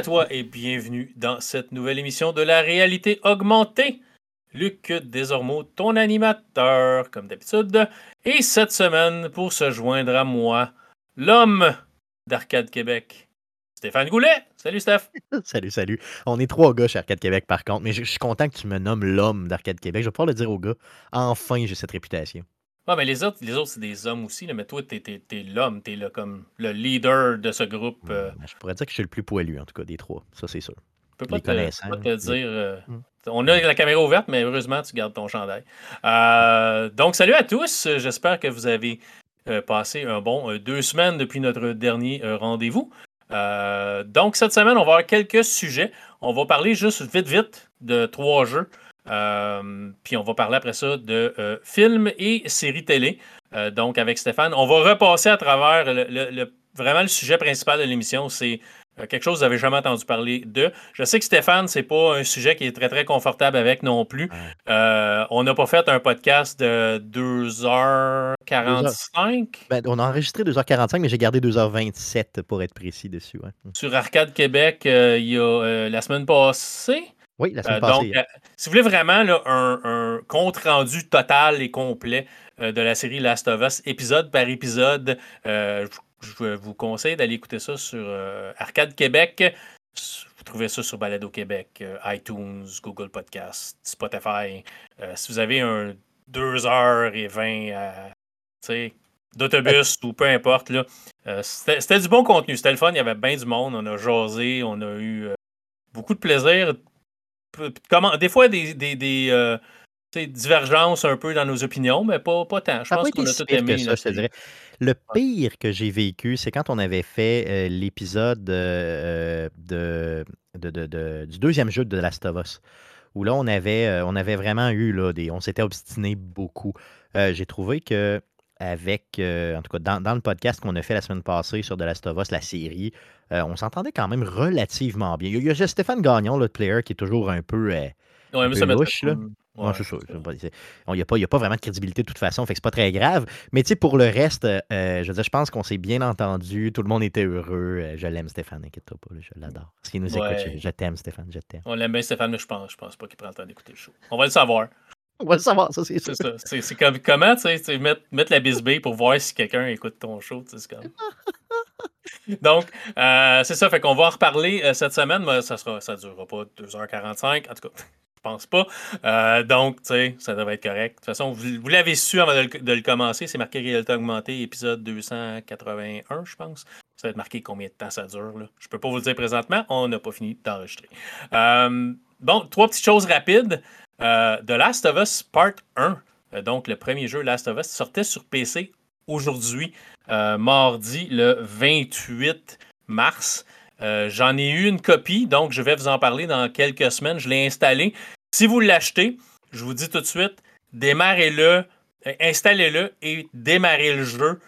À toi et bienvenue dans cette nouvelle émission de la réalité augmentée. Luc désormais ton animateur, comme d'habitude. Et cette semaine, pour se joindre à moi, l'homme d'Arcade Québec, Stéphane Goulet. Salut, Steph. salut, salut. On est trois gars chez Arcade Québec, par contre, mais je, suis content que tu me nommes l'homme d'Arcade Québec. Je vais pouvoir le dire aux gars. Enfin, j'ai cette réputation. Ouais, mais les autres, les autres c'est des hommes aussi, mais toi, t'es es, l'homme, t'es là comme le leader de ce groupe. Euh. Ben, je pourrais dire que je suis le plus poilu, en tout cas, des trois. Ça, c'est sûr. Je peux pas, te, te, dire. Euh, hum. On a la caméra ouverte, mais heureusement, tu gardes ton chandail. Euh, donc, salut à tous. J'espère que vous avez passé un bon deux semaines depuis notre dernier rendez-vous. donc, cette semaine, on va avoir quelques sujets. On va parler juste vite, vite de trois jeux. Euh, puis on va parler après ça de euh, films et séries télé. Euh, donc avec Stéphane, on va repasser à travers le, vraiment le sujet principal de l'émission, c'est quelque chose que vous n'avez jamais entendu parler de. Je sais que Stéphane, c'est pas un sujet qui est très très confortable avec non plus. on n'a pas fait un podcast de 2h45. Ben, on a enregistré 2h45, mais j'ai gardé 2h27 pour être précis dessus. Sur Arcade Québec, il y a la semaine passée? Oui, la semaine euh, passée. Donc, euh, si vous voulez vraiment un, compte-rendu total et complet euh, de la série Last of Us, épisode par épisode, je vous conseille d'aller écouter ça sur Arcade Québec. Vous trouvez ça sur Balado Québec, iTunes, Google Podcast, Spotify. si vous avez un 2h20 d'autobus ou peu importe, c'était du bon contenu. C'était le fun, il y avait bien du monde. On a jasé, on a eu beaucoup de plaisir comment, des fois, des, des, des euh, divergences un peu dans nos opinions, mais pas, pas tant. Je pense qu'on a tout aimé. Ça, je te dirais. Le pire que j'ai vécu, c'est quand on avait fait euh, l'épisode euh, de, de, de, du deuxième jeu de Last of Us, où là, on avait, on avait vraiment eu, là, des, on s'était obstiné beaucoup. j'ai trouvé que avec, en tout cas, dans, dans le podcast qu'on a fait la semaine passée sur The Last of Us, la série, euh, on s'entendait quand même relativement bien. Il y a, Stéphane Gagnon, le player, qui est toujours un peu, euh, un peu louche. Là. Ouais, c'est ça. Il n'y a, a, pas vraiment de crédibilité de toute façon, fait que c'est pas très grave. Mais tu sais, pour le reste, euh, je veux dire, je pense qu'on s'est bien entendu. Tout le monde était heureux. je l'aime, Stéphane, inquiète-toi pas. je l'adore. Qui nous écoute, je, t'aime, Stéphane, je t'aime. On l'aime bien, Stéphane, mais je pense, je pense pas qu'il prend le temps d'écouter le show. On va le savoir. On va le savoir, ça, c'est ça. C'est comme, comment, tu sais, mettre, mettre la bisbille pour voir si quelqu'un écoute ton show, tu sais, c'est comme... Donc, euh, c'est ça. Fait qu'on va en reparler euh, cette semaine. Mais ça ne ça durera pas 2h45. En tout cas, je pense pas. Euh, donc, tu sais, ça devrait être correct. De toute façon, vous, l'avez su avant de le, commencer. C'est marqué Réalité augmentée, épisode 281, je pense. Ça va être marqué combien de temps ça dure. Là. Je peux pas vous le dire présentement. On n'a pas fini d'enregistrer. bon, trois petites choses rapides. The Last of Us Part 1. Donc, le premier jeu Last of Us sortait sur PC aujourd'hui, euh, mardi, le 28 mars. Euh, j'en ai eu une copie, donc je vais vous en parler dans quelques semaines. Je l'ai installé. Si vous l'achetez, je vous dis tout de suite, démarrez-le, euh, installez-le et démarrez le jeu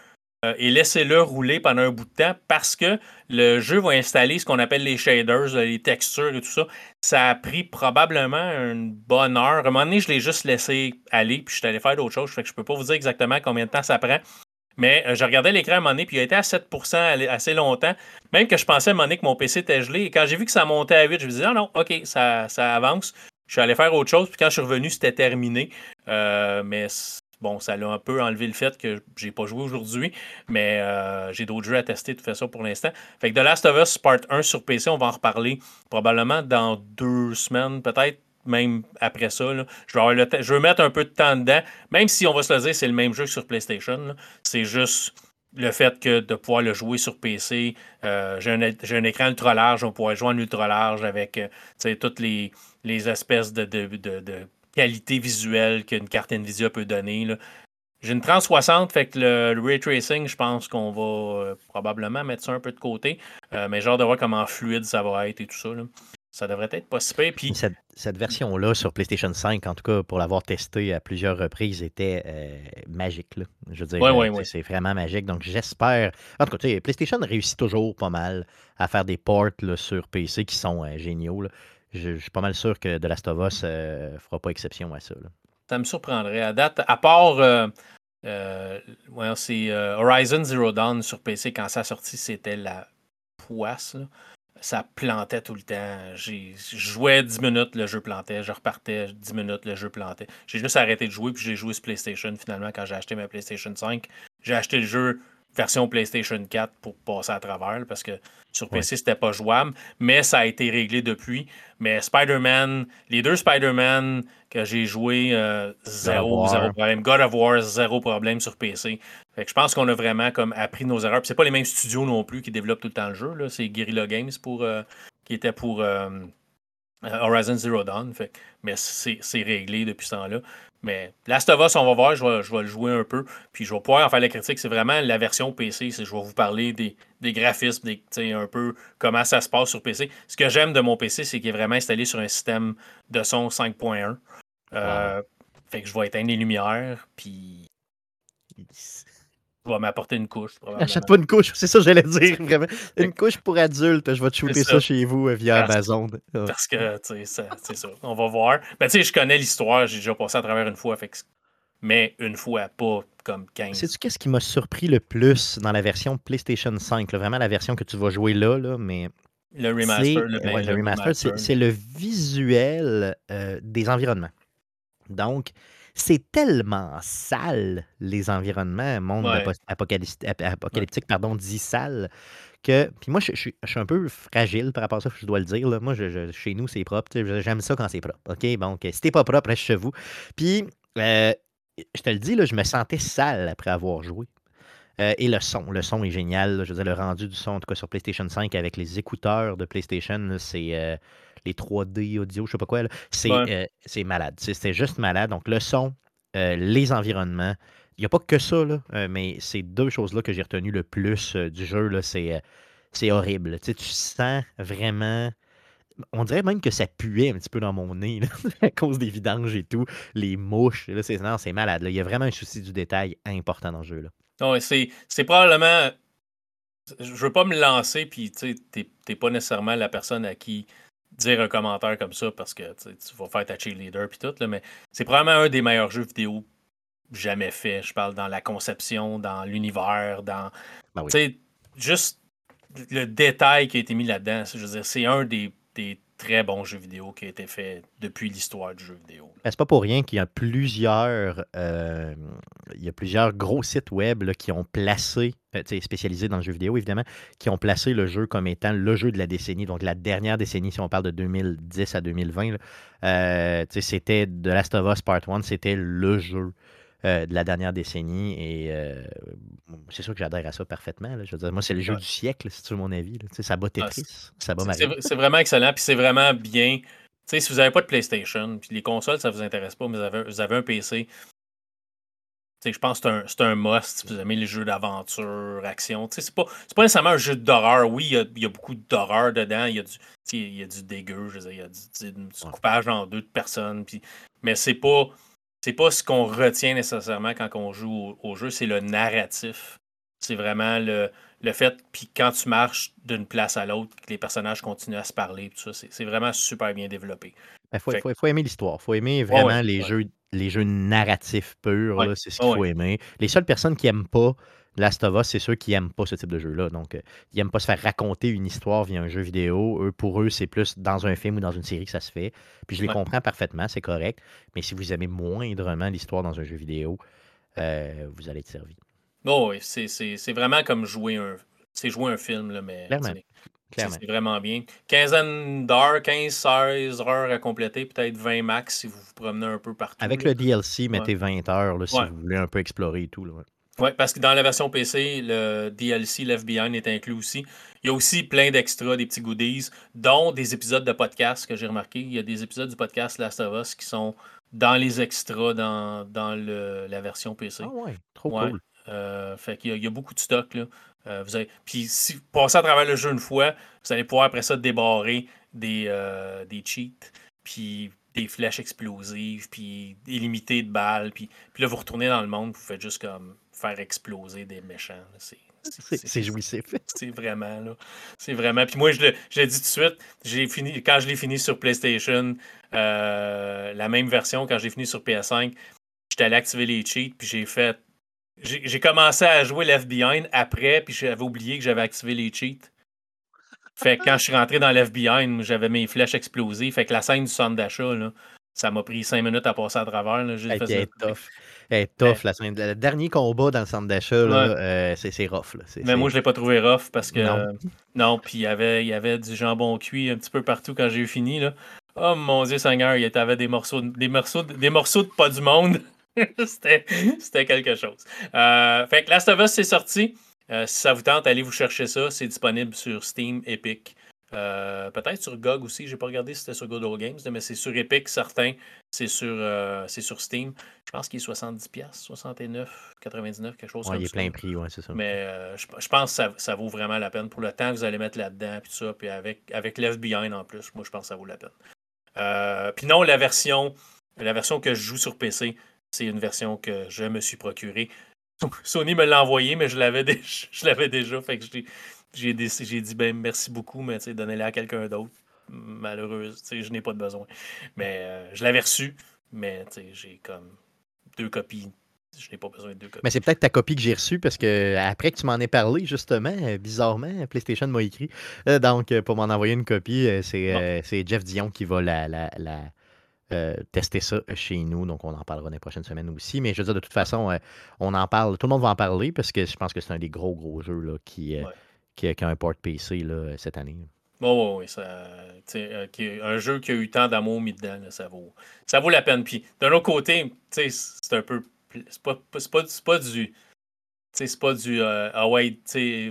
et laissez-le rouler pendant un bout de temps parce que le jeu va installer ce qu'on appelle les shaders, les textures et tout ça. Ça a pris probablement une bonne heure. À un moment donné, je l'ai juste laissé aller puis je suis allé faire d'autres choses. Fait que je peux pas vous dire exactement combien de temps ça prend. Mais euh, je regardais l'écran à un moment donné, puis il a été à 7% assez longtemps. Même que je pensais à un moment donné que mon PC était gelé. Et quand j'ai vu que ça montait à 8, je me disais, ah non, OK, ça, ça avance. Je suis allé faire autre chose, puis quand je suis revenu, c'était terminé. Euh, mais bon, ça l'a un peu enlevé le fait que j'ai pas joué aujourd'hui, mais euh, j'ai d'autres jeux à tester de toute façon pour l'instant. Fait que The Last of Us Part 1 sur PC, on va en reparler probablement dans deux semaines, peut-être même après ça. Je, vais veux mettre un peu de temps dedans, même si on va se le dire, c'est le même jeu que sur PlayStation. C'est juste le fait que de pouvoir le jouer sur PC. Euh, j'ai, un, écran ultra large, on pourrait jouer en ultra large avec euh, toutes les, espèces de, de, qualité visuelle qu'une carte Nvidia peut donner. J'ai une 3060, fait que le, ray tracing, je pense qu'on va euh, probablement mettre ça un peu de côté. mais genre de voir comment fluide ça va être et tout ça. Ça devrait être pas si Puis... Cette, version-là sur PlayStation 5, en tout cas pour l'avoir testé à plusieurs reprises, était euh, magique. Là. Je veux dire, euh, c'est vraiment magique. Donc j'espère. En tout cas, PlayStation réussit toujours pas mal à faire des ports sur PC qui sont euh, géniaux. Je, suis pas mal sûr que The Last of Us ne fera pas exception à ça. Ça me surprendrait. À date, à part. c'est Horizon Zero Dawn sur PC, quand ça a sorti, c'était la poisse. Ça plantait tout le temps. Je jouais 10 minutes, le jeu plantait. Je repartais 10 minutes, le jeu plantait. J'ai juste arrêté de jouer, puis j'ai joué sur PlayStation finalement quand j'ai acheté ma PlayStation 5. J'ai acheté le jeu version PlayStation 4 pour passer à travers parce que sur PC, c'était pas jouable, mais ça a été réglé depuis. Mais Spider-Man, les deux Spider-Man que j'ai joué, euh, zéro, zéro problème. God of War, zéro problème sur PC. Fait que je pense qu'on a vraiment comme appris nos erreurs. c'est pas les mêmes studios non plus qui développent tout le temps le jeu. C'est Guerrilla Games pour, euh, qui était pour euh, Horizon Zero Dawn. Fait, mais c'est réglé depuis ce temps-là. Mais Last of Us, on va voir, je vais, le jouer un peu. Puis je vais pouvoir en faire la critique. C'est vraiment la version PC. Je vais vous parler des, graphismes, des, un peu comment ça se passe sur PC. Ce que j'aime de mon PC, c'est qu'il est vraiment installé sur un système de son 5.1. Euh, fait que je vais éteindre les lumières. Puis je vais m'apporter une couche. Achète pas une couche, c'est ça que j'allais dire, vraiment. Une couche pour adulte, je vais te shooter ça. chez vous euh, via Amazon. Ah. Parce que, tu sais, c'est ça. On va voir. Ben, tu sais, je connais l'histoire, j'ai déjà passé à travers une fois, fait mais une fois, pas comme 15. Sais-tu qu'est-ce qui m'a surpris le plus dans la version PlayStation 5? Vraiment la version que tu vas jouer là, là mais. Le remaster. Le, remaster, c'est le visuel euh, des environnements. Donc, c'est tellement sale, les environnements, monde apocalyptique, pardon, dit sale, que. Puis moi, je, suis un peu fragile par rapport à ça, je dois le dire. Là. Moi, je, chez nous, c'est propre. J'aime ça quand c'est propre. OK? Bon, si t'es pas propre, reste chez vous. Puis, euh, je te le dis, là, je me sentais sale après avoir joué. Euh, et le son, le son est génial. Je veux dire, le rendu du son, en tout cas sur PlayStation 5 avec les écouteurs de PlayStation, c'est. Euh, les 3D audio, je sais pas quoi. Euh, c'est malade. C'était juste malade. Donc, le son, euh, les environnements. Il n'y a pas que ça, là, euh, mais ces deux choses-là que j'ai retenues le plus du jeu, c'est horrible. Tu, tu sens vraiment. On dirait même que ça puait un petit peu dans mon nez à cause des vidanges et tout, les mouches. c'est malade. Il y a vraiment un souci du détail important dans le jeu. Là. c'est probablement. Je veux pas me lancer, puis tu n'es pas nécessairement la personne à qui dire un commentaire comme ça parce que tu vas faire ta cheerleader puis tout, là, mais c'est probablement un des meilleurs jeux vidéo jamais fait. Je parle dans la conception, dans l'univers, dans. Ben juste le détail qui a été mis là-dedans. Je veux dire, c'est un des, des très bon jeu vidéo qui a été fait depuis l'histoire du jeu vidéo. Ben, c'est pas pour rien qu'il y a plusieurs, euh, il y a plusieurs gros sites web qui ont placé, spécialisés dans le jeu vidéo évidemment, qui ont placé le jeu comme étant le jeu de la décennie, donc la dernière décennie, si on parle de 2010 à 2020. Euh, c'était The Last of Us Part 1, c'était le jeu euh, de la dernière décennie. Et euh, c'est sûr que j'adhère à ça parfaitement. Je veux dire, moi, c'est le jeu du siècle, si tu veux mon avis. Ça bat ah, Tetris, ça bat. C'est vraiment excellent, puis c'est vraiment bien. si vous n'avez pas de PlayStation, puis les consoles, ça ne vous intéresse pas, mais vous avez, vous avez un PC, je pense que c'est un, un, must si vous aimez les jeux d'aventure, action. C'est pas, pas nécessairement un jeu d'horreur. Oui, il y a, beaucoup d'horreur dedans. Il y a du, y a du dégueu, il y a du, du coupage en deux de personnes. Mais c'est pas c'est pas ce qu'on retient nécessairement quand on joue au, jeu, c'est le narratif. C'est vraiment le, le fait, puis quand tu marches d'une place à l'autre, que les personnages continuent à se parler, tout ça, c'est vraiment super bien développé. Il faut, faut, aimer l'histoire. Il faut aimer vraiment les, Jeux, les jeux narratifs purs. C'est ce qu'il faut aimer. Les seules personnes qui n'aiment pas Last of Us, c'est ceux qui n'aiment pas ce type de jeu-là. Donc, euh, ils n'aiment pas se faire raconter une histoire via un jeu vidéo. Eux, pour eux, c'est plus dans un film ou dans une série que ça se fait. Puis je les comprends parfaitement, c'est correct. Mais si vous aimez moindrement l'histoire dans un jeu vidéo, euh, vous allez être servi. Oh, oui, c'est vraiment comme jouer un. C'est jouer un film, là, mais. C'est vraiment bien. Quinzaine d'heures, 15, 16 heures à compléter, peut-être 20 max si vous vous promenez un peu partout. Avec le DLC, mettez 20 heures là, si vous voulez un peu explorer et tout. Là. Oui, parce que dans la version PC, le DLC Left Behind est inclus aussi. Il y a aussi plein d'extras, des petits goodies, dont des épisodes de podcast que j'ai remarqué. Il y a des épisodes du podcast Last of Us qui sont dans les extras dans, dans le, la version PC. Ah ouais, trop cool. Euh, fait qu'il y, a beaucoup de stock. Là. Euh, vous avez... Puis si vous passez à travers le jeu une fois, vous allez pouvoir après ça débarrer des, euh, des cheats, puis des flèches explosives, puis illimité de balles. Puis, puis là, vous retournez dans le monde, vous faites juste comme faire exploser des méchants. C'est jouissif. C'est vraiment, là. C'est vraiment. Puis moi, je l'ai dit tout de suite, j'ai fini, quand je l'ai fini sur PlayStation, euh, la même version, quand j'ai fini sur PS5, j'étais allé activer les cheats, puis j'ai fait. J'ai commencé à jouer Left Behind après, puis j'avais oublié que j'avais activé les cheats. Fait que quand je suis rentré dans l'FBI, j'avais mes flèches explosées. Fait que la scène du centre d'achat, ça m'a pris cinq minutes à passer à travers. Là. Tough. Elle est tough, la scène. Le dernier combat dans le centre d'achat, euh, c'est rough. Là. Mais moi, je l'ai pas trouvé rough parce que. Non. euh, Non, puis il y avait, il y avait du jambon cuit un petit peu partout quand j'ai eu fini. Là. Oh mon Dieu Seigneur, il y avait des morceaux, de- des morceaux, de- des morceaux de pas du monde. C'était c'était quelque chose. Euh, fait que Last of Us, c'est sorti. Euh, si ça vous tente, allez vous chercher ça. C'est disponible sur Steam, Epic. Euh, Peut-être sur GOG aussi. J'ai pas regardé si c'était sur Good Old Games, mais c'est sur Epic, certain. C'est sur, c'est sur Steam. Je pense qu'il est 70$, 69, 99, quelque chose Ouais, comme il est ça. plein prix, ouais, c'est ça. Mais je, je pense que ça, ça vaut vraiment la peine pour le temps que vous allez mettre là-dedans, puis tout ça, puis avec, avec Left Behind en plus, moi je pense que ça vaut la peine. Puis non, la version, la version que je joue sur PC, c'est une version que je me suis procurée. Sony me l'a envoyé, mais je l'avais déjà, je l'avais déjà, fait que j'ai, dit ben merci beaucoup, mais donnez-la à quelqu'un d'autre. Malheureuse, je n'ai pas de besoin. Mais euh, je l'avais reçu, mais j'ai comme deux copies. Je n'ai pas besoin de deux copies. Mais c'est peut-être ta copie que j'ai reçue parce que après que tu m'en aies parlé, justement, euh, bizarrement, PlayStation m'a écrit. Euh, donc, pour m'en envoyer une copie, c'est Jeff Dion qui va la, la- la, euh, tester ça chez nous. Donc, on en parlera dans les prochaines semaines aussi. Mais je veux dire, de toute façon, euh, on en parle. Tout le monde va en parler parce que je pense que c'est un des gros, gros jeux là, qui, euh, Ouais. qui, a- qui a un port PC là, cette année. Bon, oui, oui, un jeu qui a eu tant d'amour mis dedans, là, ça, vaut, ça vaut la peine. Puis d'un autre côté, c'est un peu. C'est pas, pas, c'est pas du. C'est pas du euh, Ah ouais,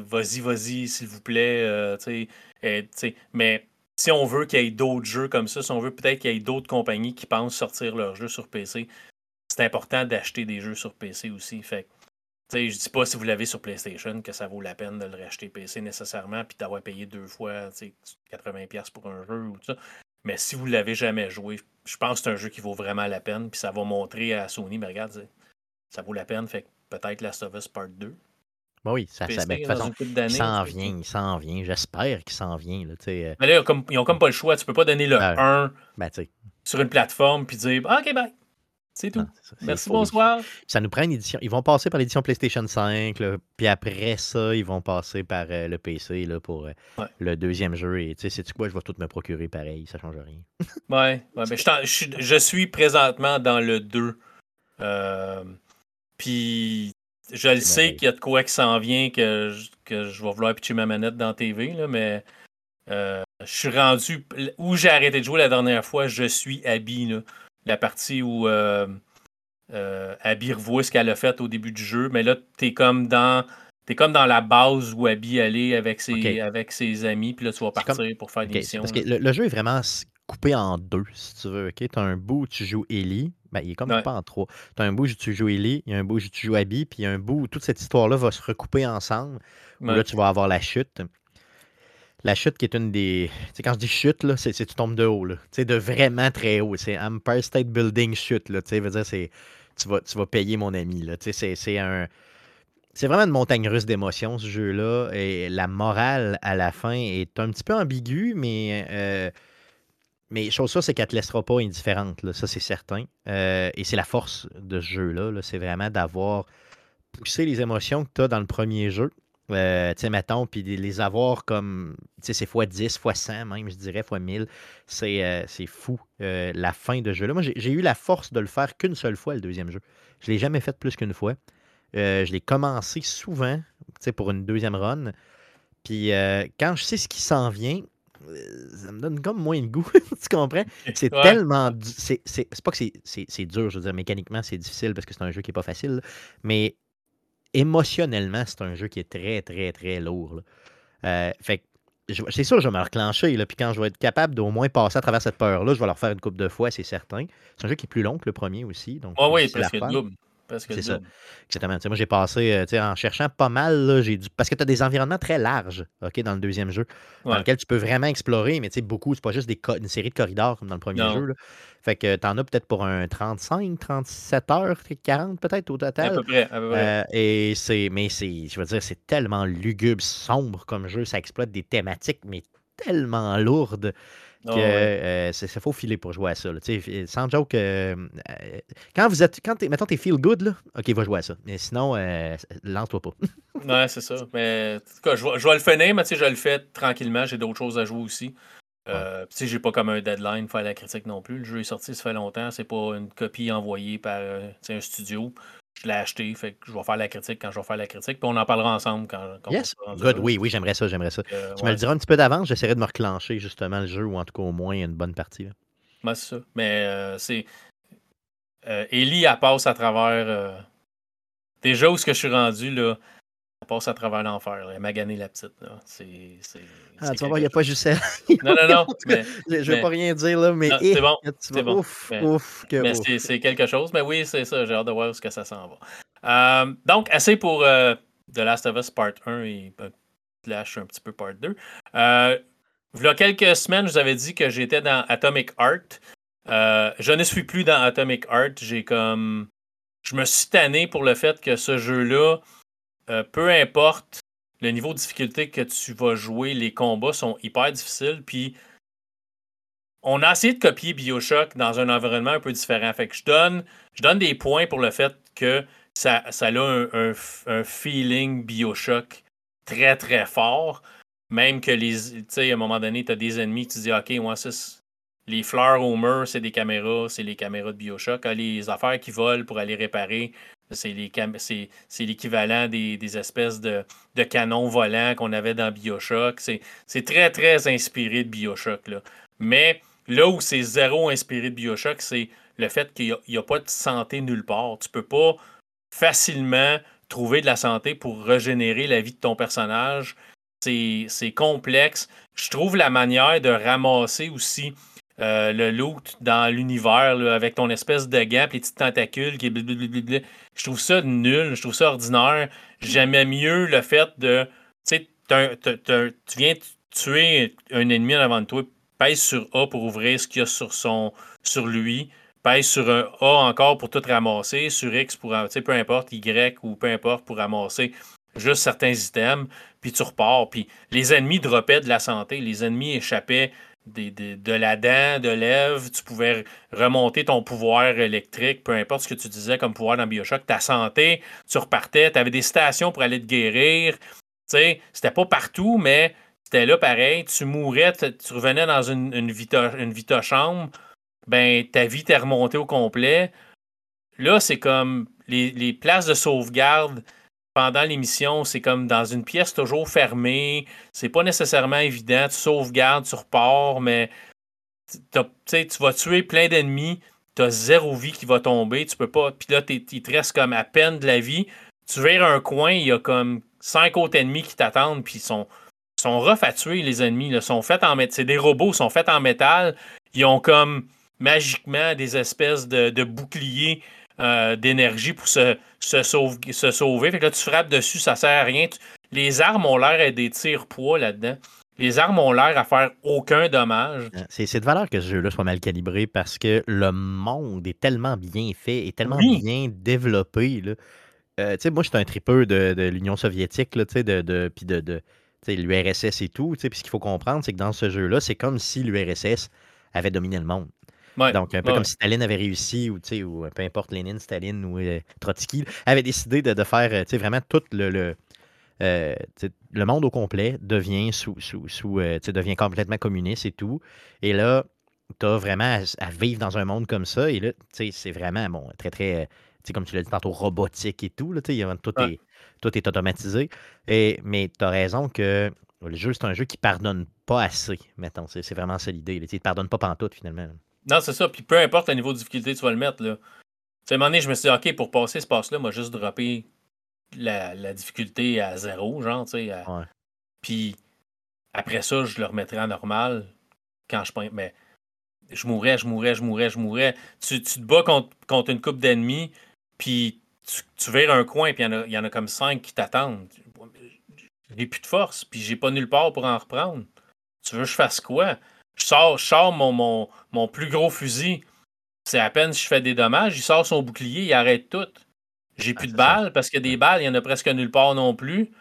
vas-y, vas-y, s'il vous plaît. euh, mais si on veut qu'il y ait d'autres jeux comme ça, si on veut peut-être qu'il y ait d'autres compagnies qui pensent sortir leurs jeux sur PC, c'est important d'acheter des jeux sur PC aussi. Fait sais, je dis pas si vous l'avez sur PlayStation que ça vaut la peine de le racheter PC nécessairement puis d'avoir payé deux fois tu sais, 80$ pour un jeu ou tout ça. Mais si vous l'avez jamais joué, je pense que c'est un jeu qui vaut vraiment la peine. Puis ça va montrer à Sony, mais regarde, c'est- ça vaut la peine. Fait peut-être Last of Us Part 2. Bon, oui, ça, ça, ben, de toute façon, il s'en vient, il s'en vient. J'espère qu'il s'en vient. Là, euh, Mais là, ils ont comme, ils ont comme pas le choix. Tu peux pas donner le Ouais. 1 ben, sais, sur une plateforme puis dire Ah, OK, bye. C'est tout. non, ça, Merci, bonsoir. Ça nous prend une édition. Ils vont passer par l'édition PlayStation 5, là, puis après ça, ils vont passer par euh, le PC là, pour euh, Ouais. le deuxième jeu. Et tu sais, sais-tu quoi, je vais tout me procurer pareil, ça change rien. Ouais, ouais ben, je, suis- je suis présentement dans le 2. Euh, Puis je le sais merveilleux. qu'il y a de quoi qui s'en vient, que je, que je vais vouloir pitcher ma manette dans la TV, là, mais euh, je suis rendu. Où j'ai arrêté de jouer la dernière fois, je suis Abby. Là. La partie où euh, euh, Abby revoit ce qu'elle a fait au début du jeu, mais là, t'es comme dans. T'es comme dans la base où Abby est avec ses, avec ses amis, puis là, tu vas comme- partir pour faire des missions. parce que le, le jeu est vraiment coupé en deux, si tu veux. Tu as un bout où tu joues Ellie. Ben, il est comme Ouais. coupé en trois. Tu as un bout où tu joues Ellie, il y a un bout où tu joues Abby, puis il y a un bout où toute cette histoire-là va se recouper ensemble. Où Ouais. là, tu vas avoir la chute. La chute qui est une des. Tu sais, quand je dis chute, là, c'est c'est tu tombes de haut, là. Tu sais, de vraiment très haut. C'est Empire State Building chute, là. Tu sais, veut dire, c'est. Tu vas, tu vas payer mon ami, là. Tu sais, c'est- c'est un. C'est vraiment une montagne russe d'émotions, ce jeu-là. Et la morale à la fin est un petit peu ambiguë, mais. euh, mais chose ça, c'est qu'elle ne te laissera pas indifférente, ça c'est certain. Euh, et c'est la force de ce jeu-là, là, c'est vraiment d'avoir poussé les émotions que tu as dans le premier jeu. Euh, tu sais, mettons, puis les avoir comme, tu sais, c'est fois 10, fois 100 même, je dirais, fois 1000. C'est euh, c'est fou, la fin de jeu-là. Moi, j'ai eu la force de le faire qu'une seule fois, le deuxième jeu. Je ne l'ai jamais fait plus qu'une fois. Je l'ai commencé souvent, tu sais, pour une deuxième run. Puis quand je sais ce qui s'en vient, ça me donne comme moins de goût. tu comprends? C'est Ouais. tellement. du- C'est c'est- c'est pas que c'est- c'est c'est dur, je veux dire, mécaniquement, c'est difficile parce que c'est un jeu qui est pas facile. là, Mais émotionnellement, c'est un jeu qui est très, très, très lourd. Euh, fait c'est sûr, je vais me reclencher. Là, puis quand je vais être capable d'au moins passer à travers cette peur-là, je vais le refaire une couple de fois, c'est certain. C'est un jeu qui est plus long que le premier aussi. Donc, Ah oui, refaire. double. C'est ça. Exactement. Moi, j'ai passé, euh, en cherchant pas mal, j'ai dû... parce que tu as des environnements très larges ok, dans le deuxième jeu, dans lequel tu peux vraiment explorer, mais beaucoup, c'est pas juste des co- une série de corridors comme dans le premier Non. jeu. là. Fait que tu en as peut-être pour un 35, 37 heures, 40 peut-être au À total. peu près. À peu près. Euh, et c'est, mais c'est, je veux dire, c'est tellement lugubre, sombre comme jeu, ça exploite des thématiques, mais tellement lourdes que Ah ouais. euh, c'est, faut filer pour jouer à ça. là. Sans joke, euh, euh, quand vous êtes, quand t'es, mettons, t'es feel good, là, ok, va jouer à ça. Mais sinon, euh, lance-toi pas. ouais, c'est ça. Mais en tout cas, je vais, je vais le finir, mais je le fais tranquillement. J'ai d'autres choses à jouer aussi. Euh, sais, j'ai pas comme un deadline pour faire la critique non plus. Le jeu est sorti, ça fait longtemps. C'est pas une copie envoyée par euh, un studio. Je l'ai acheté, fait que je vais faire la critique quand je vais faire la critique. Puis on en parlera ensemble quand, quand yes. Good, oui, oui, j'aimerais ça, j'aimerais ça. Euh, tu me le diras un petit peu d'avance, j'essaierai de me reclencher justement le jeu, ou en tout cas au moins une bonne partie. Là. c'est ça. Mais euh, c'est. Ellie, elle passe à travers. Déjà où ce que je suis rendu, là, elle passe à travers l'enfer. Elle m'a gagné la petite. Ah, tu vas voir, il n'y a pas juste elle. non, non, non. Mais, je ne vais pas rien dire, là, mais. C'est bon. C'est bon. Ouf, mais, ouf, mais c'est, quelque chose. Mais oui, c'est ça. J'ai hâte de voir où ce que ça s'en va. Euh, donc, assez pour euh, The Last of Us Part 1 et Flash un petit peu Part 2. Euh, il y a quelques semaines, je vous avais dit que j'étais dans Atomic Heart. Euh, je ne suis plus dans Atomic Heart. J'ai comme. Je me suis tanné pour le fait que ce jeu-là euh, peu importe le niveau de difficulté que tu vas jouer, les combats sont hyper difficiles. Puis on a essayé de copier Bioshock dans un environnement un peu différent. Fait que je donne, je donne des points pour le fait que ça, ça a un, feeling Bioshock très très fort. Même que les. Tu sais, à un moment donné, tu as des ennemis, tu dis, OK, moi, les fleurs au mur, c'est des caméras, c'est les caméras de Bioshock. Ah, les affaires qui volent pour aller réparer, c'est l'équivalent des, espèces de, canons volants qu'on avait dans Bioshock. C'est très, très inspiré de Bioshock. Mais là où c'est zéro inspiré de Bioshock, c'est le fait qu'il n'y a, pas de santé nulle part. Tu peux pas facilement trouver de la santé pour régénérer la vie de ton personnage. C'est complexe. Je trouve la manière de ramasser aussi euh, le loot dans l'univers avec ton espèce de gant les petites tentacules qui Je trouve ça nul, je trouve ça ordinaire. J'aimais mieux le fait de. Tu tu viens tuer un ennemi en avant de toi, pèse sur A pour ouvrir ce qu'il y a sur, son, sur lui, pèse sur un A encore pour tout ramasser, sur X pour, peu importe, Y ou peu importe pour ramasser juste certains items, puis tu repars. Puis les ennemis droppaient de la santé, les ennemis échappaient de la dent, de lèvres, tu pouvais remonter ton pouvoir électrique, peu importe ce que tu disais comme pouvoir dans Bioshock, ta santé, tu repartais, tu avais des stations pour aller te guérir. C'était pas partout, mais c'était là pareil. Tu mourais, tu revenais dans une, une, vita, une vita chambre, ben ta vie t'est remontée au complet. Là, c'est comme les places de sauvegarde pendant l'émission, c'est comme dans une pièce toujours fermée. C'est pas nécessairement évident. Tu sauvegardes, tu repars, mais tu vas tuer plein d'ennemis. Tu as zéro vie qui va tomber. Tu peux pas. Puis là, il te reste comme à peine de la vie. Tu vires un coin, il y a comme cinq autres ennemis qui t'attendent, puis ils sont, sont rough les ennemis. Ils sont faits en C'est des robots, sont faits en métal. Ils ont comme magiquement des espèces de boucliers euh, d'énergie pour se, se, sauver. Fait que là, tu frappes dessus, ça sert à rien. Les armes ont l'air à des tirs-poids là-dedans. Les armes ont l'air à faire aucun dommage. Euh, c'est de valeur que ce jeu-là soit mal calibré parce que le monde est tellement bien fait et tellement bien développé. Là. Euh, moi, j'étais un tripeux de, de l'Union soviétique, là, de, de, puis de, de l'URSS et tout. Puis ce qu'il faut comprendre, c'est que dans ce jeu-là, c'est comme si l'URSS avait dominé le monde. Donc, un peu comme si Staline avait réussi, ou, ou peu importe Lénine, Staline ou euh, Trotsky, avait décidé de, faire euh, vraiment tout le, euh, le, monde au complet devient sous, sous, sous devient complètement communiste et tout. Et là, tu as vraiment à, vivre dans un monde comme ça. Et là, c'est vraiment bon, très, très, comme tu l'as dit tantôt, robotique et tout. Là, tout, est, tout est automatisé. Et, mais tu as raison que le jeu, c'est un jeu qui pardonne pas assez, mettons. C'est vraiment ça l'idée. Il ne pardonne pas pantoute, finalement. Non, c'est ça. Puis peu importe le niveau de difficulté tu vas le mettre, là. à un moment donné, je me suis dit, OK, pour passer ce passe-là, moi, juste dropper la, la, difficulté à zéro, genre, tu sais. Puis après ça, je le remettrai en normal quand je Mais je mourrais, je mourrais, je mourrais, je mourrais. Tu, tu te bats contre, contre une coupe d'ennemis, puis tu, tu vires un coin, puis il y, y, en a comme cinq qui t'attendent. J'ai plus de force, puis j'ai pas nulle part pour en reprendre. Tu veux que je fasse quoi? Je sors, mon, mon, plus gros fusil. C'est à peine si je fais des dommages. Il sort son bouclier, il arrête tout. J'ai plus ah, de balles parce que des balles, il n'y en a presque nulle part non plus.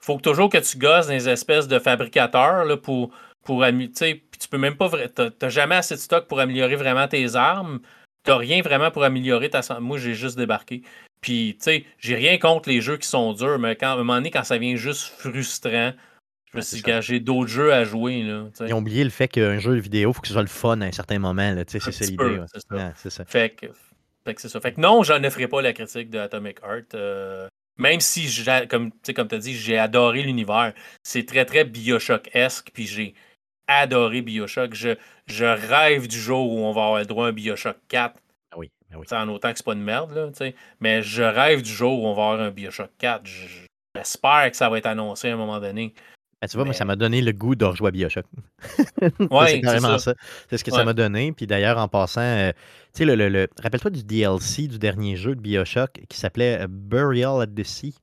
Faut que toujours que tu gosses des espèces de fabricateurs là, pour, pour Tu peux même pas. T'as jamais assez de stock pour améliorer vraiment tes armes. T'as rien vraiment pour améliorer ta Moi, j'ai juste débarqué. Puis, tu sais, j'ai rien contre les jeux qui sont durs, mais quand, à un moment donné, quand ça vient juste frustrant, je me suis d'autres jeux à jouer. Là, Ils ont oublié le fait qu'un jeu vidéo, il faut que ce soit le fun à un certain moment. C'est ça l'idée. C'est ça. Fait que, c'est ça. Fait que non, j'en ferai pas la critique de Atomic Heart. Euh, même si, comme, comme tu as dit, j'ai adoré l'univers. C'est très, très Bioshock-esque. Puis j'ai adoré Bioshock. Je, je rêve du jour où on va avoir le droit à un Bioshock 4. Ah oui, ah oui. En autant que c'est pas de merde, là, mais je rêve du jour où on va avoir un Bioshock 4. J'espère que ça va être annoncé à un moment donné. Ben, tu vois, moi, ça m'a donné le goût de rejouer Bioshock. ouais, c'est carrément ça. C'est ce que ça m'a donné. Puis d'ailleurs, en passant, euh, tu sais, le, le, rappelle-toi du DLC du dernier jeu de Bioshock qui s'appelait euh, Burial at the Sea.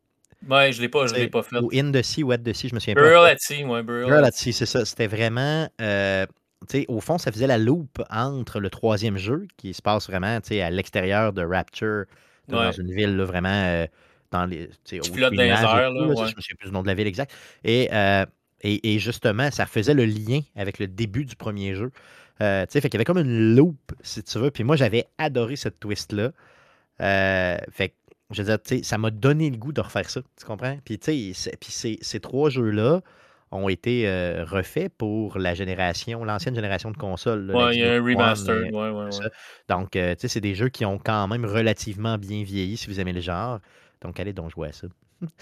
Ouais, je l'ai pas, je l'ai pas fait. Ou In the Sea ou At the Sea, je me souviens pas. Burial at Sea, ouais, Burial, at Sea, c'est ça. C'était vraiment. Euh, tu sais, au fond, ça faisait la loupe entre le troisième jeu qui se passe vraiment tu sais, à l'extérieur de Rapture, dans une ville là, vraiment dans les. Tu pilotes dans les airs, là. Je ne sais plus le nom de la ville exact. Et, euh, et, et, justement, ça faisait le lien avec le début du premier jeu. Euh, tu sais, fait qu'il y avait comme une loupe, si tu veux. Puis moi, j'avais adoré cette twist-là. Euh, fait que, je veux dire, tu sais, ça m'a donné le goût de refaire ça. Tu comprends? Puis, tu sais, puis ces, ces trois jeux-là ont été euh, refaits pour la génération, l'ancienne génération de consoles. Oui, il y a un remaster. Ouais, ouais, ouais. Donc, tu sais, c'est des jeux qui ont quand même relativement bien vieilli, si vous aimez le genre. Donc, allez donc jouer à ça.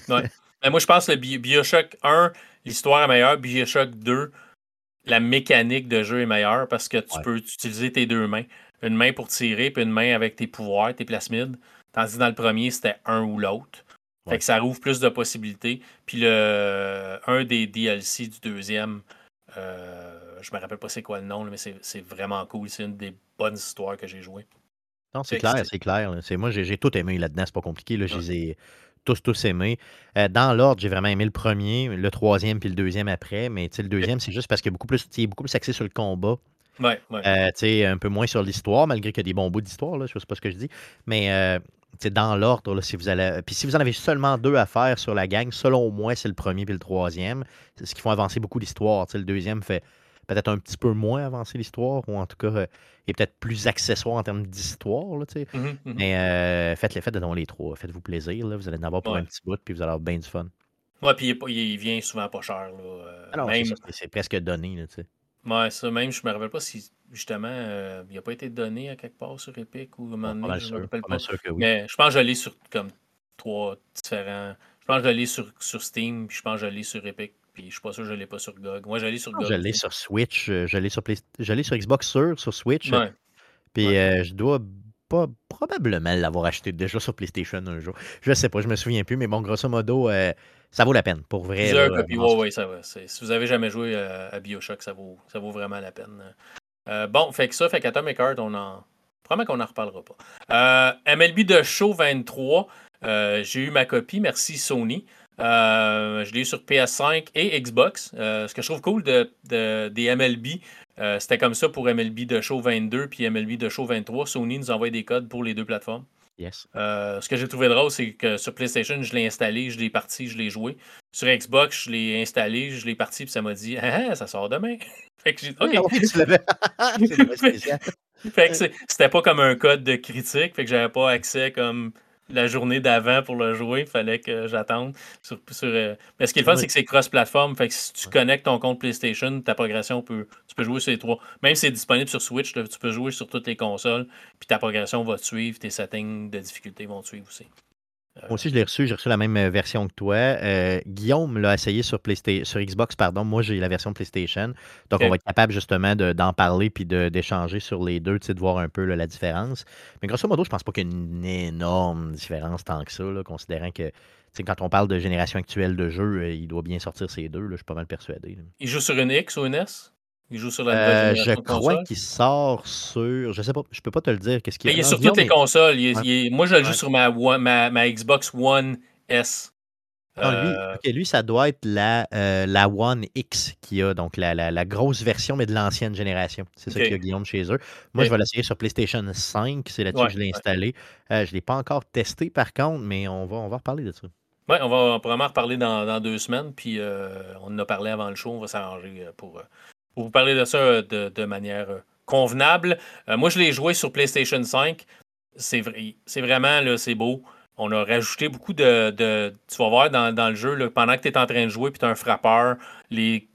ouais. Mais moi, je pense que le Bioshock 1, l'histoire est meilleure. Bioshock 2, la mécanique de jeu est meilleure parce que tu peux utiliser tes deux mains. Une main pour tirer, puis une main avec tes pouvoirs, tes plasmides. Tandis que dans le premier, c'était un ou l'autre. Fait que ça rouvre plus de possibilités. Puis le un des DLC du deuxième, euh, je me rappelle pas c'est quoi le nom, mais c'est vraiment cool. C'est une des bonnes histoires que j'ai jouées. Non, c'est clair, c'est clair. Moi, j'ai tout aimé là-dedans, c'est pas compliqué. Là, Je les ai tous, tous aimés. Euh, dans l'ordre, j'ai vraiment aimé le premier, le troisième, puis le deuxième après. Mais le deuxième, c'est juste parce qu'il est beaucoup plus, beaucoup plus axé sur le combat. Ouais, ouais. Euh, un peu moins sur l'histoire, malgré qu'il y a des bons bouts d'histoire, je sais pas ce que je dis. Mais euh, dans l'ordre, si vous allez. Puis si vous en avez seulement deux à faire sur la gang, selon moi, c'est le premier puis le troisième. C'est ce qui font avancer beaucoup l'histoire. Le deuxième fait peut-être un petit peu moins avancer l'histoire, ou en tout cas, euh, est peut-être plus accessoire en termes d'histoire. Là, mmh mmh Mais euh, faites les faites de les trois. Faites-vous plaisir. Là, vous allez en avoir pour un petit bout, puis vous allez avoir bien du fun. Ouais, puis il, il, vient souvent pas cher. Là. Euh, ah même... c'est presque donné. Là, sais. ouais, ça, même, je me rappelle pas si justement il n'a pas été donné à quelque part sur Epic ou à un moment donné, je me rappelle pas. Sûr que oui. Mais je pense que je l'ai sur comme trois différents. Je pense que je l'ai sur, sur Steam, puis je pense que je l'ai sur Epic puis je suis pas sûr que je l'ai pas sur GOG. Moi, je l'ai sur GOG. Je l'ai sur Switch, euh, je l'ai sur, sur Xbox sur, sur Switch. Puis euh, je dois pas probablement l'avoir acheté déjà sur PlayStation un jour. Je sais pas, je me souviens plus, mais bon, grosso modo, euh, ça vaut la peine, pour vrai. oui, ça va. Si vous avez jamais joué à, Bioshock, ça vaut, ça vaut vraiment la peine. bon, fait que ça, fait qu'Atomic Heart, on en. Probablement qu'on n'en reparlera pas. MLB de Show 23, j'ai eu ma copie, merci Sony. Euh, je l'ai eu sur PS5 et Xbox. Euh, ce que je trouve cool de, des MLB, euh, c'était comme ça pour MLB de Show 22 puis MLB de Show 23. Sony nous envoie des codes pour les deux plateformes. Yes. ce que j'ai trouvé drôle, c'est que sur PlayStation, je l'ai installé, je l'ai parti, je l'ai joué. Sur Xbox, je l'ai installé, je l'ai parti, puis ça m'a dit ah, ah, ça sort demain. fait que j'ai OK. fait que c'était pas comme un code de critique, fait que j'avais pas accès comme la journée d'avant pour le jouer. Il fallait que j'attende. Sur, sur, euh, Mais ce qui est le fun, c'est que c'est cross-platform. Fait que si tu connectes ton compte PlayStation, ta progression peut. Tu peux jouer sur les trois. Même si c'est disponible sur Switch, tu peux jouer sur toutes les consoles. Puis ta progression va te suivre. Tes settings de difficulté vont te suivre aussi. Moi aussi, je l'ai reçu. J'ai reçu la même euh, version que toi. Euh, Guillaume l'a essayé sur, PlayStation, sur Xbox, pardon. Moi, j'ai la version PlayStation. Donc, on va être capable justement d'en parler puis d'échanger sur les deux, de voir un peu la différence. Mais grosso modo, je pense pas qu'il y ait une énorme différence tant que ça, considérant que quand on parle de génération actuelle de jeux, euh, il doit bien sortir ces deux. je suis pas mal persuadé. Il joue sur une X ou une S? Il joue sur la euh, Je crois qu'il sort sur. Je sais pas, je peux pas te le dire. Qu'est-ce qu'il Il est sur toutes les consoles. Moi, je le joue sur ma, ma, Xbox One S. Euh, lui, ça doit être la, euh, la One X qui a, donc la, la, grosse version, mais de l'ancienne génération. C'est ça qu'il y a Guillaume chez eux. Moi, je vais l'essayer sur PlayStation 5. C'est là-dessus que je l'ai installé. je ne l'ai pas encore testé, par contre, mais on va, on va reparler de ça. Oui, on va probablement reparler dans, dans deux semaines. Puis on en a parlé avant le show. On va s'arranger pour, pour vous parler de ça euh, de, manière euh, convenable. Euh, moi, je l'ai joué sur PlayStation 5. C'est vrai, c'est vraiment là, c'est beau. on a rajouté beaucoup de. tu vas voir dans, le jeu, pendant que tu es en train de jouer puis tu as un frappeur, les,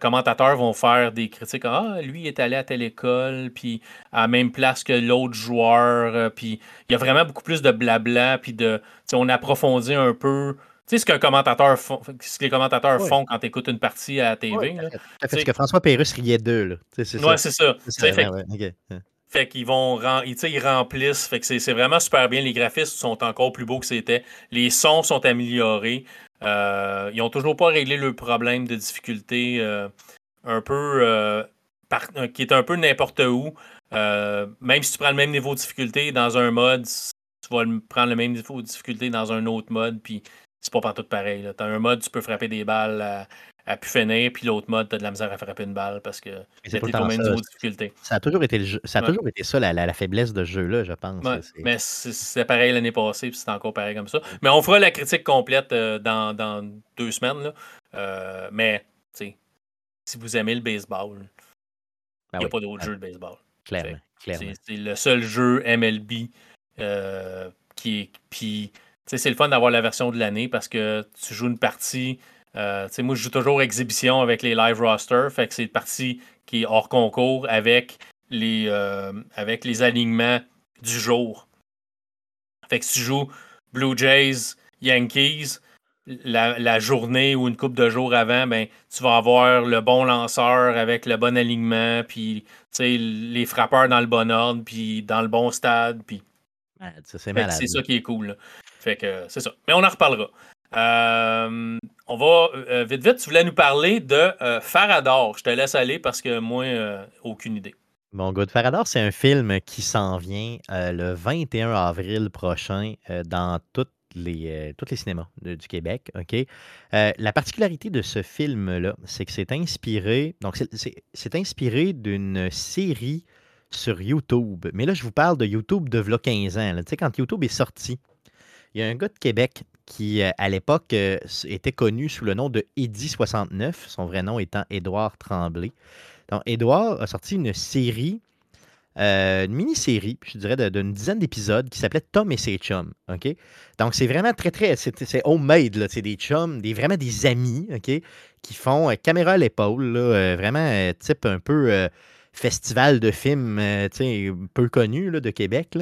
commentateurs vont faire des critiques. Ah, lui, il est allé à telle école, puis à la même place que l'autre joueur. puis il y a vraiment beaucoup plus de blabla, puis de. on approfondit un peu. Tu sais, ce commentateur que les commentateurs Ouais. font quand tu écoutes une partie à la TV. Ouais, là. Parce que François Pérusse riait d'eux, sais, C'est ça. c'est ça. Fait qu'ils vont ils, remplissent. Fait que c'est vraiment super bien. Les graphismes sont encore plus beaux que c'était. Les sons sont améliorés. Euh, ils ont toujours pas réglé le problème de difficulté euh, un peu euh, par- qui est un peu n'importe où. Même si tu prends le même niveau de difficulté dans un mode, tu vas prendre le même niveau de difficulté dans un autre mode, puis c'est pas partout pareil. Tu as un mode, tu peux frapper des balles à, à pu finir, puis l'autre mode, tu as de la misère à frapper une balle parce que c'est au même niveau de difficulté. Ça a toujours été, le jeu- ça, a Ouais. toujours été ça la, la- la faiblesse de ce jeu-là, je pense. Ouais, mais c'est- pareil l'année passée, puis c'est encore pareil comme ça. Mais on fera la critique complète euh, dans, dans deux semaines. Là. Euh, mais, tu sais, si vous aimez le baseball, il Ben n'y a oui, pas d'autre ah, jeu de baseball. Clairement. C'est le seul jeu MLB euh, qui est. Puis, c'est le fun d'avoir la version de l'année parce que tu joues une partie. euh, moi, je joue toujours exhibition avec les live rosters. Fait que c'est une partie qui est hors concours avec les, euh, avec les alignements du jour. Fait que si tu joues Blue Jays, Yankees, la, la journée ou une coupe de jours avant, ben, tu vas avoir le bon lanceur avec le bon alignement, puis les frappeurs dans le bon ordre, puis dans le bon stade, puis c'est ça qui est cool. là. Fait que c'est ça. Mais on en reparlera. Euh, on va euh, vite vite, tu voulais nous parler de euh, Farador. Je te laisse aller parce que moi, euh, aucune idée. Mon gars de Farador, c'est un film qui s'en vient le 21 avril prochain dans toutes les, tous les cinémas du Québec. OK? Euh, la particularité de ce film-là, c'est que c'est inspiré. Donc, c'est- inspiré d'une série sur YouTube. Mais là, je vous parle de YouTube de v'là 15 ans. Tu sais, quand YouTube est sorti, il y a un gars de Québec qui, euh, à l'époque, euh, était connu sous le nom de Eddy69, son vrai nom étant Édouard Tremblay. Donc, Édouard a sorti une série, euh, une mini-série, je dirais, d'une dizaine d'épisodes qui s'appelait Tom et ses chums. Donc, c'est vraiment très, très. C'est homemade. C'est des chums, des, vraiment des amis, OK? Qui font euh, caméra à l'épaule, vraiment type un peu festival de films, peu connu là, de Québec.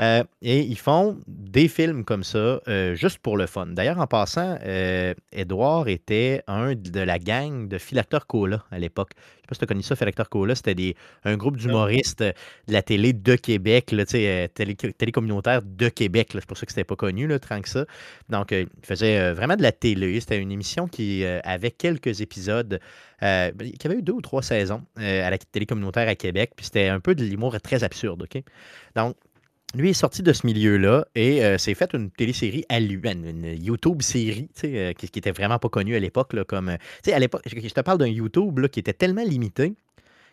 Euh, et ils font des films comme ça, euh, juste pour le fun. D'ailleurs, en passant, euh, Edouard était un de la gang de Philacteur Cola à l'époque. Je sais pas si tu as connu ça, Philacteur Cola. C'était des, un groupe d'humoristes de la télé de Québec, là, euh, télé, télé communautaire de Québec. C'est pour ça que c'était pas connu, là, tant que ça. Donc, il faisait euh, vraiment de la télé. C'était une émission qui avait quelques épisodes, qui avait eu deux ou trois saisons à la télé communautaire à Québec. Puis c'était un peu de l'humour très absurde, OK? Donc, lui est sorti de ce milieu-là et euh, s'est fait une télésérie à lui, une, YouTube série, tu sais, euh, qui, qui était vraiment pas connue à l'époque. Comme, euh, tu sais, à l'époque, je, je te parle d'un YouTube là, qui était tellement limité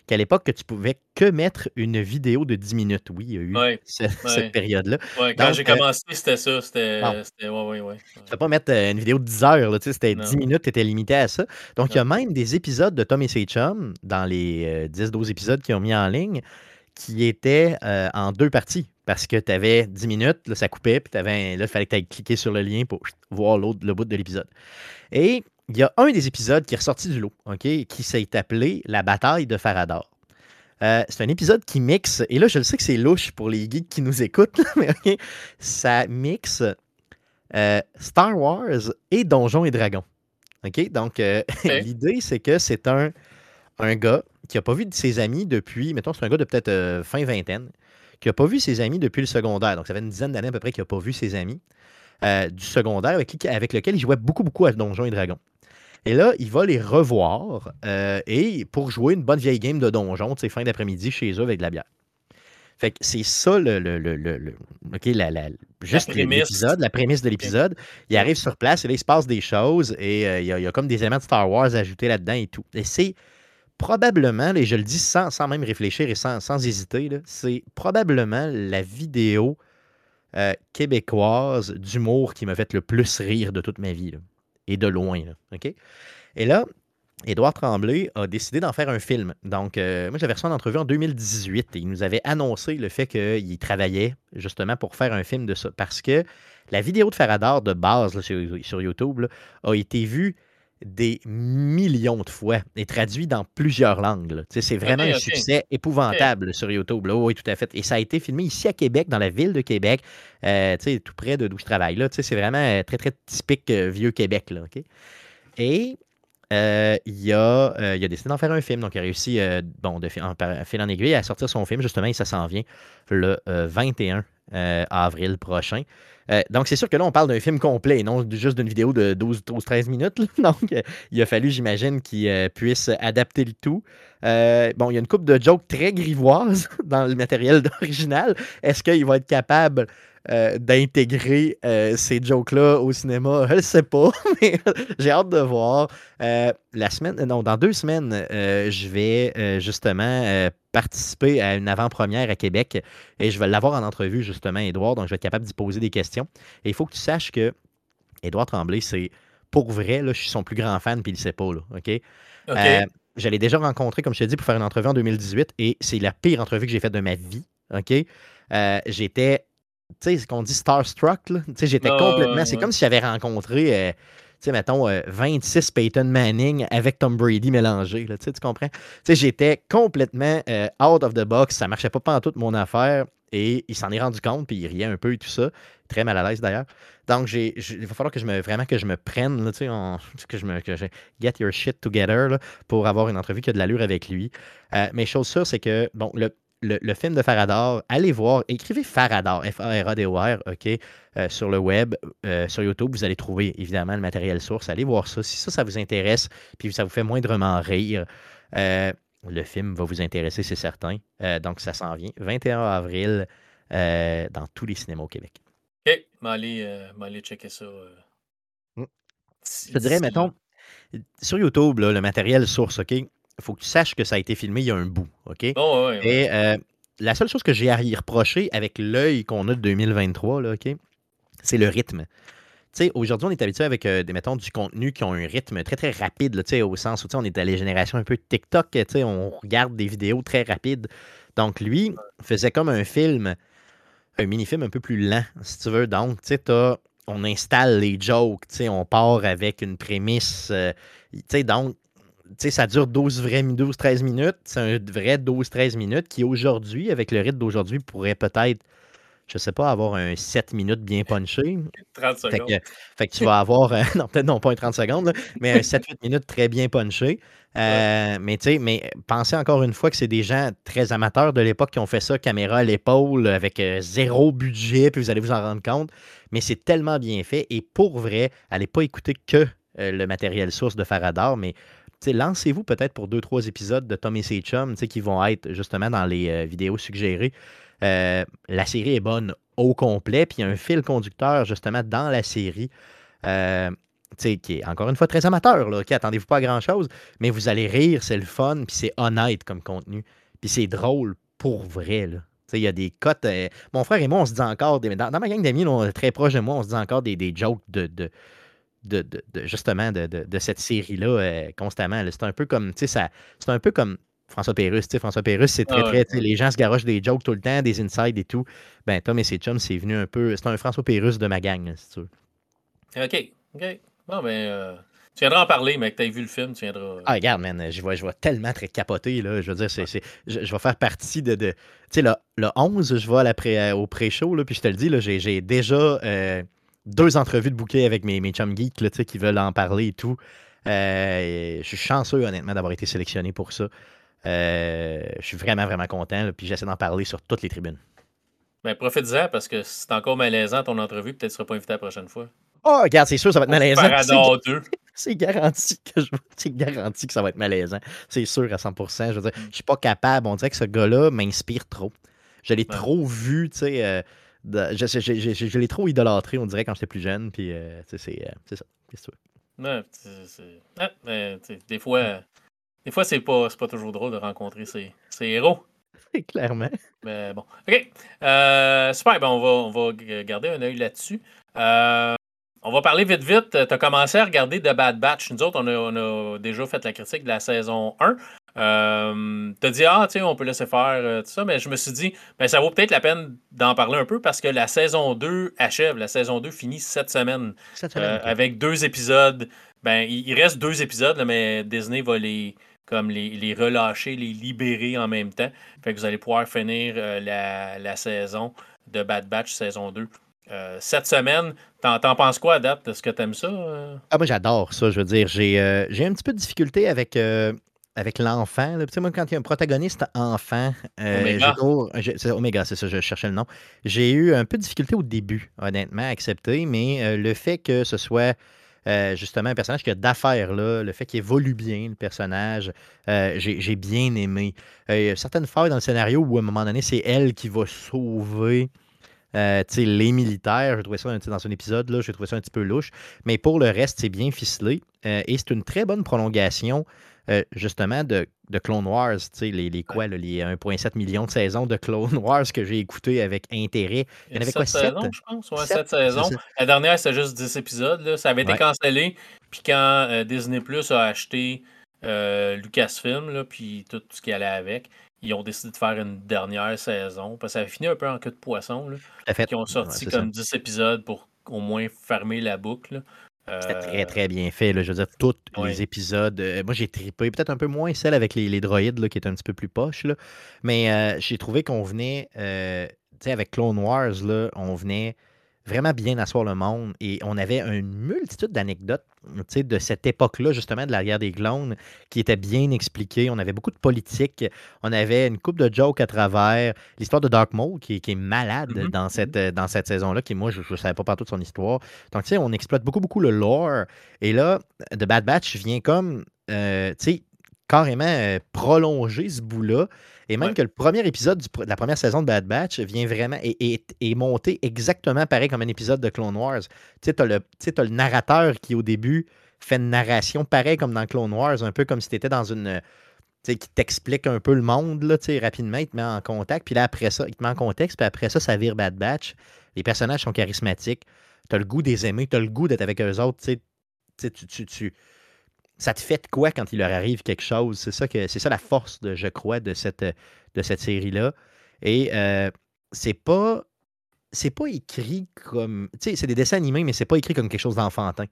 qu'à l'époque, que tu pouvais que mettre une vidéo de 10 minutes. Oui, il y a eu Ouais, ce- ouais. cette période-là. Ouais, quand j'ai euh, commencé, c'était ça. C'était. Tu ne peux pas mettre une vidéo de 10 heures, là, tu sais, c'était Non. 10 minutes, tu étais limité à ça. Donc, il y a même des épisodes de Tom et ses chums, dans les euh, 10-12 épisodes qu'ils ont mis en ligne, qui étaient euh, en deux parties. Parce que tu avais 10 minutes, là, ça coupait, puis là, il fallait que tu ailles cliquer sur le lien pour voir l'autre, le bout de l'épisode. Et il y a un des épisodes qui est ressorti du lot, OK, qui s'est appelé La bataille de Farador. Euh, c'est un épisode qui mixe, et là, je le sais que c'est louche pour les geeks qui nous écoutent, mais OK, ça mixe euh, Star Wars et Donjons et Dragons. OK? Donc, euh, l'idée, c'est que c'est un, un gars qui n'a pas vu de ses amis depuis, mettons, c'est un gars de peut-être fin vingtaine, qui n'a pas vu ses amis depuis le secondaire. Donc, ça fait une dizaine d'années à peu près qu'il n'a pas vu ses amis euh, du secondaire avec, avec lequel il jouait beaucoup, beaucoup à Donjons et Dragons. Et là, il va les revoir euh, et pour jouer une bonne vieille game de donjon, fin d'après-midi chez eux avec de la bière. Fait que c'est ça le, le, le, le- la, la- juste l'épisode, la prémisse de l'épisode. Il arrive sur place et là, il se passe des choses et euh, il, y a, il y a comme des éléments de Star Wars ajoutés là-dedans et tout. Et c'est probablement, et je le dis sans, sans même réfléchir et sans, sans hésiter, c'est probablement la vidéo euh, québécoise d'humour qui m'a fait le plus rire de toute ma vie. Et de loin. Et là, Édouard Tremblay a décidé d'en faire un film. Donc, euh, moi, j'avais reçu une entrevue en 2018 et il nous avait annoncé le fait qu'il travaillait justement pour faire un film de ça. Parce que la vidéo de Faradar de base sur, YouTube a été vue des millions de fois et traduite dans plusieurs langues. C'est vraiment un succès épouvantable sur YouTube. oui, tout à fait. Et ça a été filmé ici à Québec, dans la ville de Québec, euh, tout près de d'où je travaille. C'est vraiment euh, très, très typique vieux Québec. Là, Et euh, il, a, euh, il a décidé d'en faire un film. Donc, il a réussi, euh, bon, de fil en, aiguille, à sortir son film, justement, et ça s'en vient le 21 avril prochain. donc, c'est sûr que là, on parle d'un film complet, non juste d'une vidéo de 12-13 minutes. Donc, il a fallu, j'imagine, qu'il puisse adapter le tout. bon, il y a une coupe de jokes très grivoises dans le matériel original. Est-ce qu'il va être capable euh, d'intégrer euh, ces jokes-là au cinéma? Je ne sais pas, mais j'ai hâte de voir. Euh, la semaine, non, dans deux semaines, je vais justement participer à une avant-première à Québec et je vais l'avoir en entrevue, justement, Édouard, donc je vais être capable d'y poser des questions. Et il faut que tu saches que Édouard Tremblay, c'est pour vrai, là, je suis son plus grand fan, puis il ne sait pas, là, OK? je l'ai déjà rencontré, comme je t'ai dit, pour faire une entrevue en 2018 et c'est la pire entrevue que j'ai faite de ma vie, OK? J'étais tu sais, ce qu'on dit starstruck, là. Tu sais, j'étais complètement. c'est comme si j'avais rencontré, euh, sais, mettons, 26 euh, Peyton Manning avec Tom Brady mélangé, là. Tu comprends? J'étais complètement euh, out of the box. Ça marchait pas en toute mon affaire. Et il s'en est rendu compte, puis il riait un peu et tout ça. Très mal à l'aise d'ailleurs. Donc, il va falloir que je me, vraiment que je me prenne, là, sais, que je me que je get your shit together là, pour avoir une entrevue qui a de l'allure avec lui. mais chose sûre, c'est que, bon, le, le, film de Faradar, allez voir, écrivez Faradar, F-A-R-A-D-O-R, OK, euh, sur le web, euh, sur YouTube, vous allez trouver évidemment le matériel source. Allez voir ça. Si ça, ça vous intéresse, puis ça vous fait moindrement rire, euh, le film va vous intéresser, c'est certain. donc, ça s'en vient. 21 avril, dans tous les cinémas au Québec. OK, m'aller checker ça. Mm. Je te dirais, mettons, sur YouTube, le matériel source, OK, il faut que tu saches que ça a été filmé il y a un bout. OK? Oh, Et euh, la seule chose que j'ai à y reprocher avec l'œil qu'on a de 2023, là, OK, c'est le rythme. Aujourd'hui, on est habitué avec euh, des, mettons, du contenu qui ont un rythme très, très rapide, là, au sens où on est à la génération un peu TikTok, on regarde des vidéos très rapides. Donc, lui faisait comme un film, un mini-film un peu plus lent, si tu veux. Donc, tu sais, on installe les jokes, on part avec une prémisse. Euh, donc, sais, ça dure 12 vrais 12-13 minutes. C'est un vrai 12-13 minutes qui, aujourd'hui, avec le rythme d'aujourd'hui, pourrait peut-être, je sais pas, avoir un 7 minutes bien punché. 30 secondes. Fait que, tu vas avoir, non, peut-être non pas un 30 secondes, mais un 7-8 minutes très bien punché. Euh, mais tu sais, mais pensez encore une fois que c'est des gens très amateurs de l'époque qui ont fait ça, caméra à l'épaule, avec euh, zéro budget, puis vous allez vous en rendre compte. Mais c'est tellement bien fait. Et pour vrai, allez pas écouter que euh, le matériel source de Faradar, mais lancez-vous peut-être pour deux, trois épisodes de Tommy C. Chum qui vont être justement dans les euh, vidéos suggérées. Euh, la série est bonne au complet, puis il y a un fil conducteur justement dans la série. Euh, qui est encore une fois très amateur, là, attendez-vous pas à grand chose, mais vous allez rire, c'est le fun, puis c'est honnête comme contenu, puis c'est drôle pour vrai. Il y a des cotes. mon frère et moi, on se dit encore, dans, ma gang d'amis, très proche de moi, on se dit encore des, jokes de, justement de, cette série-là euh, constamment. C'est un peu comme, tu sais, c'est un peu comme François Pérusse. François Pérusse, c'est très, ah très, les gens se garochent des jokes tout le temps, des insides et tout. Ben, Tom et ses chums, c'est venu un peu, c'est un François Pérusse de ma gang, si tu veux. OK, OK. Bon, ben, euh, tu viendras en parler, mais que tu vu le film, tu viendras. Ah, regarde, man, je vois, je vois tellement très capoté, là. Je veux dire, c'est, je, vais faire partie de. tu sais, le, le 11, je vais à au pré-show, puis je te le dis, là, j'ai, déjà. Euh, deux entrevues de bouquet avec mes, mes chum geeks là, qui veulent en parler et tout. Euh, je suis chanceux, honnêtement, d'avoir été sélectionné pour ça. Euh, je suis vraiment, vraiment content. puis j'essaie d'en parler sur toutes les tribunes. Ben, profite-en parce que c'est encore malaisant ton entrevue, peut-être que tu ne seras pas invité la prochaine fois. Oh, regarde, c'est sûr, ça va être malaisant. C'est garanti que je... c'est garanti que ça va être malaisant. C'est sûr à 100%. Je veux dire, je suis pas capable. On dirait que ce gars-là m'inspire trop. Je l'ai trop vu, tu sais. Euh, je, l'ai trop idolâtré, on dirait, quand j'étais plus jeune. Puis, euh, c'est, euh, c'est ça. Qu'est-ce que tu veux? mais, des fois, des fois c'est pas, pas toujours drôle de rencontrer ces, ces héros. Clairement. Mais bon. OK. Euh, super. Ben, on, va, on va garder un œil là-dessus. on va parler vite vite. Tu as commencé à regarder The Bad Batch. Nous autres, on a, déjà fait la critique de la saison 1. Euh, tu as dit, ah, tiens, on peut laisser faire euh, tout ça, mais je me suis dit, ben, ça vaut peut-être la peine d'en parler un peu parce que la saison 2 achève. La saison 2 finit cette semaine. Euh, avec deux épisodes. Ben, il, reste deux épisodes, mais Disney va les, comme les, relâcher, les libérer en même temps. Fait que vous allez pouvoir finir la, la, saison de Bad Batch saison 2 euh, cette semaine, t'en, penses quoi à date? Est-ce que t'aimes ça? Euh? Ah, moi, j'adore ça. Je veux dire, j'ai, euh, j'ai un petit peu de difficulté avec, avec l'enfant. Tu sais, moi, quand il y a un protagoniste enfant, Omega. c'est Omega, c'est ça, je cherchais le nom. J'ai eu un peu de difficulté au début, honnêtement, à accepter, mais le fait que ce soit. justement, un personnage qui a d'affaires là, le fait qu'il évolue bien, le personnage, j'ai, j'ai bien aimé. Il y a certaines fois dans le scénario où à un moment donné, c'est elle qui va sauver euh, les militaires, j'ai trouvé ça dans un épisode, là, j'ai trouvé ça un petit peu louche. Mais pour le reste, c'est bien ficelé. Euh, et c'est une très bonne prolongation, euh, justement, de, de, Clone Wars. Les, les quoi, les 1,7 millions de saisons de Clone Wars que j'ai écouté avec intérêt. Il y en avait quoi, 7 saisons, je pense? Ouais, 7, saisons. La dernière, c'était juste 10 épisodes. Là. Ça avait été cancellé. Puis quand Disney Plus a acheté Lucasfilm, là, puis tout ce qui allait avec, ils ont décidé de faire une dernière saison. Parce que ça avait fini un peu en queue de poisson. Là, Ils ont sorti comme 10 épisodes pour au moins fermer la boucle. C'était très, euh, très bien fait. Je veux dire, tous les épisodes. Euh, moi, j'ai tripé. Peut-être un peu moins celle avec les, droïdes, là, qui est un petit peu plus poche. Là. Mais euh, j'ai trouvé qu'on venait. tu sais, avec Clone Wars, là, on venait vraiment bien asseoir le monde. Et on avait une multitude d'anecdotes de cette époque-là, justement, de la guerre des clones, qui était bien expliquée. On avait beaucoup de politique. On avait une coupe de jokes à travers. L'histoire de Dark Maul, qui, est malade mm-hmm, dans, cette, mm-hmm. dans cette saison-là, qui, moi, je ne savais pas partout de son histoire. Donc, tu sais, on exploite beaucoup, beaucoup le lore. Et là, The Bad Batch vient comme, euh, tu sais, carrément euh, prolonger ce bout-là. Et même que le premier épisode de la première saison de Bad Batch vient vraiment et est, monté exactement pareil comme un épisode de Clone Wars. Tu sais, tu as, le narrateur qui, au début, fait une narration pareil comme dans Clone Wars, un peu comme si tu étais dans une. Tu sais, qui t'explique un peu le monde, là, tu sais, rapidement, il te met en contact, puis là, après ça, il te met en contexte, puis après ça, ça vire Bad Batch. Les personnages sont charismatiques. Tu as le goût des aimer, tu as le goût d'être avec eux autres, tu sais. Tu, tu, tu, ça te fait de quoi quand il leur arrive quelque chose? C'est ça, que, c'est ça la force, de, je crois, de cette, de cette série-là. Et euh, c'est pas. C'est pas écrit comme. Tu sais, c'est des dessins animés, mais c'est pas écrit comme quelque chose d'enfantin.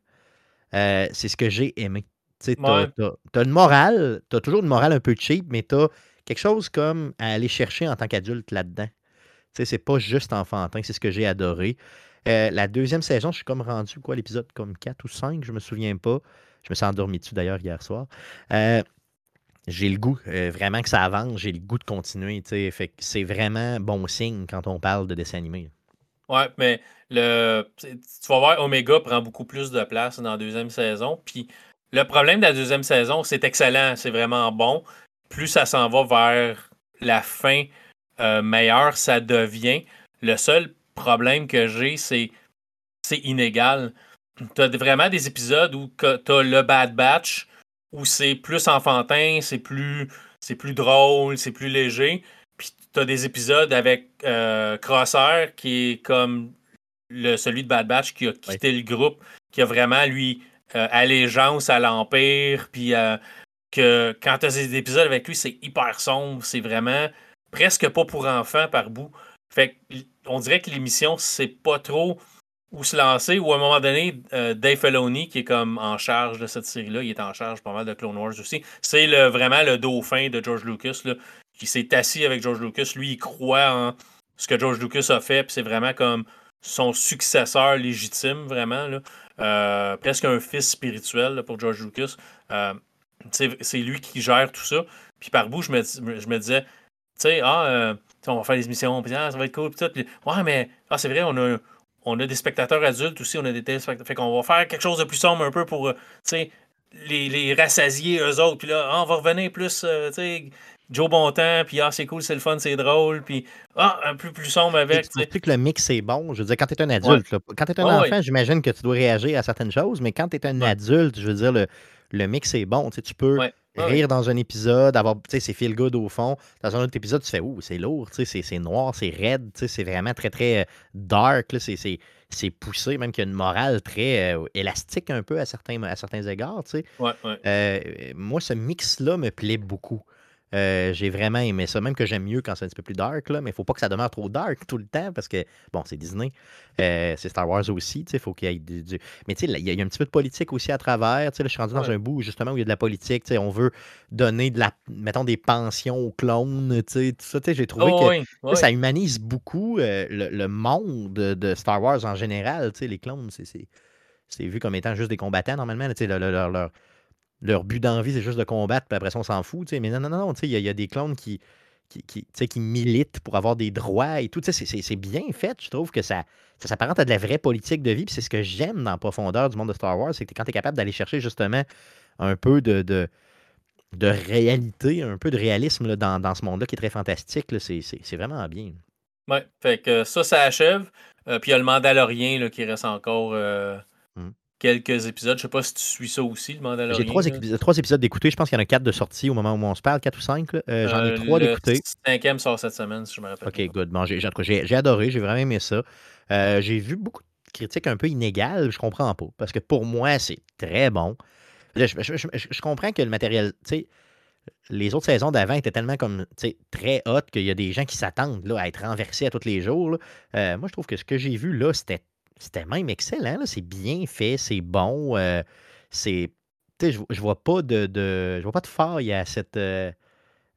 Euh, c'est ce que j'ai aimé. Tu t'as, une morale, t'as toujours une morale un peu cheap, mais t'as quelque chose comme à aller chercher en tant qu'adulte là-dedans. Tu sais, c'est pas juste enfantin, c'est ce que j'ai adoré. Euh, la deuxième saison, je suis comme rendu, quoi, l'épisode comme 4 ou 5, je me souviens pas. Je me suis endormi dessus d'ailleurs hier soir. Euh, j'ai le goût, euh, vraiment que ça avance, j'ai le goût de continuer. C'est vraiment bon signe quand on parle de dessin animé. Ouais, mais le, tu vas voir, Omega prend beaucoup plus de place dans la deuxième saison. Puis le problème de la deuxième saison, c'est excellent, c'est vraiment bon. Plus ça s'en va vers la fin, euh, meilleur ça devient. Le seul problème que j'ai, c'est c'est inégal. T'as vraiment des épisodes où t'as le Bad Batch, où c'est plus enfantin, c'est plus, c'est plus drôle, c'est plus léger. Puis t'as des épisodes avec euh, Crosshair, qui est comme le, celui de Bad Batch qui a quitté le groupe, qui a vraiment, lui, euh, allégeance à l'Empire, puis euh, que quand t'as des épisodes avec lui, c'est hyper sombre, c'est vraiment presque pas pour enfants par bout. Fait on dirait que l'émission, c'est pas trop où se lancer, ou à un moment donné, euh, Dave Filoni, qui est comme en charge de cette série-là, il est en charge pas mal de Clone Wars aussi, c'est le, vraiment le dauphin de George Lucas, là, qui s'est assis avec George Lucas. Lui, il croit en ce que George Lucas a fait, puis c'est vraiment comme son successeur légitime, vraiment, là. Euh, presque un fils spirituel pour George Lucas. Euh, c'est lui qui gère tout ça. Puis par bout, je me, je me disais, tu sais, ah, on va faire des émissions, puis ah, ça va être cool, puis tout. ouais, mais ah, c'est vrai, on a on a des spectateurs adultes aussi, on a des téléspectateurs. Fait qu'on va faire quelque chose de plus sombre un peu pour, euh, tu les, les rassasier eux autres. Puis là, ah, on va revenir plus, euh, tu sais, Joe Bontemps, puis ah, c'est cool, c'est le fun, c'est drôle, puis ah, un peu plus sombre avec. Tu sais que le mix est bon. Je veux dire, quand tu es un adulte, quand tu es un enfant, j'imagine que tu dois réagir à certaines choses, mais quand tu es un adulte, je veux dire, le, le mix est bon. Tu, sais, tu peux rire dans un épisode, avoir, tu sais, c'est feel good au fond. Dans un autre épisode, tu fais, ouh, c'est lourd, tu sais, c'est noir, c'est raide, tu sais, c'est vraiment très, très euh, dark, c'est c'est poussé, même qu'il y a une morale très euh, élastique un peu à certains, à certains égards. Tu sais. Ouais, ouais. Euh, moi, ce mix-là me plaît beaucoup. Euh, j'ai vraiment aimé ça, même que j'aime mieux quand c'est un petit peu plus dark, là, mais il faut pas que ça demeure trop dark tout le temps parce que, bon, c'est Disney, euh, c'est Star Wars aussi, il faut qu'il y ait du. du- Mais tu sais, il y, a il y a un petit peu de politique aussi à travers. là, Je suis rendu dans un bout justement où il y a de la politique. On veut donner de la, mettons, des pensions aux clones. Tout ça, j'ai trouvé Oh, que oui, là, ça humanise beaucoup euh, le, le monde de Star Wars en général. Les clones, c'est vu comme étant juste des combattants normalement. leur- leur but d'envie, c'est juste de combattre, puis après ça, on s'en fout. tu sais. Mais non, non, non, il y, a des clones qui, qui, qui, militent pour avoir des droits et tout. C'est bien fait. Je trouve que ça, ça s'apparente à de la vraie politique de vie. C'est ce que j'aime dans la profondeur du monde de Star Wars, c'est que quand tu es capable d'aller chercher justement un peu de, de, réalité, un peu de réalisme là, dans, dans ce monde-là qui est très fantastique, c'est vraiment bien. Ouais, fait que ça, ça achève. Euh, puis il y a le Mandalorien là, qui reste encore euh. Quelques épisodes. Je sais pas si tu suis ça aussi, le Mandalorien. J'ai trois, trois épisodes d'écouter. Je pense qu'il y en a quatre de sortie au moment où on se parle, quatre ou cinq. Euh, J'en ai Euh, trois le d'écouter. cinquième sort cette semaine, si je me rappelle. OK, bien. good. Bon, j'ai adoré, j'ai vraiment aimé ça. Euh, j'ai vu beaucoup de critiques un peu inégales, je comprends pas. Parce que pour moi, c'est très bon. Là, je, je- je- je- je comprends que le matériel, tu sais, les autres saisons d'avant étaient tellement comme, très hot qu'il y a des gens qui s'attendent à être renversés à tous les jours. Euh, moi, je trouve que ce que j'ai vu là, c'était c'était même excellent. là. C'est bien fait, c'est bon. euh, c'est. Tu sais, je, je vois pas de, de- Je vois pas de faille à cette. euh,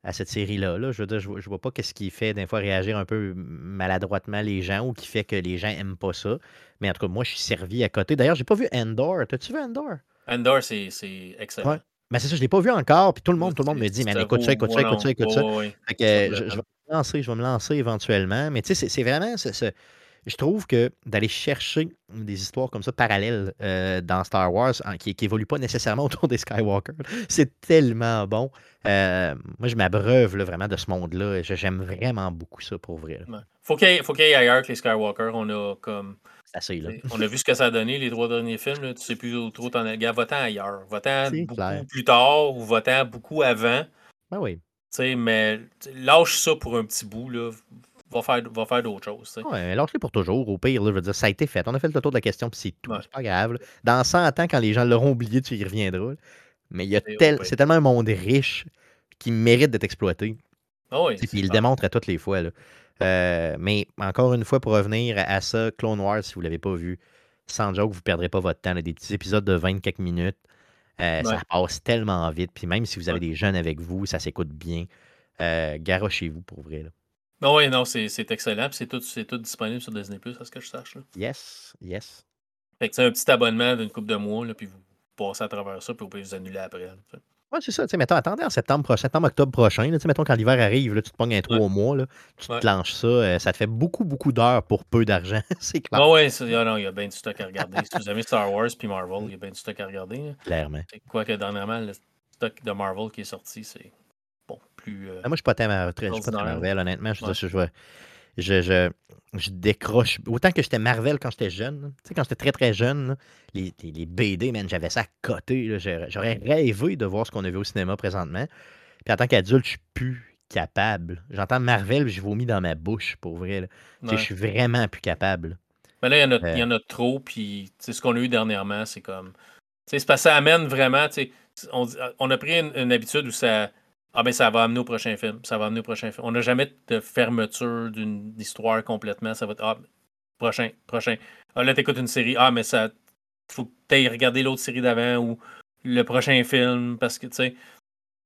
à cette série-là. là. Je veux dire, je vois, je vois pas qu'est-ce qui fait des fois réagir un peu maladroitement les gens ou qui fait que les gens aiment pas ça. Mais en tout cas, moi, je suis servi à côté. D'ailleurs, j'ai pas vu Endor. T'as-tu vu Endor? Endor, c'est excellent. Ouais. Mais c'est ça, je l'ai pas vu encore. Puis tout le monde, tout le monde me dit, man, écoute ça, écoute ça, écoute ça, écoute ça. Fait que, je, je vais me lancer, je vais me lancer éventuellement. Mais tu sais, c'est- c'est vraiment. ce- ce- je trouve que d'aller chercher des histoires comme ça parallèles euh, dans Star Wars, qui n'évoluent pas nécessairement autour des Skywalker, c'est tellement bon. Euh, moi, je m'abreuve vraiment de ce monde-là. J'aime vraiment beaucoup ça pour vrai. Ouais. Faut qu'il y, ait- faut qu'il y ait ailleurs que les Skywalker. On a comme. Assez là. On a vu ce que ça a donné, les trois derniers films. Là. Tu sais plus où trop t'en. Gars, va-t'en ailleurs. C'est beaucoup clair. plus tard ou va-t'en beaucoup avant. Ben oui. Tu sais, mais lâche ça pour un petit bout. Là. Va faire, va faire d'autres choses. tu sais. Ouais, lâche-les pour toujours. Au pire, là, je veux dire, ça a été fait. On a fait le tour de la question, puis c'est tout. Ouais. C'est pas grave. là. Dans 100 ans, quand les gens l'auront oublié, tu y reviendras. là. Mais il y a Et au tel- c'est tellement un monde riche qui mérite d'être exploité. Ah oui, Puis il le démontre à toutes les fois. là. Euh, mais encore une fois, pour revenir à, ça, Clone Wars, si vous ne l'avez pas vu, sans joke, vous ne perdrez pas votre temps. là. Des petits épisodes de 20 quelques minutes. euh, Ouais. Ça passe tellement vite. Puis même si vous avez Ouais. des jeunes avec vous, ça s'écoute bien. Euh, garochez-vous pour vrai. là. Ah oui, non, c'est excellent. Puis c'est tout, tout disponible sur Disney, à ce que je sache. Là. Yes, yes. Fait que c'est un petit abonnement d'une coupe de mois, là, puis vous passez à travers ça, puis vous pouvez vous annuler après. là. Ouais, c'est ça. Tu sais, mettons, attendez en septembre prochain, septembre, octobre prochain. Là, tu sais, mettons, quand l'hiver arrive, là, tu te pognes un trois mois, là, tu te planches ça. euh, ça te fait beaucoup, beaucoup d'heures pour peu d'argent. c'est clair. Ah ouais, ah non, il y a bien du stock à regarder. si vous aimez Star Wars puis Marvel, il y a bien du stock à regarder. Clairement. C'est quoi que dernièrement, le stock de Marvel qui est sorti, c'est plus. euh, Ah, Moi, je suis pas je suis pas très Ordinaire. Marvel, honnêtement. Je, veux Ouais. dire, je, je, je, je décroche. Autant que j'étais Marvel quand j'étais jeune. Tu sais, quand j'étais très, très jeune, là, les, les, les BD, man, j'avais ça à côté. J'aurais rêvé de voir ce qu'on a vu au cinéma présentement. Puis en tant qu'adulte, je suis plus capable. J'entends Marvel, je vomis dans ma bouche, pour vrai. là. Tu sais, ouais. Je suis vraiment plus capable. Mais là, il y en a, Euh. y en a trop, puis ce qu'on a eu dernièrement, c'est comme. C'est parce que ça amène vraiment. On, on a pris une, une habitude où ça. Ah, ben ça va amener au prochain film. Ça va amener au prochain film. On n'a jamais de fermeture d'une histoire complètement. Ça va être. Ah, prochain, prochain. Ah, là, t'écoutes une série. Ah, mais ça. Faut que t'ailles regarder l'autre série d'avant ou le prochain film parce que, tu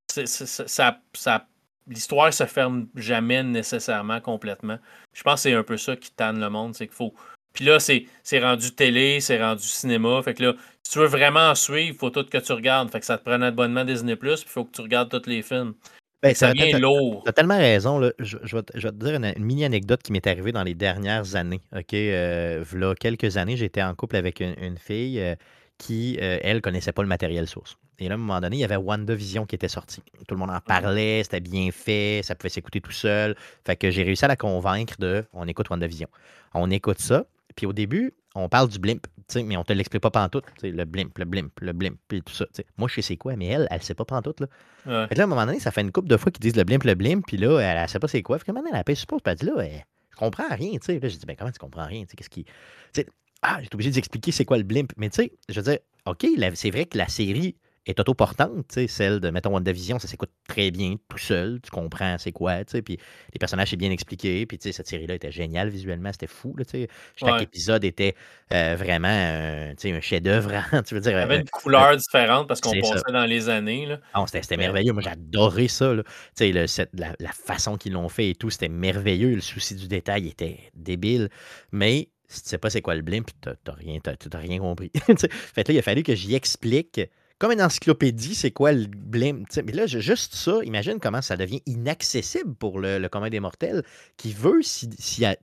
sais. ça, ça, l'histoire se ferme jamais nécessairement complètement. Je pense que c'est un peu ça qui tanne le monde, c'est qu'il faut. Puis là, c'est rendu télé, c'est rendu cinéma. Fait que là, si tu veux vraiment en suivre, il faut tout que tu regardes. Fait que ça te prend un abonnement Disney+, puis il faut que tu regardes tous les films. Ben, Ça t'as- lourd. Tu as tellement raison. Là. Je, je vais te, je vais te dire une, une mini anecdote qui m'est arrivée dans les dernières années. OK? Euh, v'là quelques années, j'étais en couple avec une, une fille euh, qui, euh, elle, connaissait pas le matériel source. Et là, à un moment donné, il y avait WandaVision qui était sorti. Tout le monde en parlait, c'était bien fait, ça pouvait s'écouter tout seul. Fait que j'ai réussi à la convaincre de on écoute WandaVision. On écoute ça. Puis au début, on parle du blimp, mais on te l'explique pas pantoute. Le blimp, le blimp, le blimp, puis tout ça. Moi, je sais c'est quoi, mais elle, elle sait pas pantoute. Là. Ouais. Fait que là, à un moment donné, ça fait une couple de fois qu'ils disent le blimp, le blimp, puis là, elle, elle sait pas c'est quoi. Fait que maintenant, elle appelle suppose, puis elle dit là, elle- je comprends rien, tu sais. Là, j'ai dit, ben comment tu comprends rien, tu sais, qu'est-ce qui. Tu sais, Ah, j'étais obligé d'expliquer c'est quoi le blimp. Mais tu sais, je veux dire, OK, c'est vrai que la série est autoportante, celle de, mettons, WandaVision, ça s'écoute très bien tout seul, tu comprends c'est quoi, puis les personnages, c'est bien expliqué, puis cette série-là était géniale visuellement, c'était fou, là. Chaque Ouais. épisode était euh, vraiment euh, un chef-d'œuvre, hein, tu veux dire. Il y avait euh, une couleur différente parce qu'on c'est ça. passait dans les années. Là. Ah, c'était merveilleux. Moi, adoré ça. Là. Le- cette- la, la façon qu'ils l'ont fait et tout, c'était merveilleux. Le souci du détail était débile. Mais si tu sais pas c'est quoi le blimp, t'as rien, rien compris. Fait là, il a fallu que j'y explique, comme une encyclopédie, c'est quoi le sais, Mais là, juste ça, imagine comment ça devient inaccessible pour le, le commun des mortels qui veut s'y s'y a-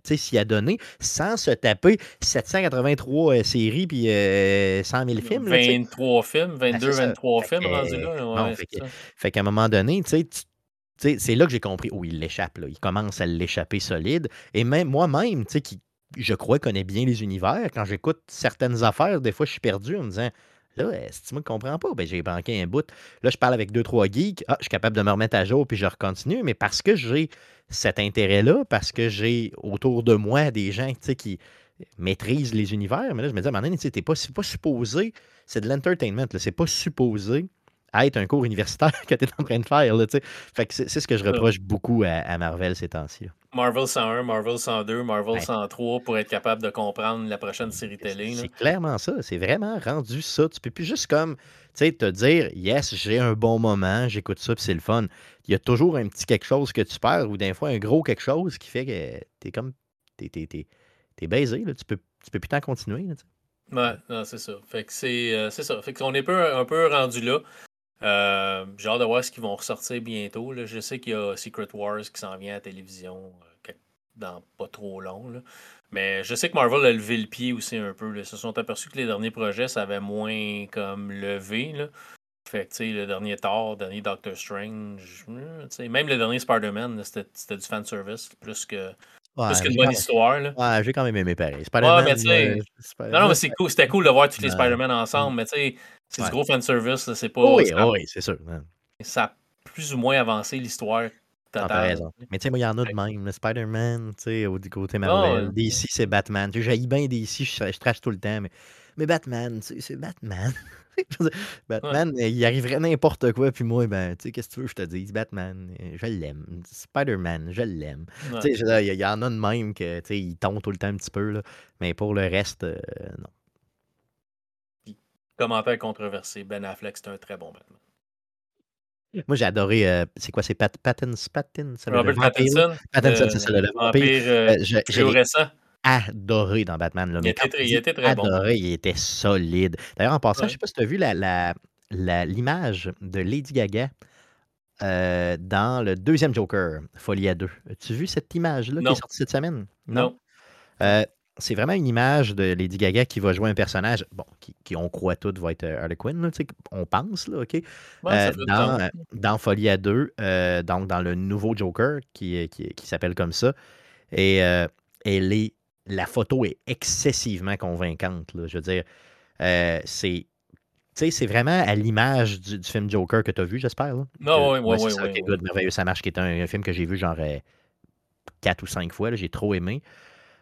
sans se taper 783 euh, séries puis euh, 100 000 films. là, tu sais. 23 films, 22, c'est ça. 23 Fait films que, rendus là. Ouais, fait c'est que- ça. Fait qu'à un moment donné, tu sais, c'est là que j'ai compris. Oh, il l'échappe, là. Il commence à l'échapper solide. Et même moi-même, qui, je crois, connais bien les univers, quand j'écoute certaines affaires, des fois, je suis perdu en me disant, là, que tu me comprends pas? Ben, j'ai manqué un bout. Là, je parle avec deux, trois geeks. Ah, je suis capable de me remettre à jour, puis je recontinue. Mais parce que j'ai cet intérêt-là, parce que j'ai autour de moi des gens, qui maîtrisent les univers. Mais là, je me dis, à un moment donné, tu t'es pas, c'est pas supposé, c'est de l'entertainment. C'est pas supposé être un cours universitaire que tu es en train de faire. Là, fait que c'est ce que je reproche beaucoup à, à Marvel ces temps-ci. Marvel 101, Marvel 102, Marvel Ouais. 103 pour être capable de comprendre la prochaine série télé. C'est clairement ça. C'est vraiment rendu ça. Tu peux plus juste comme, te dire, yes, j'ai un bon moment, j'écoute ça, puis c'est le fun. Il y a toujours un petit quelque chose que tu perds ou des fois un gros quelque chose qui fait que t'es comme, t'es, t'es, baisé. Là. Tu peux, tu peux plus t'en continuer. là. Ouais, non, c'est ça. Fait que c'est euh, c'est ça. Fait qu'on est peu, un peu rendu là. Euh, J'ai hâte de voir ce qu'ils vont ressortir bientôt. là. Je sais qu'il y a Secret Wars qui s'en vient à la télévision euh, dans pas trop long. là. Mais je sais que Marvel a levé le pied aussi un peu. là. Ils se sont aperçus que les derniers projets, ça avait moins comme levé. Là. Fait que, le dernier Thor, le dernier Doctor Strange, sais, même le dernier Spider-Man, c'était c'était du fanservice plus que, Ouais, que bonne histoire. Là. ouais, j'ai quand même aimé pareil. Spider-Man, mais euh, Non, non, mais cool. C'était cool de voir tous les. Spider-Man ensemble, mais tu sais, c'est Ouais. du gros fanservice. C'est pas. Oh oui, ça, oh oui, c'est sûr. ça a plus ou moins avancé l'histoire totale. raison. Mais tu sais, moi, il y en a de même. le Spider-Man, tu sais, au du côté Ah, Marvel. ouais. DC, c'est Batman. Tu sais, bien DC, je, je trash tout le temps, mais, mais Batman, c'est Batman. Batman, il arriverait n'importe quoi, puis moi, ben, tu sais, qu'est-ce que tu veux que je te dise? Batman, euh, je l'aime. Spider-Man, je l'aime. Ouais. Tu sais, il y, il y en a de même que, tu sais, ils tombent tout le temps un petit peu, là. Mais pour le reste, euh, non. Commentaire controversé. Ben Affleck, c'est un très bon Batman. Moi, j'ai adoré, euh, c'est quoi, c'est Pat, Pattins, Pattins, ça, le- le Robert? Pattinson? Pattinson, le c'est ça, le, vampire. euh, Euh, j'ai récent. adoré dans Batman. Là, Il était il était très bon. adoré, il était solide. D'ailleurs, en passant, je ne sais pas si tu as vu la, la- la- l'image de Lady Gaga euh, dans le deuxième Joker, Folie à deux. As-tu vu cette image-là qui Non. est sortie cette semaine? Non. Euh, c'est vraiment une image de Lady Gaga qui va jouer un personnage, bon, qui, qui on croit toutes va être euh, Harley Quinn, là, on pense, là, OK? Ouais, Euh, dans, euh, dans Folie à deux, euh, donc dans le nouveau Joker qui, qui, qui s'appelle comme ça. Et elle est, la photo est excessivement convaincante. là. Je veux dire, c'est. c'est vraiment à l'image du, du film Joker que tu as vu, j'espère. Non, oui, oui, c'est oui, merveilleux, ça marche, qui est un, un film que j'ai vu genre quatre ou cinq fois. J'ai trop aimé.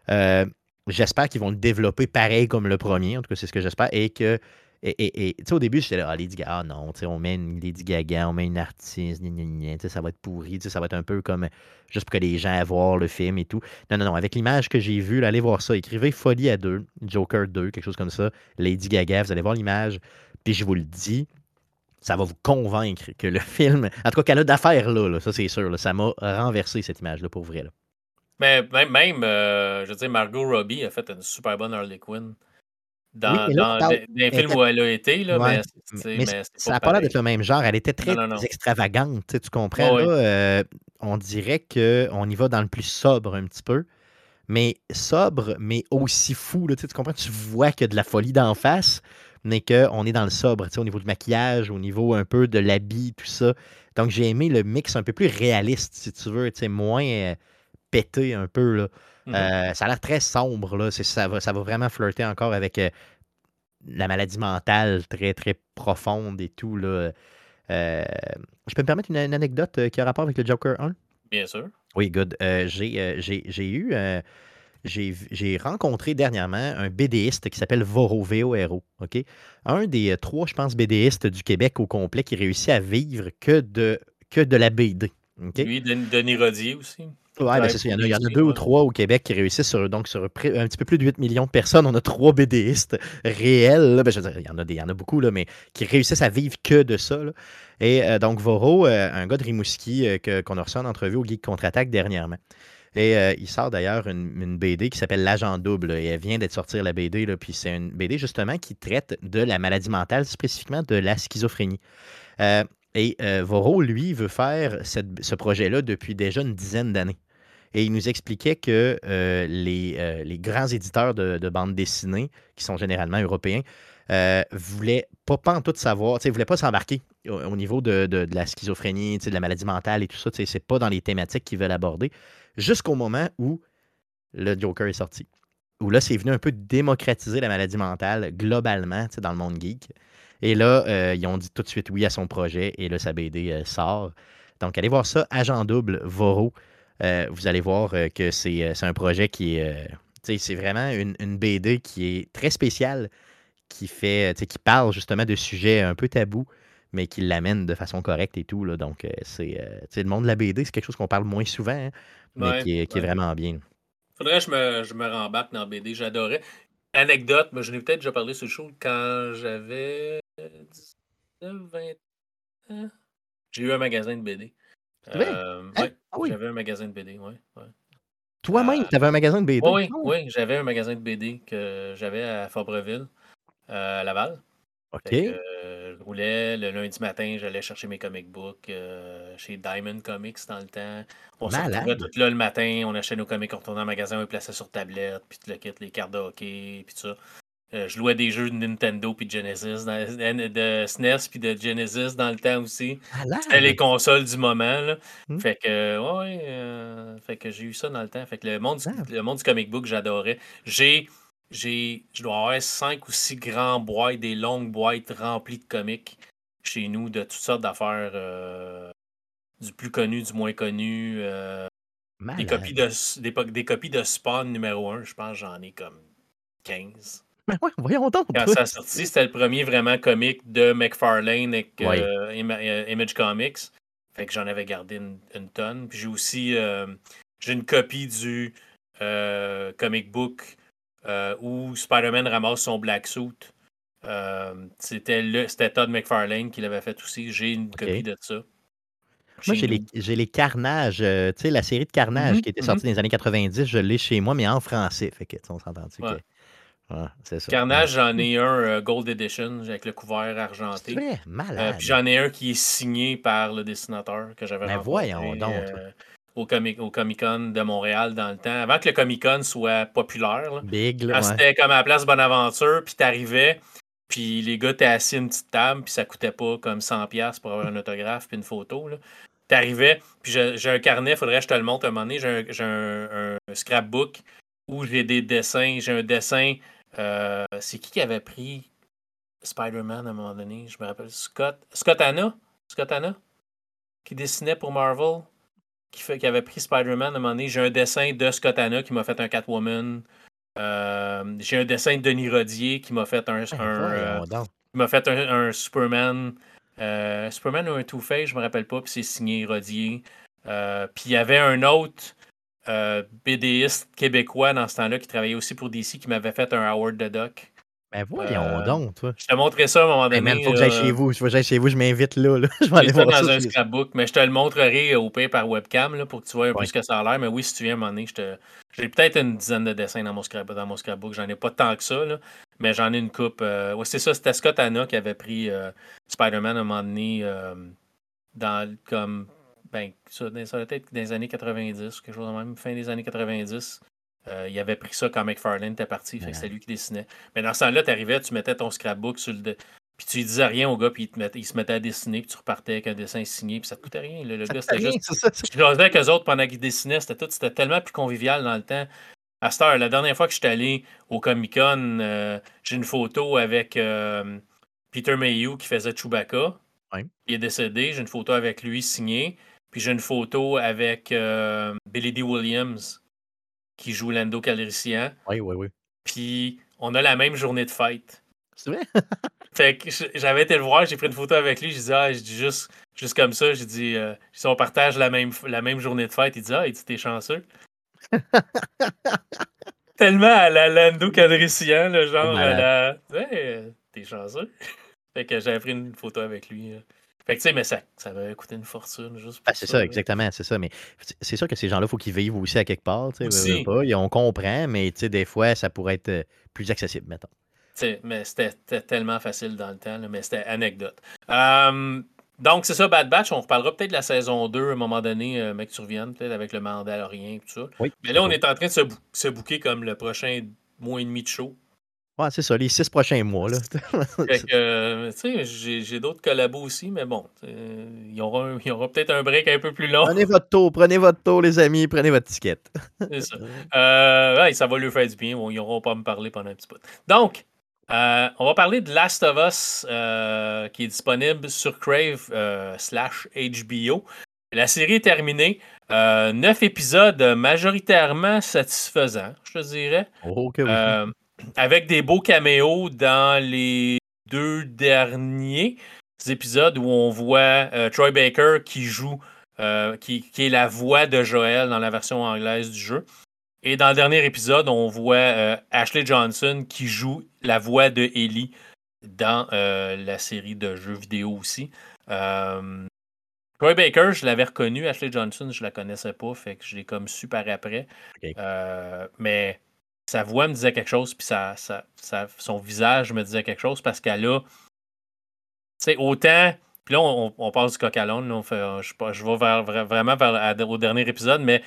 Euh, j'espère qu'ils vont le développer pareil comme le premier. En tout cas, c'est ce que j'espère. Et que. Et, et- au début, j'étais là, ah, Lady Gaga, ah non, on met une Lady Gaga, on met une artiste, ça va être pourri, ça va être un peu comme juste pour que les gens aient voir le film et tout. Non, non, non, avec l'image que j'ai vue, allez voir ça. Écrivez Folie à deux, Joker 2, quelque chose comme ça, Lady Gaga, vous allez voir l'image, puis je vous le dis, ça va vous convaincre que le film, en tout cas, qu'elle a d'affaires là, là, ça c'est sûr, ça m'a renversé cette image-là pour vrai. Là. Mais même, même euh, je veux dire, Margot Robbie a fait une super bonne Harley Quinn. Dans, Oui, là, dans, les- films où elle a été, là, Ouais, mais, ça n'a pas l'air d'être le même genre. Elle était très, Non, non, non. très extravagante, tu comprends. Là, euh, on dirait qu'on y va dans le plus sobre un petit peu. Mais sobre, mais aussi fou. Là, tu comprends? Tu vois qu'il y a de la folie d'en face, mais qu'on est dans le sobre, au niveau du maquillage, au niveau un peu de l'habit, tout ça. Donc, j'ai aimé le mix un peu plus réaliste, si tu veux, moins euh, pété un peu. Là. Mhm. Euh, ça a l'air très sombre. Là. Ça, va, ça va vraiment flirter encore avec euh, la maladie mentale très, très profonde et tout. Là. Euh, je peux me permettre une, une anecdote qui a rapport avec le Joker 1? Bien sûr. Oui, good. J'ai, eu, j'ai rencontré dernièrement un BDiste qui s'appelle Voro, V-O-R-O. OK? Un des trois, je pense, BDistes du Québec au complet qui réussit à vivre que de, que de la BD. Lui, Denis Rodier aussi. Oui, ben c'est ça. Il y, en a, deux ou trois au Québec qui réussissent sur, donc sur un petit peu plus de 8 millions de personnes. On a trois BDistes réels. Ben, je veux dire, il, y en a des, il y en a beaucoup, là, mais qui réussissent à vivre que de ça. Et euh, donc, Voro, euh, un gars de Rimouski qu'on a reçu en entrevue au Geek Contre-Attaque dernièrement. Et euh, il sort d'ailleurs une, BD qui s'appelle L'Agent Double. Et elle vient d'être sortie, la BD. Là, puis c'est une BD justement qui traite de la maladie mentale, spécifiquement de la schizophrénie. Euh, et euh, Voro, lui, veut faire ce projet-là depuis déjà une dizaine d'années. Et il nous expliquait que les, les, grands éditeurs de, de bandes dessinées, qui sont généralement européens, euh, voulait pas, tout savoir, ne voulait pas s'embarquer au, niveau de, de, la schizophrénie, de la maladie mentale et tout ça. C'est pas dans les thématiques qu'ils veulent aborder. Jusqu'au moment où le Joker est sorti. Où là, c'est venu un peu démocratiser la maladie mentale globalement dans le monde geek. Et là, euh, ils ont dit tout de suite oui à son projet et là, sa BD euh, sort. Donc, allez voir ça, Agent Double, Voro. Vous allez voir que c'est un projet qui est. c'est vraiment une, une, BD qui est très spéciale, qui fait, qui parle justement de sujets un peu tabous, mais qui l'amène de façon correcte et tout. Là. Donc, euh, c'est le monde de la BD, c'est quelque chose qu'on parle moins souvent, hein, mais qui, est, vraiment bien. Faudrait que je me, je me rembarque dans la BD, j'adorais. Anecdote, mais je n'ai peut-être déjà parlé sur le show quand j'avais 19, 20 ans. J'ai eu un magasin de BD. Euh, hein? ah oui. J'avais un magasin de BD, oui. Toi-même, euh, tu avais un magasin de BD? Oui, oui, j'avais un magasin de BD que j'avais à Fabreville. Euh, à Laval. OK. Je roulais le lundi matin, j'allais chercher mes comic books chez Diamond Comics dans le temps. On se retrouvait tout là le matin, on achetait nos comics, on retournait au magasin, on les plaçait sur tablette, puis le kit, les cartes de hockey, puis tout ça. Je louais des jeux de Nintendo puis de Genesis, de SNES puis de Genesis dans le temps aussi. C'était les consoles du moment. Là. Mmh. Fait que ouais, fait que j'ai eu ça dans le temps. Fait que le monde, le monde du comic book, j'adorais. J'ai j'ai, je dois avoir cinq ou six grands boîtes, des longues boîtes remplies de comics chez nous, de toutes sortes d'affaires, euh, du plus connu, du moins connu. Euh, des, copies de, des, copies de Spawn numéro 1, je pense j'en ai comme 15. Mais ouais, voyons donc. Quand ça a sorti, c'était le premier vraiment comique de McFarlane avec euh, Image Comics. Fait que j'en avais gardé une, tonne. Puis j'ai aussi j'ai une copie du comic book euh, où Spider-Man ramasse son black suit. Euh, c'était Todd McFarlane qui l'avait fait aussi. J'ai une copie de ça. Moi, j'ai les, les, Carnages, euh, tu sais, la série de Carnage mm-hmm, qui était sortie mm-hmm. dans les années 90, je l'ai chez moi, mais en français. Fait que, on s'entend ouais. que... ça. Carnage, j'en ai un Gold Edition avec le couvert argenté. Malade. puis j'en ai un qui est signé par le dessinateur que j'avais ben voyons donc au, Comic, au Con de Montréal dans le temps, avant que le Comic Con soit populaire. Big, C'était comme à la place Bonaventure, puis t'arrivais, puis les gars étaient assis à une petite table, puis ça coûtait pas comme 100$ pour avoir un autographe puis une photo. T'arrivais, puis j'ai un carnet, faudrait que je te le montre un moment donné, j'ai un, scrapbook où j'ai des dessins, j'ai un dessin, euh, c'est qui qui avait pris Spider-Man à un moment donné, je me rappelle, Scott, Scott Anna, Scott Anna, qui dessinait pour Marvel qui, fait, qui avait pris Spider-Man à un moment donné. J'ai un dessin de Scott Anna qui m'a fait un Catwoman. Euh, j'ai un dessin de Denis Rodier qui m'a fait un, euh, m'a fait un, Superman. Euh, Superman ou un Two-Face, je me rappelle pas, puis c'est signé Rodier. puis il y avait un autre BDiste québécois dans ce temps-là qui travaillait aussi pour DC qui m'avait fait un Howard the Duck. Ben voyons euh, donc, toi. Je te montrerai ça à un moment donné. il faut que j'aille chez vous. Faut que j'aille chez vous, je m'invite là, Je vais aller voir ça. dans un scrapbook, mais je te le montrerai au pire par webcam là, pour que tu vois un peu ce que ça a l'air. Mais oui, si tu viens à un moment donné, te... j'ai peut-être une dizaine de dessins dans mon, scrapbook. Dans mon scrapbook. J'en ai pas tant que ça, là, mais j'en ai une coupe. Euh... Ouais, c'est ça, c'était Scott Anna qui avait pris euh, Spider-Man à un moment donné euh, dans comme. Ben, ça, ça doit être dans les années 90, quelque chose de même, fin des années 90. Euh, il avait pris ça quand McFarlane était parti, que c'est lui qui dessinait. Mais dans ce temps-là, tu arrivais, tu mettais ton scrapbook sur le. Puis tu lui disais rien au gars, puis il, se mettait à dessiner, puis tu repartais avec un dessin signé, puis ça te coûtait rien. Le, gars, c'était juste. Je jasais avec eux autres pendant qu'ils dessinaient, c'était tout, c'était tellement plus convivial dans le temps. À cette heure, la dernière fois que je suis allé au Comic Con, euh, j'ai une photo avec euh, Peter Mayhew qui faisait Chewbacca. Il est décédé, j'ai une photo avec lui signée. Puis j'ai une photo avec Billy D. Williams qui joue Lando Calrissian. Oui, oui, oui. Puis on a la même journée de fête. C'est vrai? fait que j'avais été le voir, j'ai pris une photo avec lui, j'ai dit, ah, je dis juste, juste comme ça, j'ai dit, euh, si on partage la même, la même journée de fête, il dit, ah, il dit, t'es chanceux. Tellement à la Lando Calrissian, le genre, à la. T'es chanceux. fait que j'avais pris une photo avec lui. Fait que, tu sais, mais ça, ça m'avait coûté une fortune juste ah, c'est ça, exactement, c'est ça. Mais c'est sûr que ces gens-là, il faut qu'ils vivent aussi à quelque part. Tu sais, pas, on comprend, mais tu sais, des fois, ça pourrait être euh, plus accessible, mettons. sais, mais c'était tellement facile dans le temps, mais c'était anecdote. donc, c'est ça, Bad Batch. On reparlera peut-être de la saison 2 à un moment donné, euh, mec, tu reviennes, peut-être avec le Mandalorien et tout ça. Oui, mais là, on est en train de se, se bouquer comme le prochain mois et demi de show. Ouais, c'est ça, les six prochains mois. Là. euh, j'ai d'autres collabos aussi, mais bon, il y aura, aura peut-être un break un peu plus long. Prenez votre tour, prenez votre tour, les amis, prenez votre ticket. c'est ça. Euh, ça va lui faire du bien. Bon, ils n'auront pas à me parler pendant un petit peu. Donc, euh, on va parler de Last of Us euh, qui est disponible sur Crave slash HBO. La série est terminée. neuf épisodes majoritairement satisfaisants, je te dirais. Oh, oui avec des beaux caméos dans les deux derniers épisodes où on voit euh, Troy Baker qui joue, euh, qui, est la voix de Joël dans la version anglaise du jeu. Et dans le dernier épisode, on voit euh, Ashley Johnson qui joue la voix de Ellie dans la série de jeux vidéo aussi. Troy Baker, je l'avais reconnu. Ashley Johnson, je la connaissais pas, fait que je l'ai comme super après. mais sa voix me disait quelque chose, puis ça, son visage me disait quelque chose parce qu'elle a. Tu sais, autant. Puis là, on, on, passe du coq à l'onde. Je, je vais vers, vraiment vers, au dernier épisode, mais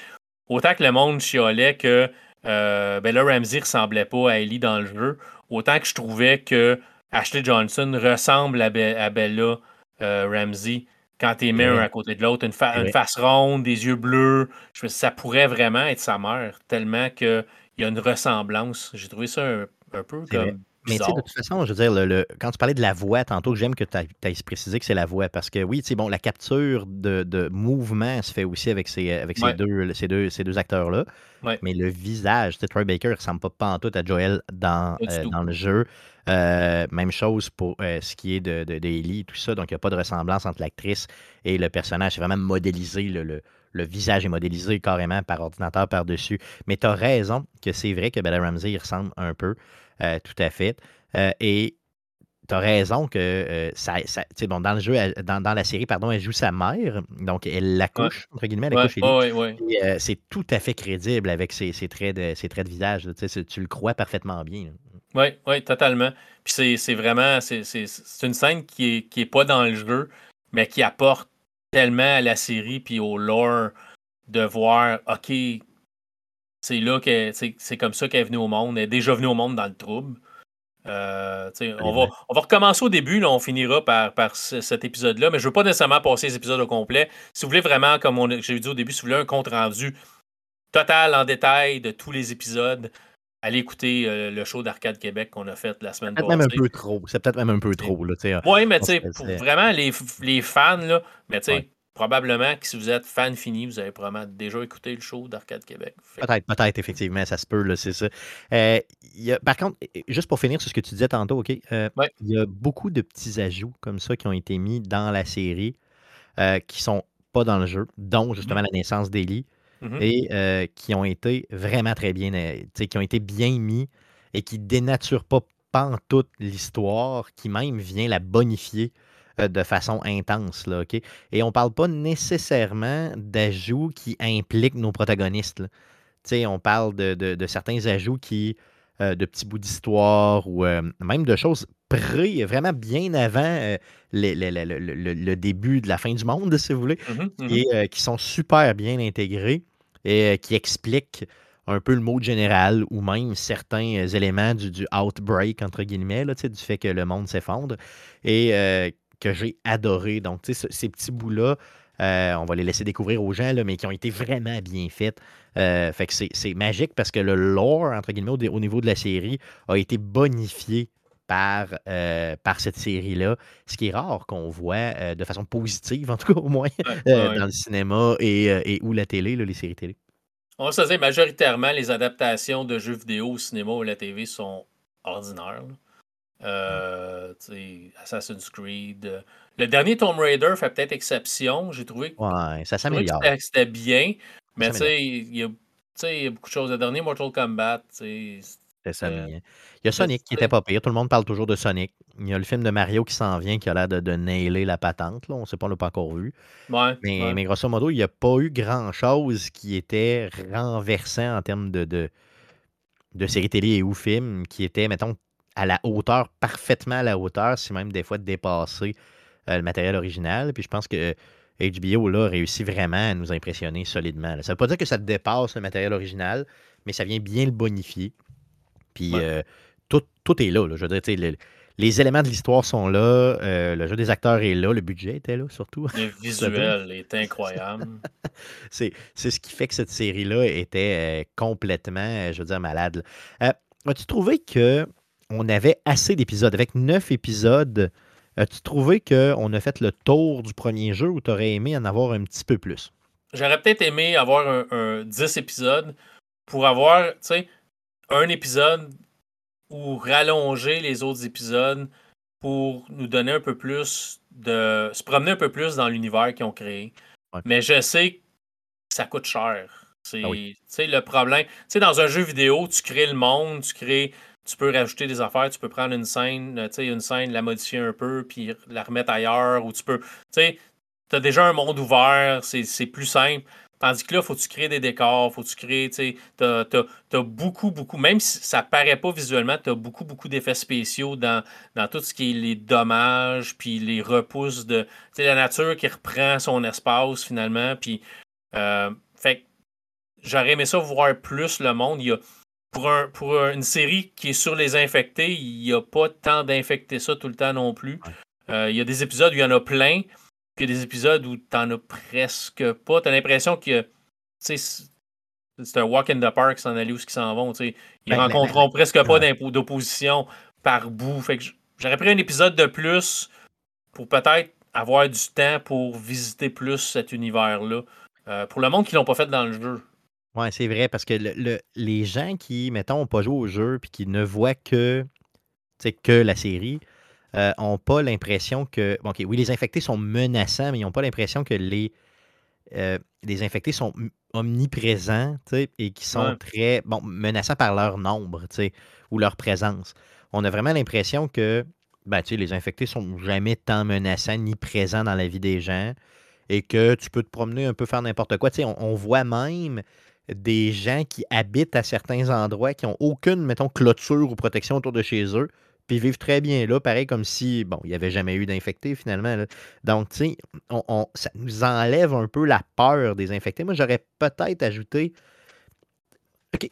autant que le monde chiolait que euh, Bella Ramsey ressemblait pas à Ellie dans le jeu, autant que je trouvais que Ashley Johnson ressemble à, Bella euh, Ramsey quand t'es mis un à côté de l'autre, une, face ronde, des yeux bleus. Je me ça pourrait vraiment être sa mère, tellement que il y a une ressemblance. J'ai trouvé ça un, peu comme. Mais tu sais, de toute façon, je veux dire, le, quand tu parlais de la voix tantôt, j'aime que tu aies précisé que c'est la voix. Parce que oui, tu sais, bon, la capture de, de, mouvement se fait aussi avec ces, avec ces, deux, ces, deux, ces deux acteurs-là. Mais le visage, tu sais, Troy Baker ne ressemble pas, pas en tout à Joel dans, euh, dans le jeu. Euh, même chose pour euh, ce qui est de, de, de tout ça. Donc, il n'y a pas de ressemblance entre l'actrice et le personnage. C'est vraiment modélisé le, le visage est modélisé carrément par ordinateur par-dessus. Mais tu as raison que c'est vrai que Bella Ramsey ressemble un peu, euh, tout à fait. Euh, et tu as raison que euh, ça, bon, dans le jeu, dans, la série, pardon, elle joue sa mère, donc elle l'accouche, entre guillemets, elle accouche ouais, c'est tout à fait crédible avec ses, traits, de, ses traits de visage. Tu le crois parfaitement bien. Oui, oui, totalement. Puis c'est vraiment, c'est une scène qui n'est qui est pas dans le jeu, mais qui apporte tellement à la série puis au lore de voir, OK, c'est là que c'est comme ça qu'elle est venue au monde. Elle est déjà venue au monde dans le trouble. Euh, on, va, on va recommencer au début, là, on finira par, par cet épisode-là, mais je ne veux pas nécessairement passer les épisodes au complet. Si vous voulez vraiment, comme j'ai dit au début, si vous voulez un compte rendu total en détail de tous les épisodes, allez écouter euh, le show d'Arcade Québec qu'on a fait la semaine passée. C'est peut-être même un peu trop. C'est peut-être même un peu trop. Oui, mais tu sais, pour vraiment les, les fans, là, mais tu sais, probablement que si vous êtes fan fini, vous avez probablement déjà écouté le show d'Arcade Québec. Peut-être, peut-être, effectivement, ça se peut, c'est ça. Euh, y a, par contre, juste pour finir sur ce que tu disais tantôt, OK, euh, il y a beaucoup de petits ajouts comme ça qui ont été mis dans la série qui sont pas dans le jeu, dont justement mm-hmm. la naissance d'Ellie. Mmh et euh, qui ont été vraiment très bien, euh, qui ont été bien mis et qui dénaturent pas toute l'histoire, qui même vient la bonifier euh, de façon intense. Là? Et on parle pas nécessairement d'ajouts qui impliquent nos protagonistes. On parle de, de, certains ajouts qui, de petits bouts d'histoire ou même de choses pré, vraiment bien avant le, début de la fin du monde, si vous voulez, mmh mmh et qui sont super bien intégrés et qui expliquent un peu le mot général ou même certains éléments du, outbreak, entre guillemets, là, du fait que le monde s'effondre et que j'ai adoré. Donc, ces petits bouts-là, on va les laisser découvrir aux gens, mais qui ont été vraiment bien faits. fait que c'est magique parce que le lore, entre guillemets, au, niveau de la série, a été bonifié par, par cette série-là, ce qui est rare qu'on voit de façon positive, en tout cas au moins, dans le cinéma et, ou la télé, les séries télé. on va se dire majoritairement, les adaptations de jeux vidéo au cinéma ou à la TV sont ordinaires. Euh, Assassin's Creed. Le dernier Tomb Raider fait peut-être exception. J'ai trouvé, ouais, ça s'améliore. que c'était bien. Mais tu sais, il y, a beaucoup de choses. Le dernier Mortal Kombat, ça Il y a Sonic qui était pas pire. Tout le monde parle toujours de Sonic. Il y a le film de Mario qui s'en vient qui a l'air de, de nailer la patente. Là. On ne sait pas, on l'a pas encore vu. Ouais, mais, mais, grosso modo, il n'y a pas eu grand-chose qui était renversant en termes de, de, de séries télé et ou films qui était, mettons, à la hauteur, parfaitement à la hauteur, si même des fois de dépasser euh, le matériel original. Puis je pense que HBO là, réussit vraiment à nous impressionner solidement. Ça ne veut pas dire que ça dépasse le matériel original, mais ça vient bien le bonifier. Puis euh, tout, est là, Je veux dire, les éléments de l'histoire sont là, euh, le jeu des acteurs est là, le budget était là surtout. Le visuel est incroyable. c'est ce qui fait que cette série-là était euh, complètement, je veux dire, malade. As-tu trouvé que on avait assez d'épisodes? Avec neuf épisodes, as-tu trouvé qu'on a fait le tour du premier jeu ou tu aurais aimé en avoir un petit peu plus? J'aurais peut-être aimé avoir un, un 10 épisodes pour avoir, tu sais, un épisode ou rallonger les autres épisodes pour nous donner un peu plus de. se promener un peu plus dans l'univers qu'ils ont créé. Mais je sais que ça coûte cher. C'est ah le problème. Dans un jeu vidéo, tu crées le monde, tu crées. Tu peux rajouter des affaires, tu peux prendre une scène, tu sais, une scène, la modifier un peu, puis la remettre ailleurs, ou tu peux. Tu sais, tu as déjà un monde ouvert, c'est plus simple. Tandis que là, faut que tu crées des décors, faut que tu crées, tu sais, t'as, as, beaucoup, beaucoup, même si ça paraît pas visuellement, tu as beaucoup, beaucoup d'effets spéciaux dans, dans tout ce qui est les dommages, puis les repousses de, tu la nature qui reprend son espace finalement, puis, euh, fait j'aurais aimé ça voir plus le monde. Il y a, pour, un, pour une série qui est sur les infectés, il n'y a pas tant d'infectés ça tout le temps non plus. Euh, il y a des épisodes où il y en a plein, a des épisodes où t'en as presque pas. T'as l'impression que c'est un walk in the park s'en aller où ils s'en vont. Ils ben, rencontreront presque pas d'opposition par bout. Fait que j'aurais pris un épisode de plus pour peut-être avoir du temps pour visiter plus cet univers-là. Euh, pour le monde qui l'ont pas fait dans le jeu. Ouais, c'est vrai, parce que le, les gens qui, mettons, n'ont pas joué au jeu puis qui ne voient que, que la série, n'ont euh, pas l'impression que. Bon, oui, les infectés sont menaçants, mais ils n'ont pas l'impression que les, euh, les infectés sont omniprésents et qui sont très bon, menaçants par leur nombre ou leur présence. On a vraiment l'impression que ben, les infectés sont jamais tant menaçants ni présents dans la vie des gens et que tu peux te promener un peu, faire n'importe quoi. On, on voit même des gens qui habitent à certains endroits qui n'ont aucune, mettons, clôture ou protection autour de chez eux, puis vivent très bien là, pareil comme si, bon, il n'y avait jamais eu d'infectés finalement. Donc, tu sais, on, ça nous enlève un peu la peur des infectés. Moi, j'aurais peut-être ajouté. OK.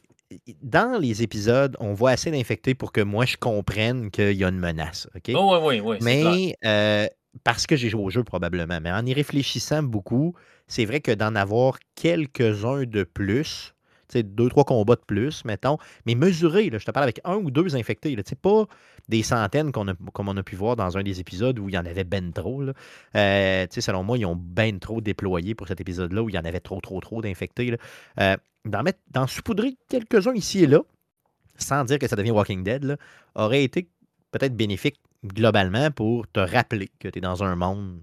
Dans les épisodes, on voit assez d'infectés pour que moi, je comprenne qu'il y a une menace. OK? Oh, oui, oui, oui. Mais euh, parce que j'ai joué au jeu, probablement. Mais en y réfléchissant beaucoup, c'est vrai que d'en avoir quelques-uns de plus, deux, trois combats de plus, mettons, mais mesurés, je te parle avec un ou deux infectés, là, pas des centaines qu'on a, comme on a pu voir dans un des épisodes où il y en avait ben trop. Euh, selon moi, ils ont ben trop déployé pour cet épisode-là où il y en avait trop, trop, trop d'infectés. Euh, d'en, mettre, d'en saupoudrer quelques-uns ici et là, sans dire que ça devient Walking Dead, aurait été peut-être bénéfique globalement pour te rappeler que tu es dans un monde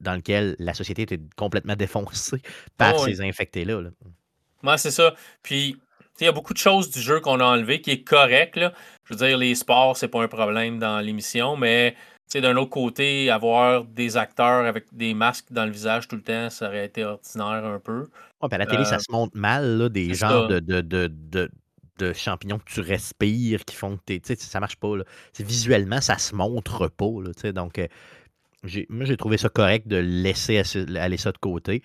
dans lequel la société était complètement défoncée par oh ces infectés-là. Moi, c'est ça. Puis, il y a beaucoup de choses du jeu qu'on a enlevé qui est correct. Là. Je veux dire, les sports, c'est pas un problème dans l'émission, mais d'un autre côté, avoir des acteurs avec des masques dans le visage tout le temps, ça aurait été ordinaire un peu. Ouais, ben, à la télé, ça euh, se montre mal, là, des genres de, de, de, de, champignons que tu respires qui font que tu ça marche pas. Là. Visuellement, ça se montre pas. Là, donc, euh, moi, j'ai trouvé ça correct de laisser aller ça de côté.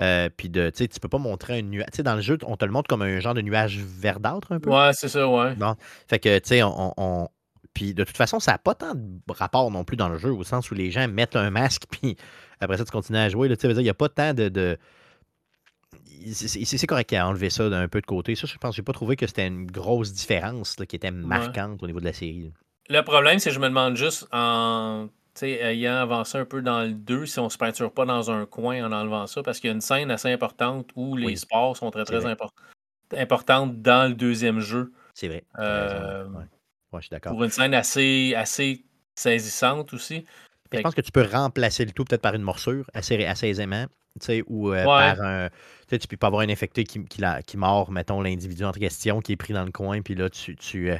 Euh, puis de, tu sais, tu peux pas montrer un nuage. Tu sais, dans le jeu, on te le montre comme un genre de nuage verdâtre un peu. Ouais, c'est ça, ouais. Bon. Fait que, tu sais, on, Puis de toute façon, ça n'a pas tant de rapport non plus dans le jeu, au sens où les gens mettent un masque, puis après ça, tu continues à jouer. Tu sais, il n'y a pas tant de. de... C'est correct à enlever ça d'un peu de côté. Ça, je pense que j'ai pas trouvé que c'était une grosse différence qui était marquante au niveau de la série. Le problème, c'est que je me demande juste en sais, ayant avancé un peu dans le 2, si on se peinture pas dans un coin en enlevant ça, parce qu'il y a une scène assez importante où les Oui, sports sont très, très importantes dans le deuxième jeu. C'est vrai, ouais, ouais. Ouais, je suis d'accord. pour une scène assez assez saisissante aussi. Je pense que tu peux remplacer le tout peut-être par une morsure assez assez aisément, tu sais, ou, heu, Ouais. par un tu peux pas avoir un infecté qui qui la qui mord, mettons, l'individu en question qui est pris dans le coin, puis là, tu tu, heu,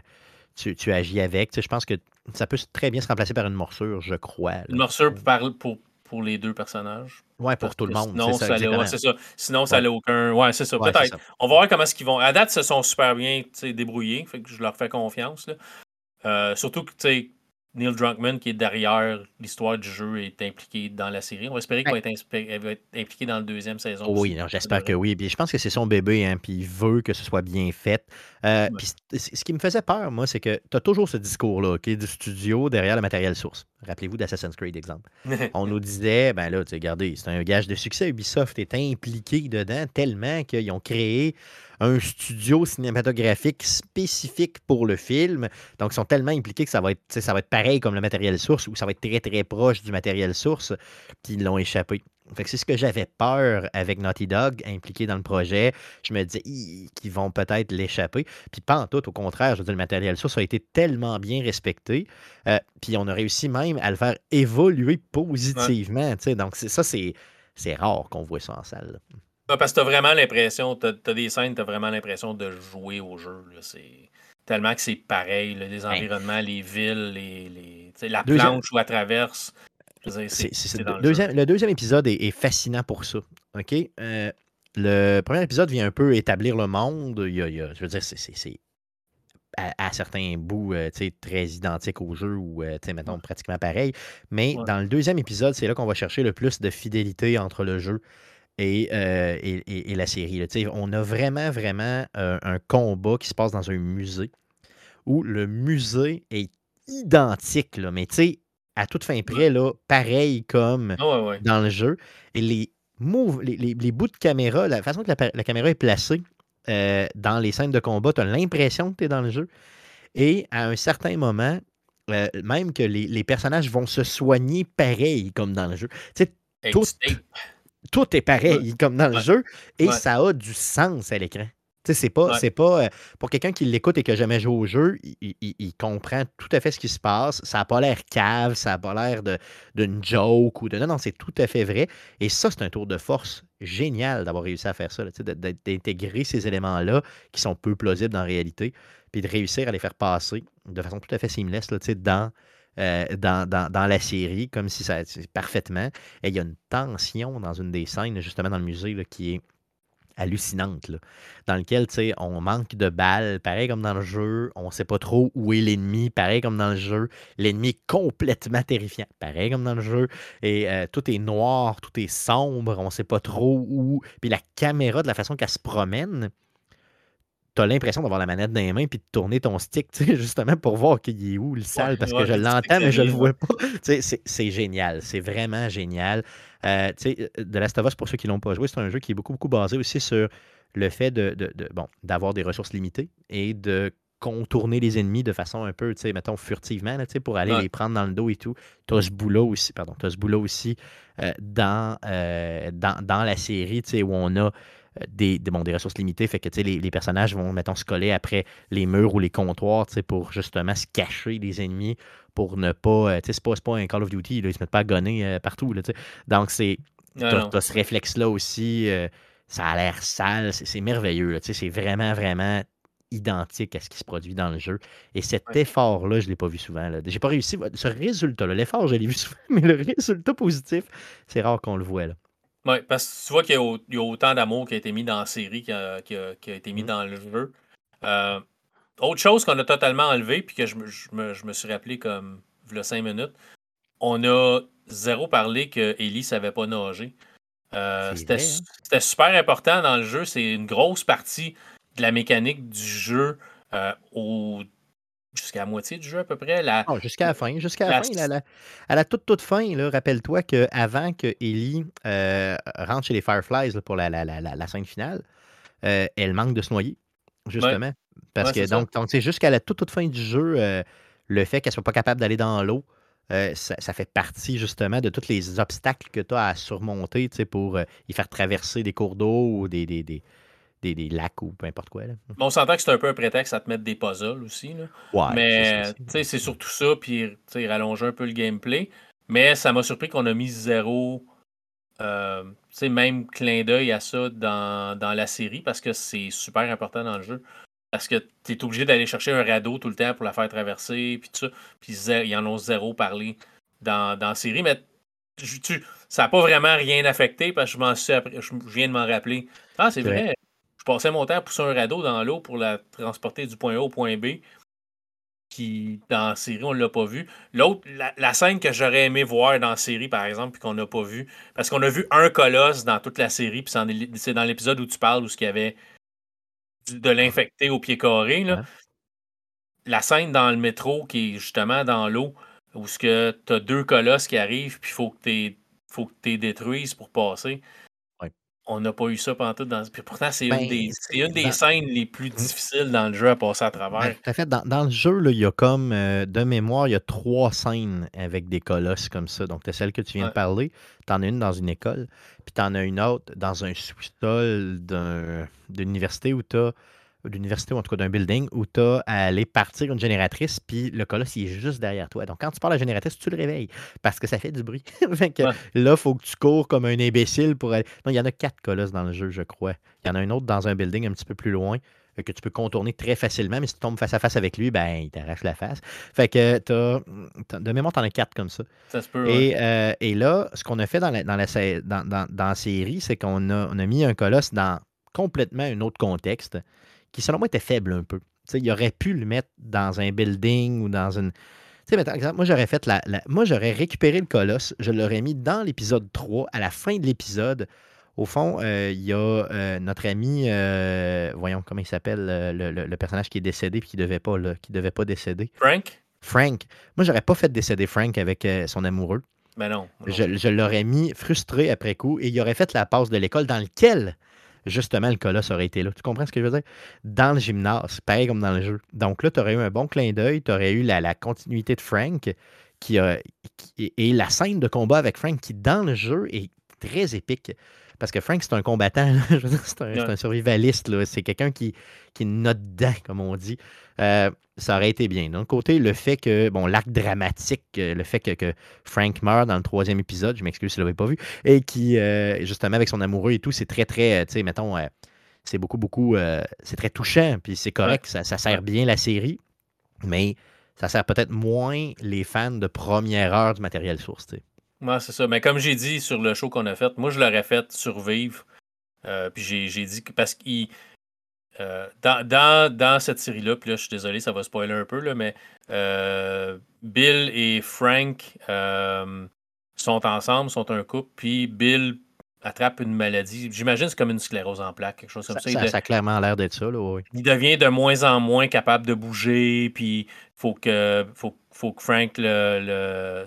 tu tu agis avec. Tu sais, je pense que ça peut très bien se remplacer par une morsure, je crois, Une morsure par pour pour les 2 personnages. Ouais, Parce pour tout le monde, sinon ça, ça allait ouais, exactement. c'est ça. Sinon ça Ouais. allait aucun ouais, c'est ça, Ouais, peut-être. On va voir comment est-ce qu'ils vont à date, ils se sont super bien, débrouillés, fait que je leur fais confiance, là. Heu, surtout que, tu sais, Neil Druckmann qui est derrière l'histoire du jeu est impliqué dans la série. On va espérer qu'il Ouais. va être va impliqué dans le 2e saison Oui, j'espère que oui. Puis je pense que c'est son bébé, hein, puis il veut que ce soit bien fait. Ouais. puis c ce qui me faisait peur, moi, c'est que tu as toujours ce discours-là, OK, du studio derrière le matériel source. Rappelez-vous d'Assassin's Creed, exemple. On nous disait: «Ben là, tu sais, regardez, c'est un gage de succès, Ubisoft est impliqué dedans tellement qu'ils ont créé un studio cinématographique spécifique pour le film. Donc, ils sont tellement impliqués que ça va être, ça va être pareil comme le matériel source ou ça va être très, très proche du matériel source», puis ils l'ont échappé. Fait que c'est ce que j'avais peur avec Naughty Dog impliqué dans le projet. Je me disais: «Hi, qu'ils vont peut-être l'échapper». Puis pas en tout, au contraire, je veux dire, le matériel source a été tellement bien respecté, heu, puis on a réussi même à le faire évoluer Ouais. positivement, tu sais? Donc ça, c'est c'est rare qu'on voit ça en salle, là. Parce que tu as vraiment l'impression, tu as des scènes, tu as vraiment l'impression de jouer au jeu. C'est tellement que c'est pareil, là, les Hein. environnements, les villes, les les la 2e planche où elle traverse. Dire, le deuxième le 2e épisode est est fascinant pour ça, OK? Heu, le 1er épisode vient un peu établir le monde. Il y a il y a je veux dire, c'est à à certains bouts, sais, très identique au jeu ou, Ouais. mettons pratiquement pareil. Mais Ouais. dans le 2e épisode, c'est là qu'on va chercher le plus de fidélité entre le jeu et heu, et et et la série, là. On a vraiment, vraiment, heu, un combat qui se passe dans un musée où le musée est identique, là, mais tu sais, à toute fin près, là, pareil comme Ah ouais, ouais. dans le jeu et les move les les les bouts de caméra, la façon que la caméra est placée, heu, dans les scènes de combat, tu as l'impression que tu es dans le jeu et à un certain moment, même que les les personnages vont se soigner pareil comme dans le jeu. Tu sais, tout. Tout est Ouais. pareil comme dans le Ouais. jeu et Ouais. ça a du sens à l'écran. Tu sais, c'est pas c'est pas, heu pour quelqu'un qui l'écoute et qui a jamais joué au jeu, il il il il comprend tout à fait ce qui se passe. Ça a pas l'air cave, ça a pas l'air de d'une joke ou de non, non, c'est tout à fait vrai et ça, c'est un tour de force génial d'avoir réussi à faire ça, d'intégrer ces éléments-là qui sont peu plausibles en réalité, puis de réussir à les faire passer de façon tout à fait seamless, là, dans, heu, dans la série comme si ça parfaitement et il y a une tension dans une des scènes, justement, dans le musée, qui est hallucinante, là. Dans lequel, tu sais, on manque de balles, pareil comme dans le jeu. On sait pas trop où est l'ennemi, pareil comme dans le jeu. L'ennemi est complètement terrifiant, pareil comme dans le jeu et heu, tout est noir, tout est sombre, on sait pas trop où puis la caméra, de la façon qu'elle se promène tu as l'impression d'avoir la manette dans les mains puis de tourner ton stick, tu sais, justement pour voir qu'il est où le Ouais, sale parce que je l'entends, mais je le vois pas. Tu sais, c'est génial, c'est vraiment génial. Sais, heu, The Last of Us, pour ceux qui l'ont pas joué, c'est un jeu qui est beaucoup, beaucoup basé aussi sur le fait de de de bon, d'avoir des ressources limitées et de contourner les ennemis de façon un peu, tu sais, mettons furtivement, là, tu sais, pour aller Ouais. les prendre dans le dos et tout. Tu as ce bout-là aussi pardon, tu as ce bout-là aussi, heu, dans, heu, dans dans la série, tu sais, où on a, des des bon, des ressources limitées, fait que, les les personnages vont, mettons, se coller après les murs ou les comptoirs, pour justement se cacher des ennemis, pour ne pas, sais, c'est pas pas un Call of Duty, là, ils se mettent pas à gunner, heu, partout, là. Donc c'est Non, tu as non. tu as ce réflexe-là aussi, heu, ça a l'air sale, c'est merveilleux, c'est vraiment, vraiment identique à ce qui se produit dans le jeu et cet Ouais. effort-là, je l'ai pas vu souvent. J'ai pas réussi ce résultat-là, l'effort, je l'ai vu souvent, mais le résultat positif, c'est rare qu'on le voit, là. Ouais, parce que tu vois qu'il y a au il y a autant d'amour qui a été mis dans la série qui a qui a qui a été mis Mmh. dans le jeu. Heu, autre chose qu'on a totalement enlevé puis que je me je me je me suis rappelé comme v'là 5 minutes, on a 0 parlé qu'Ellie savait pas nager. C'était su hein? c'était super important dans le jeu, c'est une grosse partie de la mécanique du jeu, au jusqu'à la moitié du jeu à peu près, la Ah, jusqu'à la fin jusqu'à la la fin, la s la à la toute, toute fin, rappelle-toi qu'avant qu'Ellie, heu, rentre chez les Fireflies, là, pour la la la la la scène finale, heu, elle manque de se noyer, Ouais. justement. Parce Ouais, que donc donc, jusqu'à la toute, toute fin du jeu, heu, le fait qu'elle soit pas capable d'aller dans l'eau, euh, ça, ça fait partie justement de tous les obstacles que tu as à surmonter, pour euh, y faire traverser des cours d'eau ou des, des, des, des- des lacs ou peu importe quoi. Là. On s'entend que c'est un peu un prétexte à te mettre des puzzles aussi. Là. Ouais, Mais c'est surtout ça, puis rallonger un peu le gameplay. Mais ça m'a surpris qu'on a mis zéro, euh, même clin d'œil à ça dans, dans la série parce que c'est super important dans le jeu. Parce que tu es obligé d'aller chercher un radeau tout le temps pour la faire traverser, puis tout ça. Puis ils en ont zéro parlé dans, dans la série. Mais tu- ça n'a pas vraiment rien affecté parce que je m'en suis je viens de m'en rappeler. Ah, C'est vrai. Passais mon temps à pousser un radeau dans l'eau pour la transporter du point A au point B. Qui, dans la série, on ne l'a pas vu. L'autre, la, la scène que j'aurais aimé voir dans la série, par exemple, puis qu'on n'a pas vu, parce qu'on a vu un colosse dans toute la série, puis c'est dans l'épisode où tu parles, où il y avait de l'infecté au pied carré. Là. Ouais. La scène dans le métro qui est justement dans l'eau, où tu as deux colosses qui arrivent, puis il faut que tu les détruises pour passer. On n'a pas eu ça pendant tout. Dans... Puis pourtant, c'est Ben, une des, c'est- c'est une des dans- scènes les plus Mhm. difficiles dans le jeu à passer à Ben, travers. tout à fait. Dans, dans le jeu, là, il y a comme, euh, de mémoire, il y a trois scènes avec des colosses comme ça. Donc, tu as celle que tu viens de parler, tu en as une dans une école, puis tu en as une autre dans un sous-sol d'un- d'une université où tu as d'université ou en tout cas d'un building où tu as à aller partir une génératrice, puis le colosse, il est juste derrière toi. Donc, quand tu parles à la génératrice, tu le réveilles parce que ça fait du bruit. Fait que Ouais. là, il faut que tu cours comme un imbécile pour aller. Non, il y en a quatre colosses dans le jeu, je crois. Il y en a un autre dans un building un petit peu plus loin euh, que tu peux contourner très facilement, mais si tu tombes face à face avec lui, ben, il t'arrache la face. Fait que t'as, t'as- de mémoire, tu en as quatre comme ça. Ça se peut. ouais. Et, euh, et là, ce qu'on a fait dans la, dans la, dans, dans- dans la série, c'est qu'on a, on a mis un colosse dans complètement un autre contexte qui, selon moi, était faible un peu. Il aurait pu le mettre dans un building ou dans une. Tu sais, mais par exemple, moi, j'aurais fait la, la- Moi, j'aurais récupéré le colosse, je l'aurais mis dans l'épisode 3, à la fin de l'épisode. Au fond, euh, il y a euh, notre ami, euh, voyons comment il s'appelle, le, le- le personnage qui est décédé et qui devait pas, là, qui devait pas décéder. Frank? Frank. Moi, j'aurais pas fait décéder Frank avec son amoureux. Ben non. non. Je, je l'aurais mis frustré après coup et il aurait fait la passe de l'école dans lequel, justement, le colosse aurait été là. Tu comprends ce que je veux dire? Dans le gymnase, pareil comme dans le jeu. Donc là, tu aurais eu un bon clin d'œil, tu aurais eu la, la continuité de Frank qui a, et la scène de combat avec Frank qui, dans le jeu, est très épique. Parce que Frank, c'est un combattant, c'est un, survivaliste. C'est quelqu'un qui, notre dedans, comme on dit. Euh, ça aurait été bien. D'un autre côté, le fait que, bon, l'arc dramatique, euh, le fait que, que Frank meurt dans le troisième épisode, je m'excuse si vous ne l'avez pas vu, et qui, euh, justement, avec son amoureux et tout, c'est très, très, tu sais, mettons, euh, c'est beaucoup, beaucoup, c'est très touchant, puis c'est correct, ça, ça sert bien la série, mais ça sert peut-être moins les fans de première heure du matériel source, tu sais. Ouais, c'est ça. Mais comme j'ai dit sur le show qu'on a fait, moi, je l'aurais fait survivre. Euh, puis j'ai, dit que parce qu'il. euh, dans, dans, dans cette série-là, puis là, je suis désolé, ça va spoiler un peu, là, mais euh, Bill et Frank sont ensemble, sont un couple, puis Bill attrape une maladie. J'imagine que c'est comme une sclérose en plaques, quelque chose comme Ça, ça. ça- Il de- ça a clairement l'air d'être ça, là, oui. il devient de moins en moins capable de bouger, puis faut que, faut, faut que Frank le. le...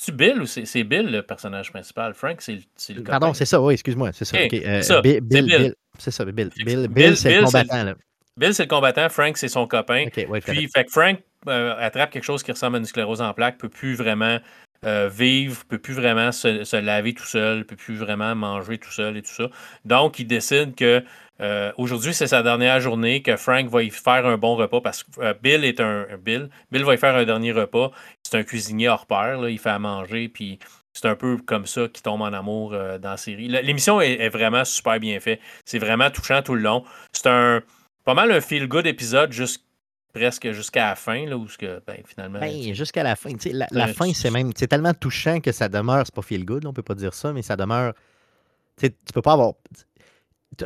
C'est Bill ou c'est Bill le personnage principal? Frank, c'est le, Pardon, c'est ça, oui, excuse-moi, c'est ça. Euh, Bill, c'est Bill, c'est ça, Bill. Bill, c'est le combattant. Bill, c'est le combattant, Frank, c'est son copain. Puis, fait. fait que Frank euh, attrape quelque chose qui ressemble à une sclérose en plaques, peut plus vraiment euh, vivre, peut plus vraiment se, laver tout seul, peut plus vraiment manger tout seul et tout ça. Donc, il décide que euh, aujourd'hui, c'est sa dernière journée, que Frank va y faire un bon repas parce que euh, Bill est un, un Bill. Bill va y faire un dernier repas. C'est un cuisinier hors pair, il fait à manger, puis c'est un peu comme ça qu'il tombe en amour euh, dans la série. L'émission est, vraiment super bien faite. C'est vraiment touchant tout le long. C'est un pas mal un feel-good épisode jusqu'- presque jusqu'à la fin, là, où ce que, ben, finalement. Ben, jusqu'à la fin. La, la Ouais, fin, c'est même. C'est tellement touchant que ça demeure. C'est pas feel good, là, on peut pas dire ça, mais ça demeure. Tu peux pas avoir. tu-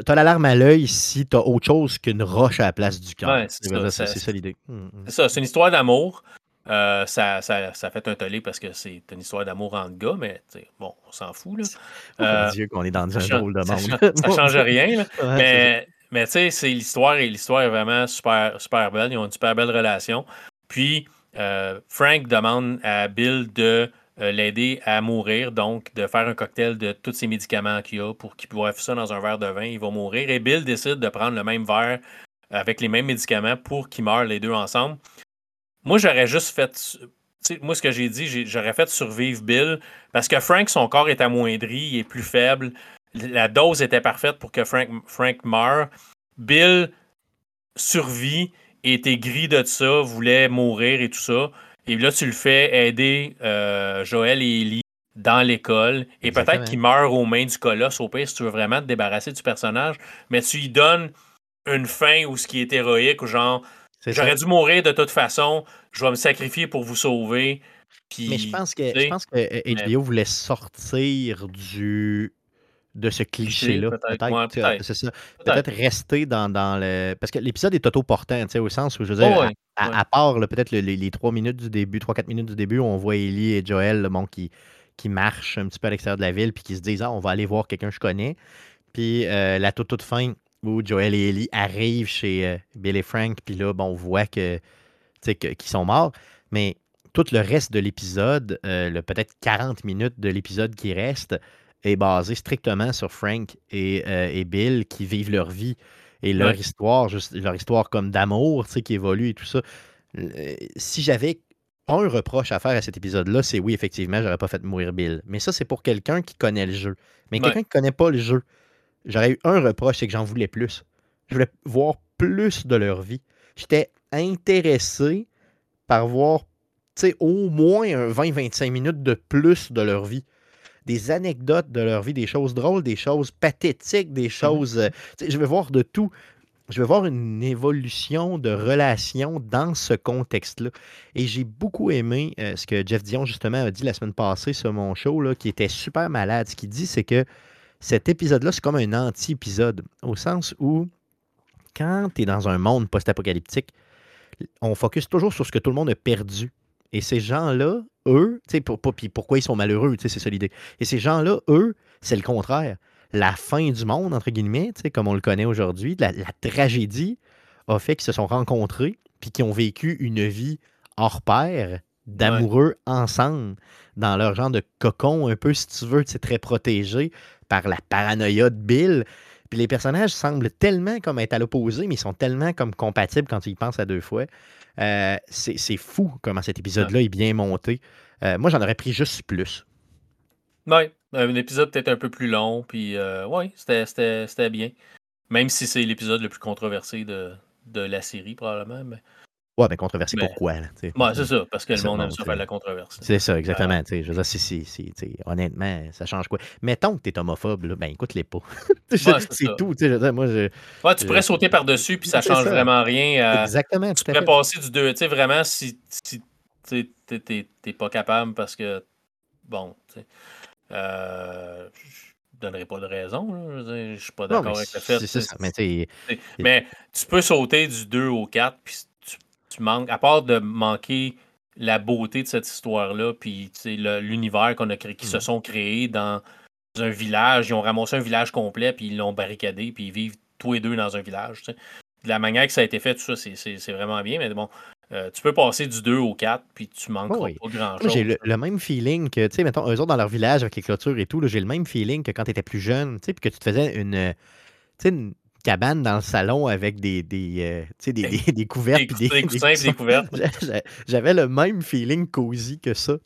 T'as l'alarme à l'œil si t'as autre chose qu'une roche à la place du cœur. Ouais, c'est ça, l'idée. Hum. C'est ça, c'est une histoire d'amour. Euh, ça, ça, ça fait un tollé parce que c'est une histoire d'amour entre gars, mais bon, on s'en fout. Là. Oh, Euh, mon Dieu, qu'on est dans un drôle de monde. ça change rien. là. Ouais. Mais, mais tu sais, c'est l'histoire et l'histoire est vraiment super, belle. Ils ont une super belle relation. Puis, euh, Frank demande à Bill de euh, l'aider à mourir, donc de faire un cocktail de tous ces médicaments qu'il a pour qu'il boive ça dans un verre de vin. Il va mourir. Et Bill décide de prendre le même verre avec les mêmes médicaments pour qu'ils meurent les deux ensemble. Moi, j'aurais juste fait. Moi, ce que j'ai dit, j'aurais fait survivre Bill parce que Frank, son corps est amoindri, il est plus faible. La dose était parfaite pour que Frank, Frank meure. Bill survit, était gris de ça, voulait mourir et tout ça. Et là, tu le fais aider euh, Joël et Ellie dans l'école. Et peut-être qu'il meurt aux mains du colosse, au pire, si tu veux vraiment te débarrasser du personnage. Mais tu lui donnes une fin où ce qui est héroïque, ou genre, j'aurais dû mourir de toute façon, je vais me sacrifier pour vous sauver. mais je pense que, je pense que HBO euh, voulait sortir du de ce cliché-là. Peut-être, c'est ça. Peut-être rester dans, dans, le. Parce que l'épisode est autoportant, au sens où, je veux dire, à, part peut-être les, trois minutes du début, trois, quatre minutes du début, où on voit Ellie et Joel bon, qui, qui marchent un petit peu à l'extérieur de la ville, puis qui se disent Ah, on va aller voir quelqu'un que je connais. Puis euh, la toute, toute fin, où Joel et Ellie arrivent chez euh, Bill et Frank, puis là, bon, on voit que, qu'ils sont morts. Mais tout le reste de l'épisode, euh, le peut-être 40 minutes de l'épisode qui reste, est basé strictement sur Frank euh, et, Bill qui vivent leur vie et leur histoire, juste, leur histoire comme d'amour, tu sais, qui évolue et tout ça. Euh, si j'avais un reproche à faire à cet épisode-là, c'est oui, effectivement, j'aurais pas fait mourir Bill. Mais ça, c'est pour quelqu'un qui connaît le jeu. Mais quelqu'un qui connaît pas le jeu, j'aurais eu un reproche, c'est que j'en voulais plus. Je voulais voir plus de leur vie. J'étais intéressé par voir au moins 20-25 minutes de plus de leur vie des anecdotes de leur vie, des choses drôles, des choses pathétiques, des mmh choses. Euh, je veux voir de tout. Je veux voir une évolution de relation dans ce contexte-là. Et j'ai beaucoup aimé euh, ce que Jeff Dion, justement, a dit la semaine passée sur mon show, là, qui était super malade. Ce qu'il dit, c'est que cet épisode-là, c'est comme un anti-épisode, au sens où, quand tu es dans un monde post-apocalyptique, on focus toujours sur ce que tout le monde a perdu. Et ces gens-là, eux, pour, puis pourquoi ils sont malheureux, c'est ça l'idée. Et ces gens-là, eux, c'est le contraire. La fin du monde, entre guillemets, comme on le connaît aujourd'hui, la, tragédie a fait qu'ils se sont rencontrés, puis qu'ils ont vécu une vie hors pair, d'amoureux ensemble, dans leur genre de cocon, un peu, si tu veux, très protégé par la paranoïa de Bill. Puis les personnages semblent tellement comme être à l'opposé, mais ils sont tellement comme compatibles quand ils y pensent à deux fois. Euh, c'est fou comment cet épisode-là est bien monté. Euh, moi, j'en aurais pris juste plus. Oui, un épisode peut-être un peu plus long, puis euh, oui, c'était bien. Même si c'est l'épisode le plus controversé de, de la série, probablement. Mais... Ouais, controversé pourquoi? Là, ouais, c'est ça, parce que le monde aime ça faire de la controverse. C'est ça, exactement. Euh, je veux dire, honnêtement, ça change quoi? Mettons que tu es homophobe, là, ben écoute-les pas. c'est tout. Je moi, je, ouais, tu pourrais sauter par-dessus, puis ça change vraiment rien. exactement. Tu pourrais passer du 2. Tu sais, vraiment, si, si tu n'es pas capable parce que, bon, tu sais, euh, donnerai pas de raison. Je, ne suis pas d'accord avec le fait. Ça, mais, mais tu peux sauter du 2 au 4, puis tu manques, à part de manquer la beauté de cette histoire-là, puis l'univers qu'on a créé, qui se mm. sont créés dans un village, ils ont ramassé un village complet, puis ils l'ont barricadé, puis ils vivent tous les deux dans un village. De la manière que ça a été fait, tout ça, c'est vraiment bien, mais bon, euh, tu peux passer du 2 au 4, puis tu manques pas grand-chose. J'ai le, même feeling que, tu sais, mettons, eux autres dans leur village avec les clôtures et tout, j'ai le même feeling que quand tu étais plus jeune, tu sais, puis que tu te faisais une, une, cabane dans le salon avec des, des, euh, des, des, des, couvertes. Des, des, des couvertes. J'avais le même feeling cosy que ça.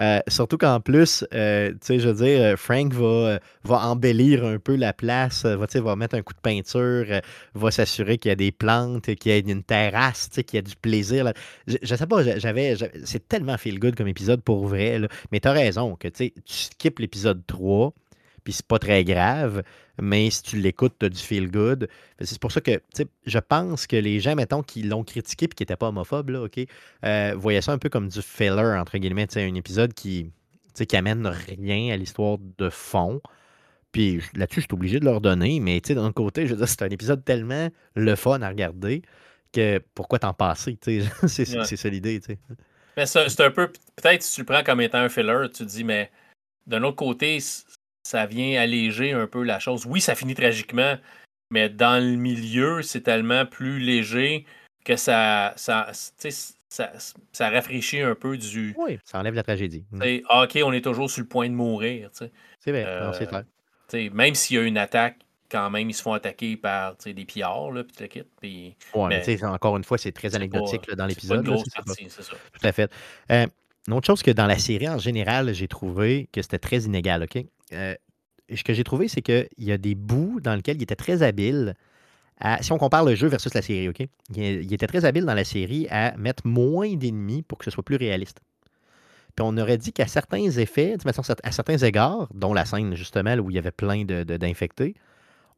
Euh, surtout qu'en plus, euh, je veux dire, Frank va, va embellir un peu la place, va, va mettre un coup de peinture, va s'assurer qu'il y a des plantes, qu'il y a une terrasse, qu'il y a du plaisir. Je, je, sais pas, j'avais. C'est tellement feel good comme épisode pour vrai. Là. Mais tu as raison que tu skippes l'épisode 3 puis c'est pas très grave, mais si tu l'écoutes, tu as du feel good. C'est pour ça que je pense que les gens, mettons, qui l'ont critiqué et qui n'étaient pas homophobes, là, OK, euh, voyaient ça un peu comme du filler, entre guillemets, un épisode qui, qui amène rien à l'histoire de fond. Puis là-dessus, je suis obligé de leur donner, mais d'un côté, je veux dire, c'est un épisode tellement le fun à regarder que pourquoi t'en passer? c'est ça l'idée. Mais c'est un peu, peut-être si tu le prends comme étant un filler, tu te dis, mais d'un autre côté, ça vient alléger un peu la chose. Oui, ça finit tragiquement, mais dans le milieu, c'est tellement plus léger que ça, ça, ça, ça rafraîchit un peu du. Oui, ça enlève la tragédie. Mm. Ah, OK, on est toujours sur le point de mourir. C'est vrai, c'est clair. Même s'il y a une attaque, quand même, ils se font attaquer par des pillards, là, puis le Puis, ouais, mais, encore une fois, c'est très anecdotique dans l'épisode. C'est ça. Tout à fait. Euh, une autre chose que dans la série en général, j'ai trouvé que c'était très inégal, OK? Euh, ce que j'ai trouvé, c'est qu'il y a des bouts dans lesquels il était très habile à, si on compare le jeu versus la série, OK? Il, était très habile dans la série à mettre moins d'ennemis pour que ce soit plus réaliste. Puis on aurait dit qu'à certains effets, à certains égards, dont la scène justement où il y avait plein d'infectés,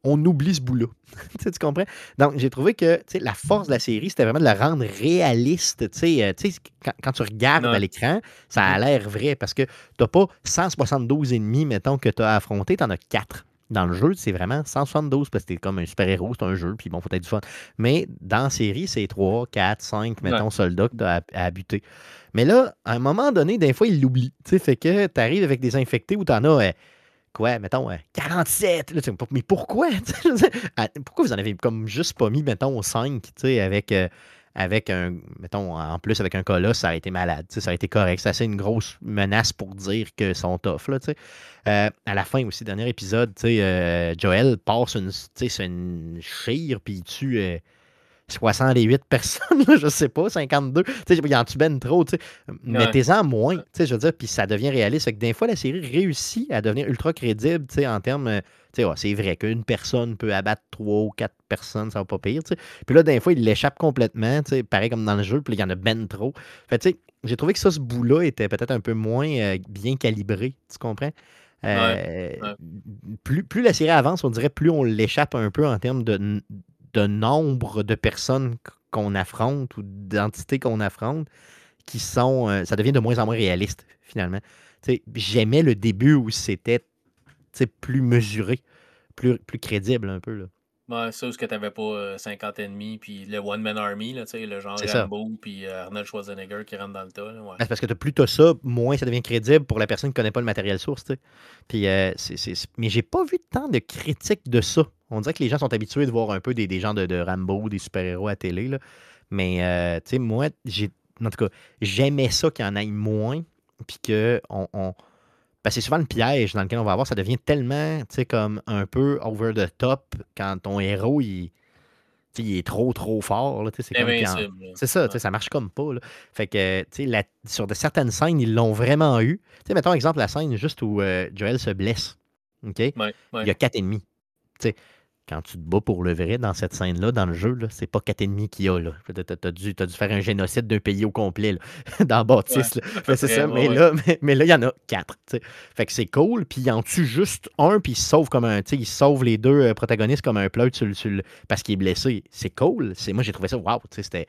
on oublie ce bout-là. Tu comprends? Donc, j'ai trouvé que la force de la série, c'était vraiment de la rendre réaliste. Euh, quand, quand tu regardes à l'écran, ça a l'air vrai parce que tu n'as pas 172 ennemis, mettons, que tu as affronté, tu en as 4. Dans le jeu, c'est vraiment 172 parce que t'es comme un super-héros, c'est un jeu, puis bon, faut être du fun. Mais dans la série, c'est 3, 4, 5, mettons, Ouais. soldats que tu as à, à buter. Mais là, à un moment donné, des fois, ils l'oublient. Tu sais, fait que tu arrives avec des infectés où tu en as. euh, quoi, mettons, euh, 47. Là, tu sais, mais pourquoi? Ah, pourquoi vous en avez comme juste pas mis, mettons, 5, tu sais, avec, euh, avec un, mettons, en plus avec un colosse, ça aurait été malade, ça aurait été correct. C'est assez une grosse menace pour dire qu'ils sont tough, là. Euh, à la fin aussi, dernier épisode, euh, Joel passe une, une chire, puis il tue euh, 68 personnes, là, je sais pas, 52. Tu sais, il en tue ben trop, tu sais. Mettez-en moins, tu sais, je veux dire, puis ça devient réaliste. Fait que des fois, la série réussit à devenir ultra crédible, tu sais, en termes. euh, Tu sais, ouais, c'est vrai qu'une personne peut abattre trois ou quatre personnes, ça va pas pire, tu sais. Puis là, des fois, il l'échappe complètement, tu sais, pareil comme dans le jeu, puis il y en a ben trop. Fait tu sais, j'ai trouvé que ça, ce bout-là était peut-être un peu moins euh, bien calibré, tu comprends? Euh, ouais. Plus, plus la série avance, on dirait plus on l'échappe un peu en termes de, de nombre de personnes qu'on affronte ou d'entités qu'on affronte qui sont. euh, ça devient de moins en moins réaliste, finalement. J'aimais le début où c'était plus mesuré, plus, plus crédible un peu. Là. Ouais, ça, ce que t'avais pas euh, 50 ennemis, puis le One Man Army, là, le genre C'est ça. Rambo, puis euh, Arnold Schwarzenegger qui rentre dans le tas. là, ouais. Ben, c'est parce que t'as plus t'as ça, moins ça devient crédible pour la personne qui connaît pas le matériel source. Puis, euh, Mais j'ai pas vu tant de critiques de ça. On dirait que les gens sont habitués de voir un peu des, des gens de, de Rambo, des super-héros à télé. Là. Mais euh, tu sais, moi, j'ai. En tout cas, j'aimais ça qu'il y en ait moins. Puis que on. on- Parce que c'est souvent le piège dans lequel on va avoir. Ça devient tellement, tu sais, comme un peu over the top quand ton héros, il, il est trop, trop fort. Sais, c'est ça, tu sais, Ouais. ça marche comme pas. Là. Fait que, tu sais, la- sur de certaines scènes, ils l'ont vraiment eu. Tu sais, mettons exemple la scène juste où euh, Joel se blesse. OK? Ouais, Il y a quatre ennemis. Tu sais, quand tu te bats pour le vrai dans cette scène-là, dans le jeu, c'est pas quatre ennemis qu'il y a. Là. Tu as, dû, t'as dû faire un génocide d'un pays au complet là, dans Baptiste. c'est ça. Mais ouais. là, mais, mais là, il y en a quatre. Fait que c'est cool. Puis il en tue juste un, puis il sauve comme un. Il sauve les deux euh, protagonistes comme un pleut sur, sur parce qu'il est blessé. C'est cool. Moi, j'ai trouvé ça, sais, c'était.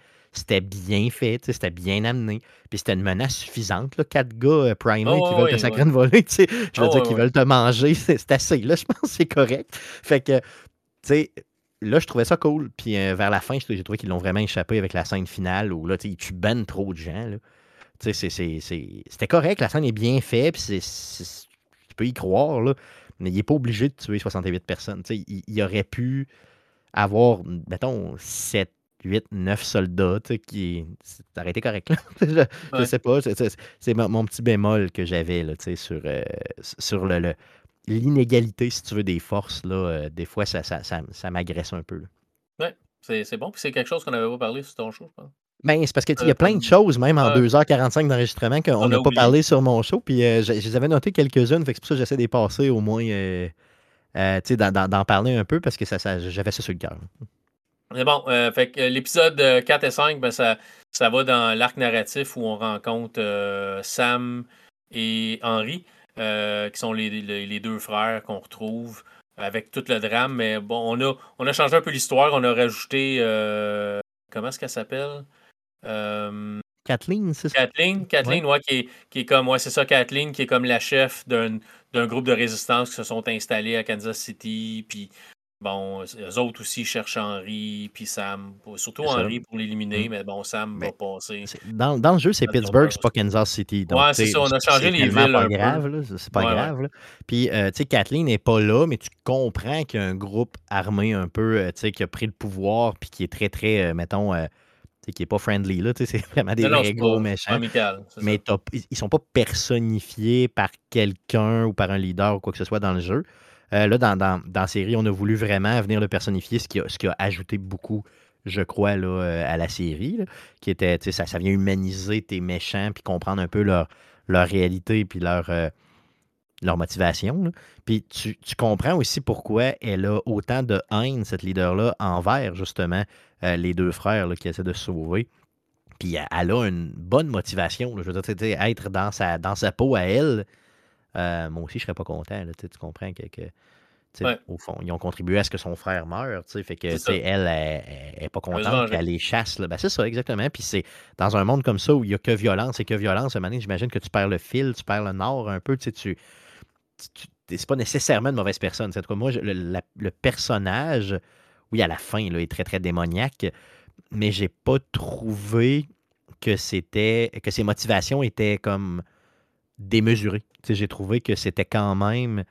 Bien fait, c'était bien amené. Puis c'était une menace suffisante. Là. Quatre gars euh, primés Oh, qui veulent ouais, te sacrer une volée. Je veux Oh, dire qu'ils veulent te manger. C'est, c'est assez. Là, je pense que c'est correct. Fait que, tu sais, là, je trouvais ça cool. Puis euh, vers la fin, j'ai trouvé qu'ils l'ont vraiment échappé avec la scène finale où là, tu sais, ils tuent ben trop de gens. Là. Tu sais, c'est- c'est- c'est- c'était correct. La scène est bien faite. Puis c'est- c'est- tu peux y croire, là. Mais il n'est pas obligé de tuer 68 personnes. Il, il aurait pu avoir, mettons, 7, 8, 9 soldats, tu sais, qui. Ça aurait été correct, là. je, je Ouais. sais pas. c'est- C'est c'est mon, mon petit bémol que j'avais, sur, euh, sur le. le- L'inégalité, si tu veux, des forces, là, euh, des fois, ça, ça, ça, ça m'agresse un peu. Ouais, c'est bon. Puis c'est quelque chose qu'on n'avait pas parlé sur ton show, je pense. Ben, c'est parce qu'il y Euh, a plein de choses, même en ouais. 2h45 d'enregistrement, qu'on n'a pas parlé sur mon show. Puis euh, je, je les avais notées quelques-unes, fait que c'est pour ça que j'essaie de les passer au moins, euh, euh, tu sais, d'en- parler un peu parce que ça, j'avais ça sur le cœur. Mais bon, euh, fait que l'épisode euh, 4 et 5, ben, ça, ça va dans l'arc narratif où on rencontre euh, Sam et Henry, euh, qui sont les, les- les deux frères qu'on retrouve avec tout le drame. Mais bon, on a, on a changé un peu l'histoire. On a rajouté. euh, comment est-ce qu'elle s'appelle? Euh, Kathleen, c'est ça? Kathleen, Kathleen, ouais, qui, est, qui est comme, ouais, c'est ça, Kathleen, qui est comme la chef d'un d'un groupe de résistance qui se sont installés à Kansas City, puis bon, eux autres aussi cherchent Henry, puis Sam, surtout C'est. Henry pour l'éliminer, Mm. mais bon, Sam Mais va passer. C'est- Dans, dans le jeu, c'est Pittsburgh, c'est pas Kansas City. Donc, Ouais, c'est ça, on a changé c'est les villes pas un peu. grave, c'est- c'est pas Ouais, grave. là. Puis, euh, tu sais, Kathleen n'est pas là, mais tu comprends qu'il y a un groupe armé un peu, euh, tu sais, qui a pris le pouvoir, puis qui est très, très, euh, mettons, euh, qui est pas friendly, là, tu sais, c'est vraiment des Non, c'est gros pas méchants. amical. c'est Mais ils ils sont pas personnifiés par quelqu'un ou par un leader ou quoi que ce soit dans le jeu. Euh, là, dans, dans, dans la série, on a voulu vraiment venir le personnifier, ce qui a, ajouté beaucoup je crois, là, à la série, qui était, ça, ça vient humaniser tes méchants, puis comprendre un peu leur, réalité, puis leur, leur motivation. Puis tu, comprends aussi pourquoi elle a autant de haine, cette leader-là, envers justement les deux frères qui essaient de se sauver. Puis elle a une bonne motivation. Je veux dire, être dans sa peau à elle, moi aussi, je serais pas content. tu comprends que, au fond, ils ont contribué à ce que son frère meure. Fait que elle, elle, n'est pas contente qu'elle les chasse. Ben, c'est ça, exactement. Puis c'est dans un monde comme ça où il n'y a que violence et que violence, j'imagine que tu perds le fil, tu perds le nord un peu. Tu, tu, c'est pas nécessairement une mauvaise personne. C'est moi, le, personnage, oui, à la fin, il est très, très démoniaque, mais j'ai pas trouvé que c'était que ses motivations étaient comme démesurées. J'ai trouvé que c'était quand même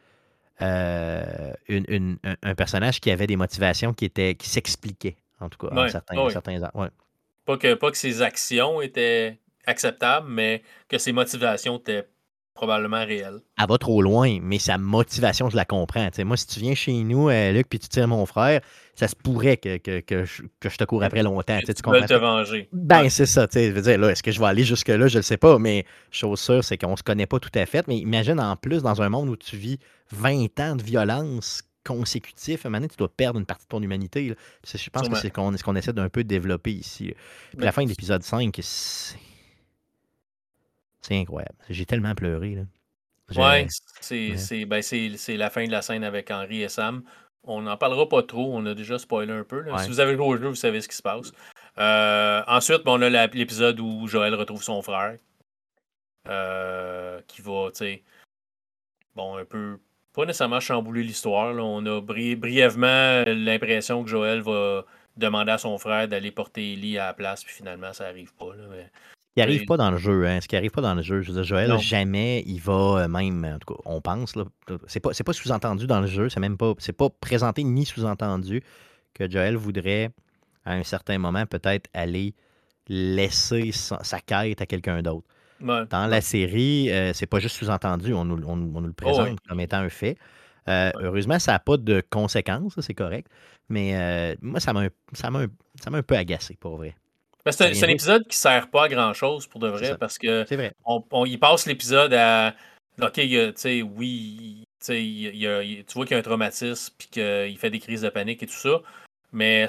euh, un, personnage qui avait des motivations qui étaient qui s'expliquaient, en tout cas, en certains, certains Pas, que, pas que ses actions étaient acceptables, mais que ses motivations étaient probablement réel. Elle va trop loin, mais sa motivation, je la comprends. moi, si tu viens chez nous, euh, Luc, puis tu tires mon frère, ça se pourrait que, que, je, te cours après longtemps. Tu, tu veux te venger. Ben, c'est ça. Je veux dire, là, est-ce que je vais aller jusque-là? Je ne le sais pas, mais chose sûre, c'est qu'on ne se connaît pas tout à fait. Mais imagine en plus, dans un monde où tu vis 20 ans de violence consécutif, à un moment donné, tu dois perdre une partie de ton humanité. Je pense que c'est ce qu'on essaie d'un peu développer ici. Puis la fin de l'épisode 5, c'est c'est incroyable. J'ai tellement pleuré. Là. Ouais, ben, c'est la fin de la scène avec Henri et Sam. On n'en parlera pas trop, on a déjà spoilé un peu. Si vous avez joué au jeu, vous savez ce qui se passe. Euh, ensuite, on a l'épisode où Joël retrouve son frère. Euh, qui va, tu sais, bon, un peu, pas nécessairement chambouler l'histoire. On a brièvement l'impression que Joël va demander à son frère d'aller porter Ellie à la place, puis finalement, ça arrive pas. Là, mais qui n'arrive pas dans le jeu, hein. Ce qui n'arrive pas dans le jeu. Je veux dire, Joël, jamais il va euh, même, en tout cas, on pense, là, c'est pas, pas sous-entendu dans le jeu, c'est même pas, c'est pas présenté ni sous-entendu que Joël voudrait, à un certain moment, peut-être aller laisser sa, quête à quelqu'un d'autre. Dans la série, euh, c'est pas juste sous-entendu, on nous, le oh, présente comme étant un fait. Euh, heureusement, ça n'a pas de conséquences, c'est correct. Mais moi, ça m'a un peu agacé, pour vrai. C'est un, épisode qui sert pas à grand chose pour de vrai parce que On, y passe l'épisode à OK, tu sais, oui, tu vois qu'il y a un traumatisme puis qu'il fait des crises de panique et tout ça, mais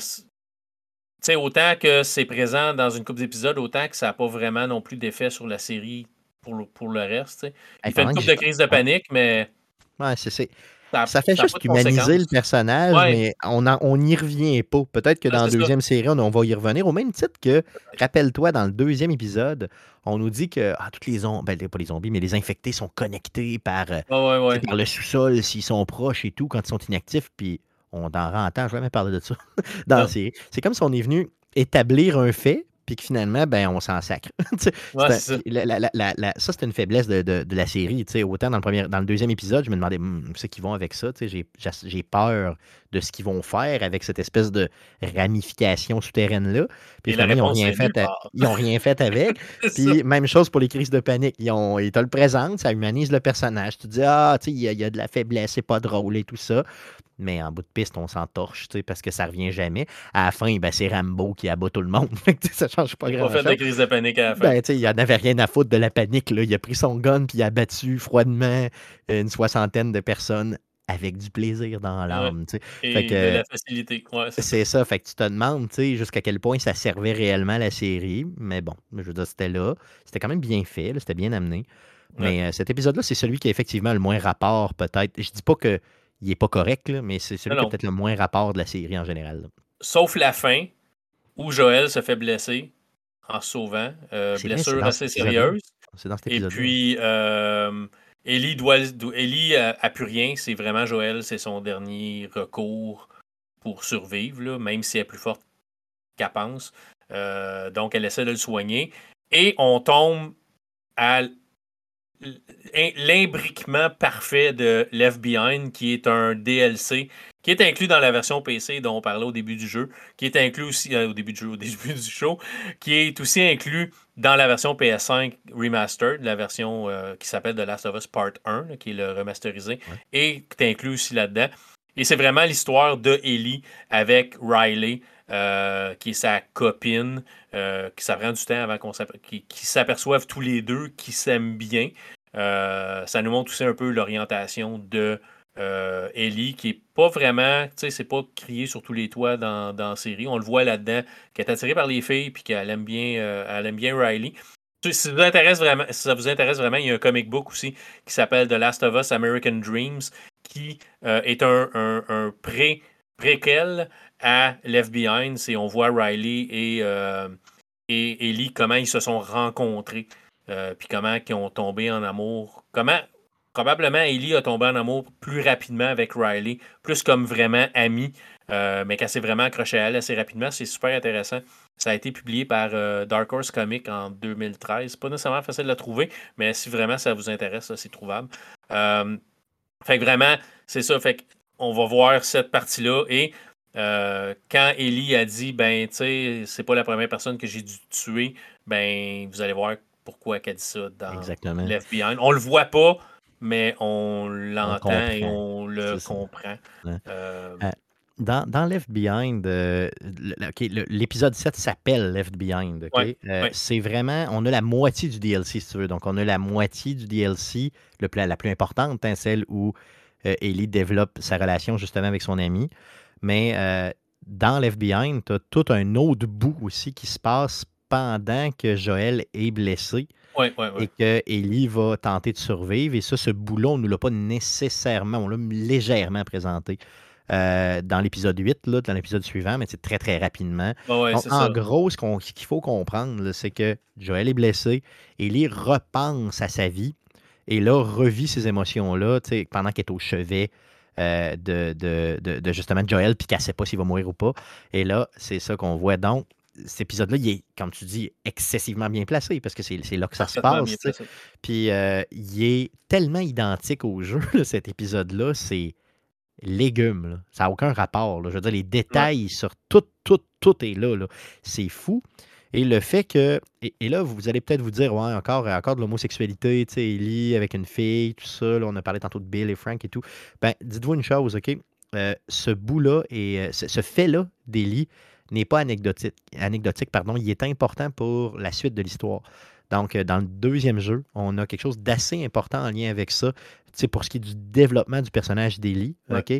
autant que c'est présent dans une couple d'épisodes, autant que ça n'a pas vraiment non plus d'effet sur la série pour le, pour le reste. Il fait une couple de crises de panique, mais. Ouais, c'est. Ça, fait juste humaniser le personnage, mais on n'y revient pas. Peut-être que dans la deuxième série, on, va y revenir. Au même titre que, rappelle-toi, dans le deuxième épisode, on nous dit que ah, toutes les zombies, ben, pas les zombies, mais les infectés sont connectés par, euh, par le sous-sol s'ils sont proches et tout quand ils sont inactifs. Puis on en rend temps, je vais jamais parler de ça. C'est comme si on est venu établir un fait, puis que finalement, ben, on s'en sacre. ça, c'est une faiblesse de, la série. Autant dans le, premier, dans le deuxième épisode, je me demandais hmm, ce qu'ils vont avec ça. J'ai peur de ce qu'ils vont faire avec cette espèce de ramification souterraine-là. Puis finalement, ils n'ont rien, fait ils ont rien fait avec. puis même chose pour les crises de panique. Ils, ont, ils te le présentent, ça humanise le personnage. Tu te dis, ah, il y, y, a de la faiblesse, c'est pas drôle et tout ça mais en bout de piste, on s'entorche, parce que ça revient jamais. À la fin, ben, c'est Rambo qui abat tout le monde. ça change pas grand-chose. Fait des crises de panique à la fin. Ben, il en avait rien à foutre de la panique. Là. Il a pris son gun puis il a battu froidement une soixantaine de personnes avec du plaisir dans l'âme. Et fait que, de la facilité. c'est ça. Fait que tu te demandes jusqu'à quel point ça servait réellement la série. Mais bon, je veux dire, c'était là. C'était quand même bien fait. C'était bien amené. Mais euh, cet épisode-là, c'est celui qui a effectivement le moins rapport, peut-être. Je dis pas que il n'est pas correct, mais c'est celui qui a peut-être le moins rapport de la série en général. Sauf la fin, où Joël se fait blesser en sauvant. Euh, blessure assez sérieuse. C'est dans cet épisode. Et puis, euh, Ellie, doit, a, plus rien. C'est vraiment Joël, c'est son dernier recours pour survivre, même si elle est plus forte qu'elle pense. Euh, donc, elle essaie de le soigner. Et on tombe à l'imbriquement parfait de Left Behind, qui est un DLC, qui est inclus dans la version PC dont on parlait au début du jeu, qui est inclus aussi euh, au début du jeu, au début du show, qui est aussi inclus dans la version PS5 Remastered, la version euh, qui s'appelle The Last of Us Part 1, qui est le remasterisé, et qui est inclus aussi là-dedans. Et c'est vraiment l'histoire de Ellie avec Riley qui est sa copine, qui ça prend du temps avant qu'on qui, qui s'aperçoivent tous les deux, qui s'aiment bien. ça nous montre aussi un peu l'orientation de euh, Ellie, qui est pas vraiment, tu sais, c'est pas crié sur tous les toits dans, dans la série. On le voit là-dedans, qui est attirée par les filles, puis qu'elle aime bien, euh, elle aime bien Riley. Si ça, vous intéresse vraiment, ça vous intéresse vraiment, il y a un comic book aussi qui s'appelle The Last of Us American Dreams, qui euh, est un, un, pré, préquel à Left Behind. C'est on voit Riley et, et Ellie, comment ils se sont rencontrés, puis comment ils ont tombé en amour. Comment probablement Ellie a tombé en amour plus rapidement avec Riley, plus comme vraiment ami, euh, mais qu'elle s'est vraiment accrochée à elle assez rapidement. C'est super intéressant. Ça a été publié par euh, Dark Horse Comics en 2013. Pas nécessairement facile de la trouver, mais si vraiment ça vous intéresse, c'est trouvable. Euh, fait que vraiment, c'est ça. Fait on va voir cette partie-là. Et quand Ellie a dit, ben, tu sais, c'est pas la première personne que j'ai dû tuer, ben, vous allez voir pourquoi elle a dit ça dans Left Behind. On le voit pas, mais on l'entend et on le comprend. Euh, euh, dans, dans, Left Behind, euh, l'épisode 7 s'appelle Left Behind. C'est vraiment, on a la moitié du DLC, si tu veux. Donc, on a la moitié du DLC, le, la plus importante, hein, celle où Ellie développe sa relation justement avec son ami. Mais dans Left Behind, tu as tout un autre bout aussi qui se passe pendant que Joël est blessé et que Ellie va tenter de survivre. Et ça, ce boulot, on ne l'a pas nécessairement, on l'a légèrement présenté. Euh, dans l'épisode 8, là, dans l'épisode suivant, mais c'est très, très rapidement. en gros, ce qu'il faut comprendre, c'est que Joël est blessé, Ellie repense à sa vie et là, revit ces émotions-là pendant qu'elle est au chevet euh, de, de, de, justement Joël, puis qu'elle ne sait pas s'il va mourir ou pas. Et là, c'est ça qu'on voit. Donc, cet épisode-là, il est, comme tu dis, excessivement bien placé parce que c'est là que ça se passe. Puis euh, il est tellement identique au jeu, cet épisode-là, c'est légumes. Ça n'a aucun rapport. Je veux dire, les détails sur tout, tout, tout est là. C'est fou. Et le fait que. Et, là, vous allez peut-être vous dire, ouais, encore, encore de l'homosexualité, tu sais, Ellie avec une fille, tout ça. on a parlé tantôt de Bill et Frank et tout. Ben, dites-vous une chose, OK? Euh, ce bout-là et euh, ce, ce fait-là d'Ellie, n'est pas anecdotique, anecdotique pardon, il est important pour la suite de l'histoire. Donc, euh, dans le deuxième jeu, on a quelque chose d'assez important en lien avec ça, pour ce qui est du développement du personnage d'Ellie. OK?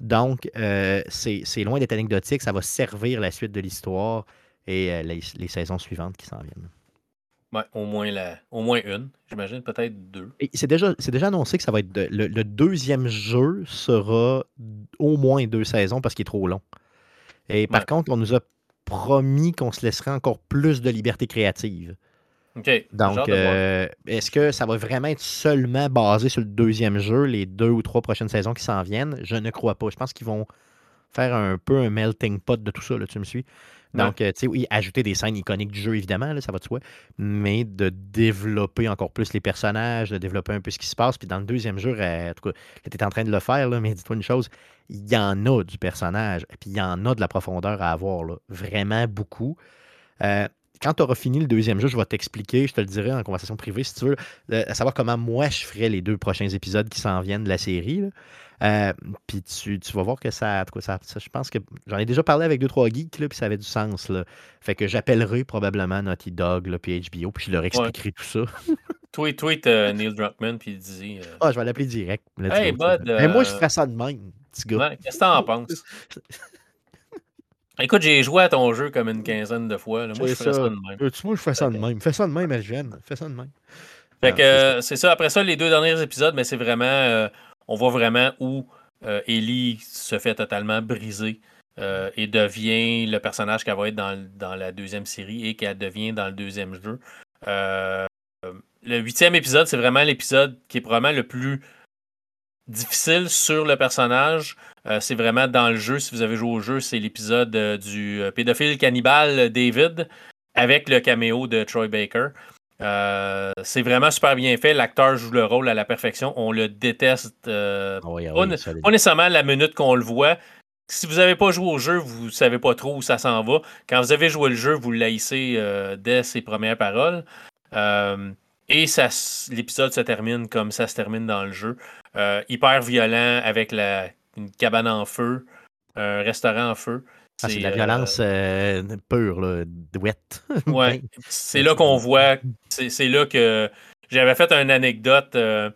Donc, euh, c'est loin d'être anecdotique, ça va servir la suite de l'histoire et euh, les, saisons suivantes qui s'en viennent. Ouais, au moins, la, au moins une, j'imagine peut-être deux. C'est déjà, déjà annoncé que ça va être le, le, deuxième jeu sera au moins deux saisons parce qu'il est trop long. Et par contre, on nous a promis qu'on se laisserait encore plus de liberté créative. OK. Donc, euh, est-ce que ça va vraiment être seulement basé sur le deuxième jeu, les deux ou trois prochaines saisons qui s'en viennent? Je ne crois pas. Je pense qu'ils vont faire un peu un melting pot de tout ça, là, tu me suis? Donc, euh, tu sais, oui, ajouter des scènes iconiques du jeu, évidemment, là, ça va de soi, mais de développer encore plus les personnages, de développer un peu ce qui se passe. Puis dans le deuxième jeu, euh, en tout cas, tu es en train de le faire, là, mais dis-toi une chose, il y en a du personnage, puis il y en a de la profondeur à avoir, là, vraiment beaucoup. Euh, quand tu auras fini le deuxième jeu, je vais t'expliquer, je te le dirai en conversation privée si tu veux, à savoir comment moi je ferais les deux prochains épisodes qui s'en viennent de la série. Euh, puis tu, vas voir que ça, ça, ça je pense que j'en ai déjà parlé avec deux, trois geeks, puis ça avait du sens. Là. Fait que j'appellerai probablement Naughty Dog, là, puis HBO, puis je leur expliquerai tout ça. tweet, tweet euh, Neil Druckmann, puis il dit. Euh, ah, je vais l'appeler direct. Hey, Bud, Mais moi, je ferais ça de même, petit gars. Qu'est-ce que t'en penses? Écoute, j'ai joué à ton jeu comme une quinzaine de fois. Moi, je ferais ça. de même. Moi, je fais ça de même. Fais ça de même, Elgène. Fais ça de même. Fait que c'est ça. Après ça, les deux derniers épisodes, mais c'est vraiment on voit vraiment où euh, Ellie se fait totalement briser euh, et devient le personnage qu'elle va être dans, la deuxième série et qu'elle devient dans le deuxième jeu. Euh, le huitième épisode, c'est vraiment l'épisode qui est probablement le plus difficile sur le personnage. c'est vraiment dans le jeu, si vous avez joué au jeu, c'est l'épisode du pédophile cannibale David avec le caméo de Troy Baker. Euh, c'est vraiment super bien fait. L'acteur joue le rôle à la perfection. On le déteste. Euh, ah pas, nécessairement la minute qu'on le voit. Si vous n'avez pas joué au jeu, vous ne savez pas trop où ça s'en va. Quand vous avez joué le jeu, vous le laissez euh, dès ses premières paroles. et l'épisode se termine comme ça se termine dans le jeu. hyper violent avec la, une cabane en feu, un restaurant en feu. Ah, c'est de la violence euh, pure, là, wet. Ouais, c'est là qu'on voit, c'est là que j'avais fait une anecdote euh,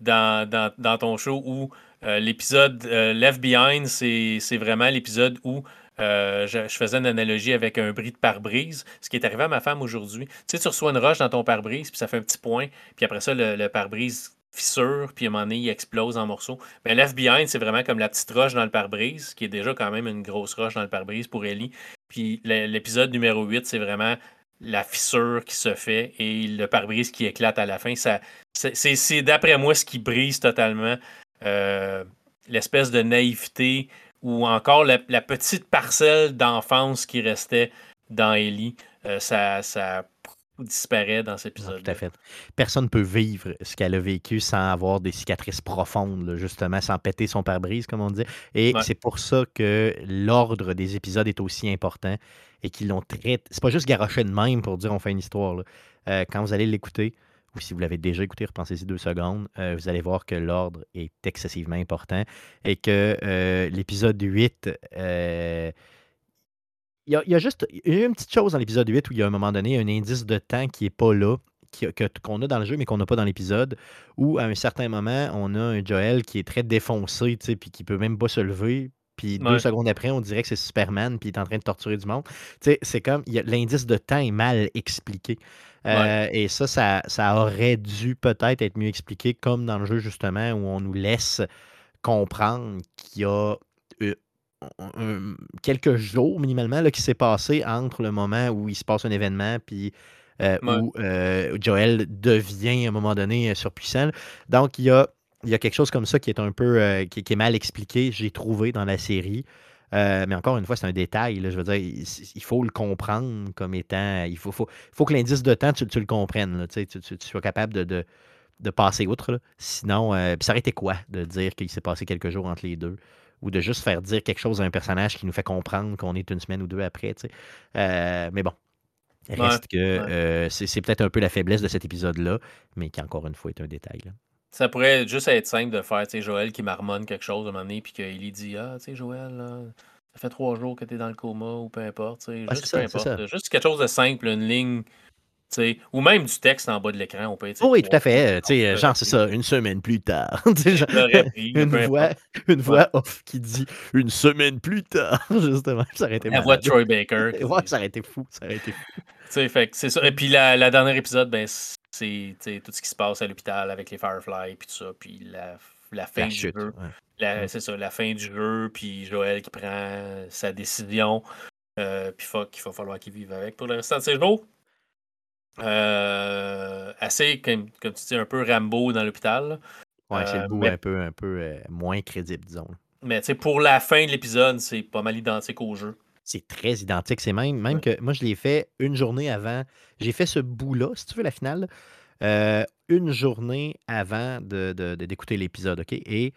dans, dans, dans, ton show où euh, l'épisode Left Behind, c'est vraiment l'épisode où je, faisais une analogie avec un bris de pare-brise, ce qui est arrivé à ma femme aujourd'hui. Tu sais, tu reçois une roche dans ton pare-brise, puis ça fait un petit point, puis après ça, le, le pare-brise fissure, puis à un moment il explose en morceaux. Mais Left Behind, c'est vraiment comme la petite roche dans le pare-brise, qui est déjà quand même une grosse roche dans le pare-brise pour Ellie. Puis l'épisode numéro 8, c'est vraiment la fissure qui se fait et le pare-brise qui éclate à la fin. C'est d'après moi ce qui brise totalement euh, l'espèce de naïveté ou encore la, petite parcelle d'enfance qui restait dans Ellie. Euh, ça disparaît dans cet épisode. Tout à fait. Personne ne peut vivre ce qu'elle a vécu sans avoir des cicatrices profondes, justement, sans péter son pare-brise, comme on dit. Et c'est pour ça que l'ordre des épisodes est aussi important et qu'ils l'ont très. C'est pas juste garoché de même pour dire on fait une histoire. Euh, quand vous allez l'écouter, ou si vous l'avez déjà écouté, repensez-y deux secondes, euh, vous allez voir que l'ordre est excessivement important et que euh, l'épisode 8 il y, a, juste une petite chose dans l'épisode 8 où il y a un moment donné un indice de temps qui n'est pas là, qu'on a dans le jeu, mais qu'on n'a pas dans l'épisode, où à un certain moment, on a un Joel qui est très défoncé, puis qui peut même pas se lever. Puis deux secondes après, on dirait que c'est Superman, puis il est en train de torturer du monde. C'est comme l'indice de temps est mal expliqué. Euh, et ça, ça, ça aurait dû peut-être être mieux expliqué, comme dans le jeu, justement, où on nous laisse comprendre qu'il y a quelques jours minimalement là, qui s'est passé entre le moment où il se passe un événement puis euh, où euh, Joel devient à un moment donné euh, surpuissant. Donc il y a, il y a quelque chose comme ça qui est un peu qui, est mal expliqué, j'ai trouvé dans la série. mais encore une fois, c'est un détail. je veux dire, il, faut le comprendre comme étant. Il faut, faut, faut que l'indice de temps, tu, le comprennes. tu, tu, sois capable de, de, passer outre. Sinon, ça aurait été quoi de dire qu'il s'est passé quelques jours entre les deux? Ou de juste faire dire quelque chose à un personnage qui nous fait comprendre qu'on est une semaine ou deux après. Euh, mais bon, reste que euh, c'est peut-être un peu la faiblesse de cet épisode-là, mais qui, encore une fois, est un détail. Ça pourrait juste être simple de faire Joël qui marmonne quelque chose à un moment donné, puis qu'il dit Ah, tu sais, Joël, ça fait trois jours que tu es dans le coma, ou peu importe. juste, peu importe juste quelque chose de simple, une ligne ou même du texte en bas de l'écran, on peut être. oui, tout à fait. sais genre, c'est ça, une semaine plus tard. une, voix, une voix off qui dit une semaine plus tard, justement. Ça aurait été La voix de Troy Baker. ouais, ça aurait été fou. Ça aurait été fou. fait c'est ça. Et puis, la, la dernière épisode, ben, c'est tout ce qui se passe à l'hôpital avec les Firefly, puis tout ça. Puis la, la fin du jeu. C'est ça, la fin du jeu, puis Joël qui prend sa décision. Euh, puis qu'il va falloir qu'il vive avec pour le restant de ses jours. Euh, assez, comme, tu dis, un peu Rambo dans l'hôpital. Ouais, c'est le euh, bout un peu, un peu euh, moins crédible, disons. Mais pour la fin de l'épisode, c'est pas mal identique au jeu. C'est très identique. C'est même, même que moi, je l'ai fait une journée avant. J'ai fait ce bout-là, si tu veux, la finale, une journée avant d'écouter de, de, l'épisode, OK? Et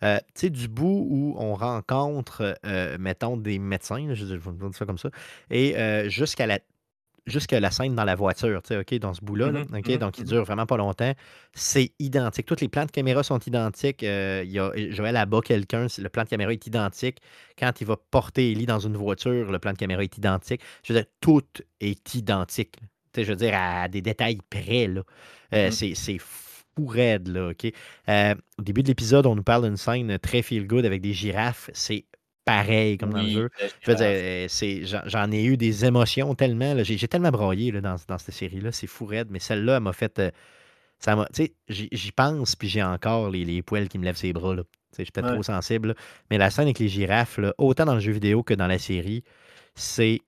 tu sais, du bout où on rencontre, mettons, des médecins, je vais dire ça comme ça, et jusqu'à la jusqu'à la scène dans la voiture, tu sais, OK, dans ce bout-là, mmh OK, mmh donc il mmh dure vraiment pas longtemps. C'est identique. Toutes les plans de caméra sont identiques. Euh, il y a Joël abat quelqu'un, le plan de caméra est identique. Quand il va porter Ellie dans une voiture, le plan de caméra est identique. Je veux dire, tout est identique. Tu sais, je veux dire, à des détails près, là. Euh, c'est fou raide, là, OK? Euh, au début de l'épisode, on nous parle d'une scène très feel-good avec des girafes. C'est pareil comme dans le jeu. Je veux dire, j'en ai eu des émotions tellement. J'ai tellement broyé là, dans, dans, cette série-là. C'est fou raide, mais celle-là m'a fait. Euh, ça m'a, j'y pense, puis j'ai encore les, les, poils qui me lèvent ses bras. Là. Je suis peut-être trop sensible. Mais la scène avec les girafes, là, autant dans le jeu vidéo que dans la série, c'est.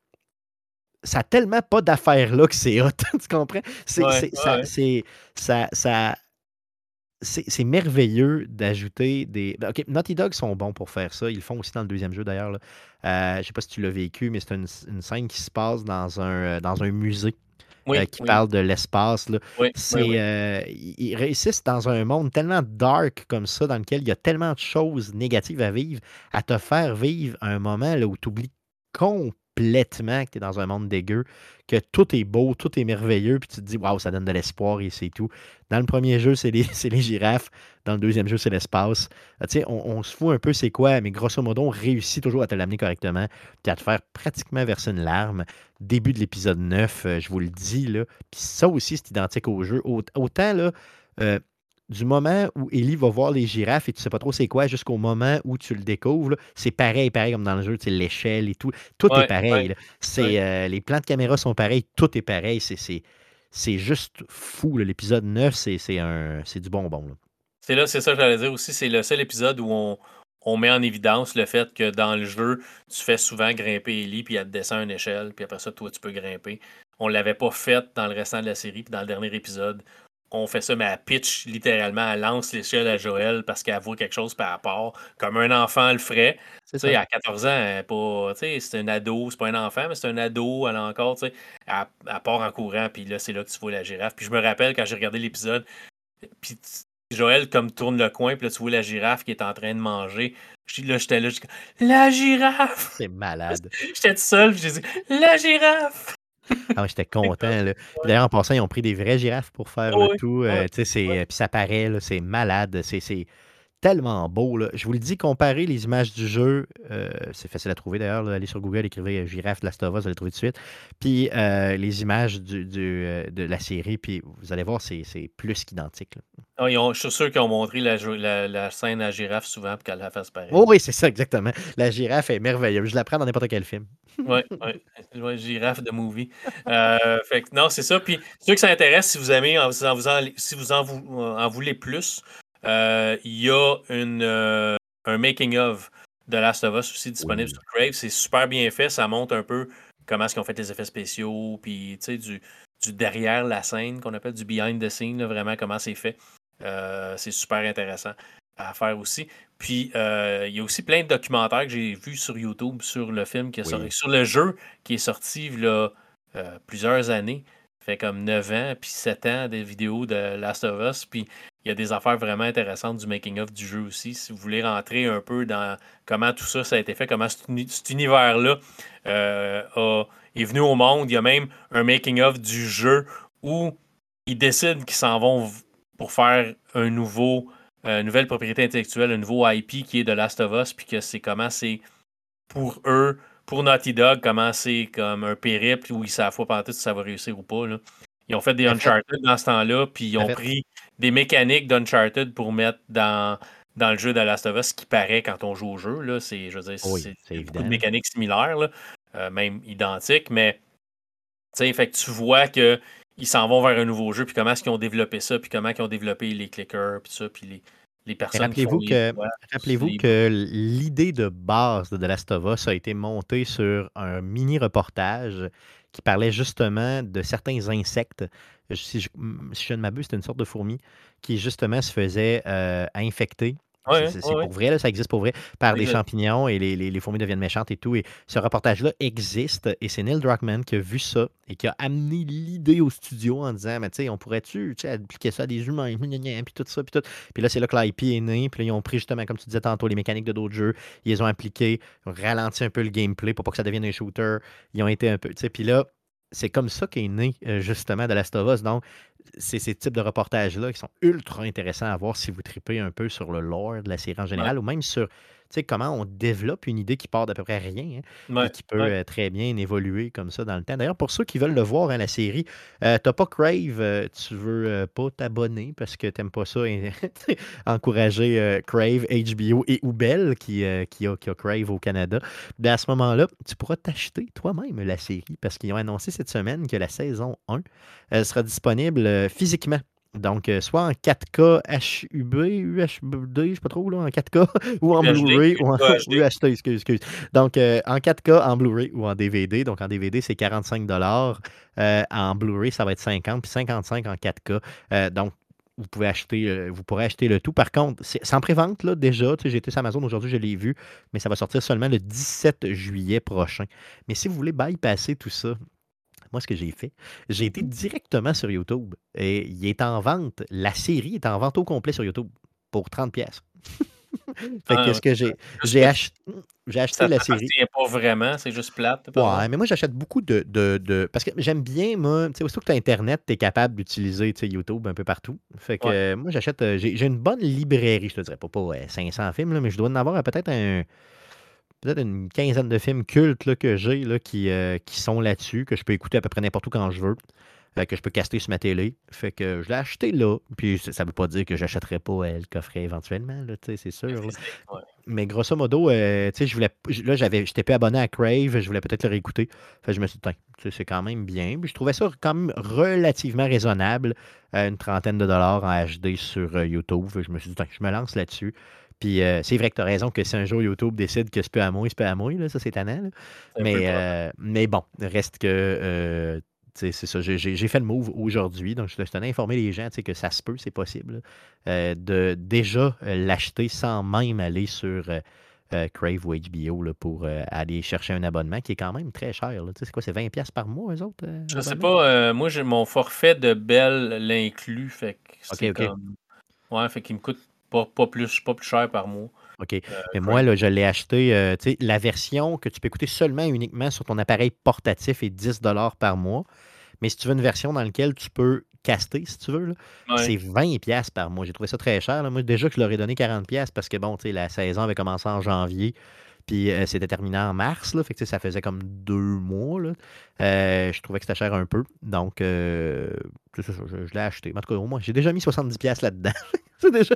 Ça n'a tellement pas d'affaires là que c'est hot. tu comprends? C'est, ça, ça, ça, c'est merveilleux d'ajouter des. Ben, OK, Naughty Dog sont bons pour faire ça. Ils le font aussi dans le deuxième jeu d'ailleurs. Euh, je ne sais pas si tu l'as vécu, mais c'est une, scène qui se passe dans un, euh, dans un musée. Euh, qui parle de l'espace. ils réussissent dans un monde tellement dark comme ça, dans lequel il y a tellement de choses négatives à vivre, à te faire vivre un moment là, où tu oublies complètement complètement que tu es dans un monde dégueu, que tout est beau, tout est merveilleux, puis tu te dis, waouh, ça donne de l'espoir et c'est tout. Dans le premier jeu, c'est les, girafes. Dans le deuxième jeu, c'est l'espace. Ah, tu sais, on, on, se fout un peu c'est quoi, mais grosso modo, on réussit toujours à te l'amener correctement, puis à te faire pratiquement verser une larme. Début de l'épisode 9, euh, je vous le dis, là. Puis ça aussi, c'est identique au jeu. Autant, là, euh, du moment où Ellie va voir les girafes et tu sais pas trop c'est quoi, jusqu'au moment où tu le découvres, c'est pareil, pareil comme dans le jeu, l'échelle et tout. Tout est pareil. C'est, euh, les plans de caméra sont pareils, tout est pareil. C'est, c'est, juste fou. L'épisode 9, c'est, c'est, un, c'est du bonbon. C'est là, c'est ça que j'allais dire aussi. C'est le seul épisode où on, on met en évidence le fait que dans le jeu, tu fais souvent grimper Ellie, puis elle te descend une échelle, puis après ça, toi, tu peux grimper. On l'avait pas fait dans le restant de la série, puis dans le dernier épisode, on fait ça, mais elle pitch littéralement, elle lance l'échelle à Joël parce qu'elle voit quelque chose par rapport, comme un enfant le ferait. Tu sais, à 14 ans, elle pas, c'est un ado, c'est pas un enfant, mais c'est un ado, elle a encore, tu sais, elle, part en courant, puis là, c'est là que tu vois la girafe. Puis je me rappelle quand j'ai regardé l'épisode, puis Joël comme tourne le coin, puis là, tu vois la girafe qui est en train de manger. Là, j'étais là, la girafe! C'est malade. j'étais tout seul, j'ai dit, la girafe! Ah, j'étais content. D'ailleurs, en passant, ils ont pris des vraies girafes pour faire le tout. Euh, puis ça paraît, c'est malade. C'est tellement beau. Je vous le dis, comparer les images du jeu, euh, c'est facile à trouver d'ailleurs. Allez sur Google, écrivez euh, girafe de Last of Us, vous allez trouver tout de suite. Puis les images du, de la série, puis vous allez voir, c'est plus qu'identique. Ah, je suis sûr qu'ils ont montré la, la, scène à girafe souvent pour qu'elle la fasse pareil. Oh, oui, c'est ça, exactement. La girafe est merveilleuse. Je la prends dans n'importe quel film. Oui, oui. Ouais, girafe de movie. Euh, fait non, c'est ça. Puis, ceux que ça intéresse, si vous aimez, si vous en, si vous en, voulez plus, euh, il y a une, euh, un making-of de Last of Us aussi disponible sur Crave. C'est super bien fait. Ça montre un peu comment est-ce fait les effets spéciaux, puis, du, du derrière la scène, qu'on appelle du behind the scene, vraiment comment c'est fait. Euh, c'est super intéressant à faire aussi. Puis, euh, il y a aussi plein de documentaires que j'ai vus sur YouTube sur le film qui est sorti, sur le jeu qui est sorti il y a plusieurs années. Fait comme 9 ans, puis 7 ans des vidéos de Last of Us. Puis, il y a des affaires vraiment intéressantes du making-of du jeu aussi. Si vous voulez rentrer un peu dans comment tout ça, ça a été fait, comment cet, univers-là euh, est venu au monde. Il y a même un making-of du jeu où ils décident qu'ils s'en vont pour faire un nouveau, euh, nouvelle propriété intellectuelle, un nouveau IP qui est de Last of Us, puis que c'est comment c'est pour eux, pour Naughty Dog, comment c'est comme un périple où ils savent pas si ça va réussir ou pas. Ils ont fait des Uncharted dans ce temps-là, puis ils ont pris des mécaniques d'Uncharted pour mettre dans, dans le jeu de Last of Us, ce qui paraît quand on joue au jeu. Là, c'est, je veux dire, c'est, beaucoup de mécaniques similaires, euh, même identiques, mais fait que tu vois que ils s'en vont vers un nouveau jeu, puis comment est-ce qu'ils ont développé ça, puis comment ils ont développé les clickers, puis ça, puis les, les personnes Rappelez-vous que, rappelez-vous que l'idée de base de The Last of Us a été montée sur un mini reportage qui parlait justement de certains insectes. Si je, si je ne m'abuse, c'était une sorte de fourmi qui justement se faisait euh, infecter c'est pour vrai, ça existe pour vrai, par des champignons et les, fourmis deviennent méchantes et tout. Et ce reportage-là existe et c'est Neil Druckmann qui a vu ça et qui a amené l'idée au studio en disant Mais tu sais, on pourrait-tu appliquer ça à des humains, puis tout ça, puis tout. Puis là, c'est là que l'IP est né. Puis là, ils ont pris justement, comme tu disais tantôt, les mécaniques de d'autres jeux. Ils les ont ont ralenti un peu le gameplay pour pas que ça devienne un shooter. Ils ont été un peu. Puis là, c'est comme ça qu'est né euh, justement de Last of Us. Donc, c'est ces types de reportages-là qui sont ultra intéressants à voir si vous tripez un peu sur le lore de la série en général ou même sur comment on développe une idée qui part d'à peu près rien hein, et qui peut euh, très bien évoluer comme ça dans le temps. D'ailleurs, pour ceux qui veulent le voir, hein, la série, euh, t'as pas Crave, euh, tu veux pas t'abonner parce que t'aimes pas ça, encourager Crave, HBO et Oubel qui, qui, a, qui, a, Crave au Canada. Ben, à ce moment-là, tu pourras t'acheter toi-même la série parce qu'ils ont annoncé cette semaine que la saison 1 sera disponible physiquement donc, euh, soit en 4K HUB, UHD, je sais pas trop, là, en 4K, ou en Blu-ray, ou en UHD, excuse, excuse. Donc, euh, en 4K, en Blu-ray ou en DVD. Donc, en DVD, c'est 45 euh, En Blu-ray, ça va être 50, puis 55 en 4K. donc, vous pouvez acheter, vous pourrez acheter le tout. Par contre, c'est en pré-vente, là, déjà. J'ai été sur Amazon aujourd'hui, je l'ai vu, mais ça va sortir seulement le 17 juillet prochain. Mais si vous voulez bypasser tout ça, moi, ce que j'ai fait, j'ai été directement sur YouTube et il est en vente. La série est en vente au complet sur YouTube pour 30 pièces. fait que ah, ce que j'ai j'ai acheté j'ai acheté Ça la série. pas vraiment, c'est juste plate? Ouais, mais moi, j'achète beaucoup de de de parce que j'aime bien, moi, tu sais, aussitôt que tu as internet, tu es capable d'utiliser, YouTube un peu partout. Fait que, Ouais. euh, moi, j'achète, heu, j'ai une bonne librairie, je te dirais pas pas, ouais, 500 films, là, mais je dois en avoir à peut-être un peut-être une quinzaine de films cultes, là, que j'ai, là, qui, heu, qui sont là-dessus, que je peux écouter à peu près n'importe où quand je veux, heu, que je peux caster sur ma télé. Fait que je l'ai acheté là, puis ça ça veut pas dire que j'achèterai pas, heu, le coffret éventuellement, là, c'est sûr, là. Mais grosso modo, sais, je voulais là, j'avais j'étais plus abonné à Crave, je voulais peut-être le réécouter. Fait que je me suis dit: «Tiens, tu sais, c'est quand même bien». Puis je trouvais ça quand même relativement raisonnable, une trentaine de dollars en HD sur, heu, YouTube. Fait que je me suis dit: «Tiens, je me lance là-dessus». Puis, heu, c'est vrai que tu as raison que si un jour YouTube décide que c'est plus à moi, c'est plus à moi, là, ça c'est tannant, là. Peu Mais, heu, mais bon, reste que, sais, c'est ça, j'ai fait le move aujourd'hui, donc je je tenais à informer les gens, sais, que ça se peut, c'est possible, là, heu, de déjà, l'acheter sans même aller sur, Crave ou HBO, là, pour, aller chercher un abonnement qui est quand même très cher, sais, c'est quoi? C'est 20 piastres par mois, eux autres, Je sais l'abonnement? pas, moi, j'ai mon forfait de Bell l'inclut, fait que OK, c'est OK. comme ouais, fait qu'il me coûte pas pas plus pas plus cher par mois, OK. heu, Mais moi, là, je l'ai acheté, sais, la version que tu peux écouter seulement et uniquement sur ton appareil portatif est 10 par mois. Mais si tu veux une version dans lequel tu peux caster, si tu veux, c'est Ouais. 20 piastres par mois. J'ai trouvé ça très cher, là. Moi, déjà que je leur ai donné 40 piastres parce que, bon, tu sais, la saison avait commencé en janvier, puis, heu, c'était terminé en mars, là. Fait que, ça faisait comme 2 mois, là. Heu, je trouvais que c'était cher un peu. Donc, ça, je je l'ai acheté. En tout cas, au moins, j'ai déjà mis 70 piastres là-dedans. C'est déjà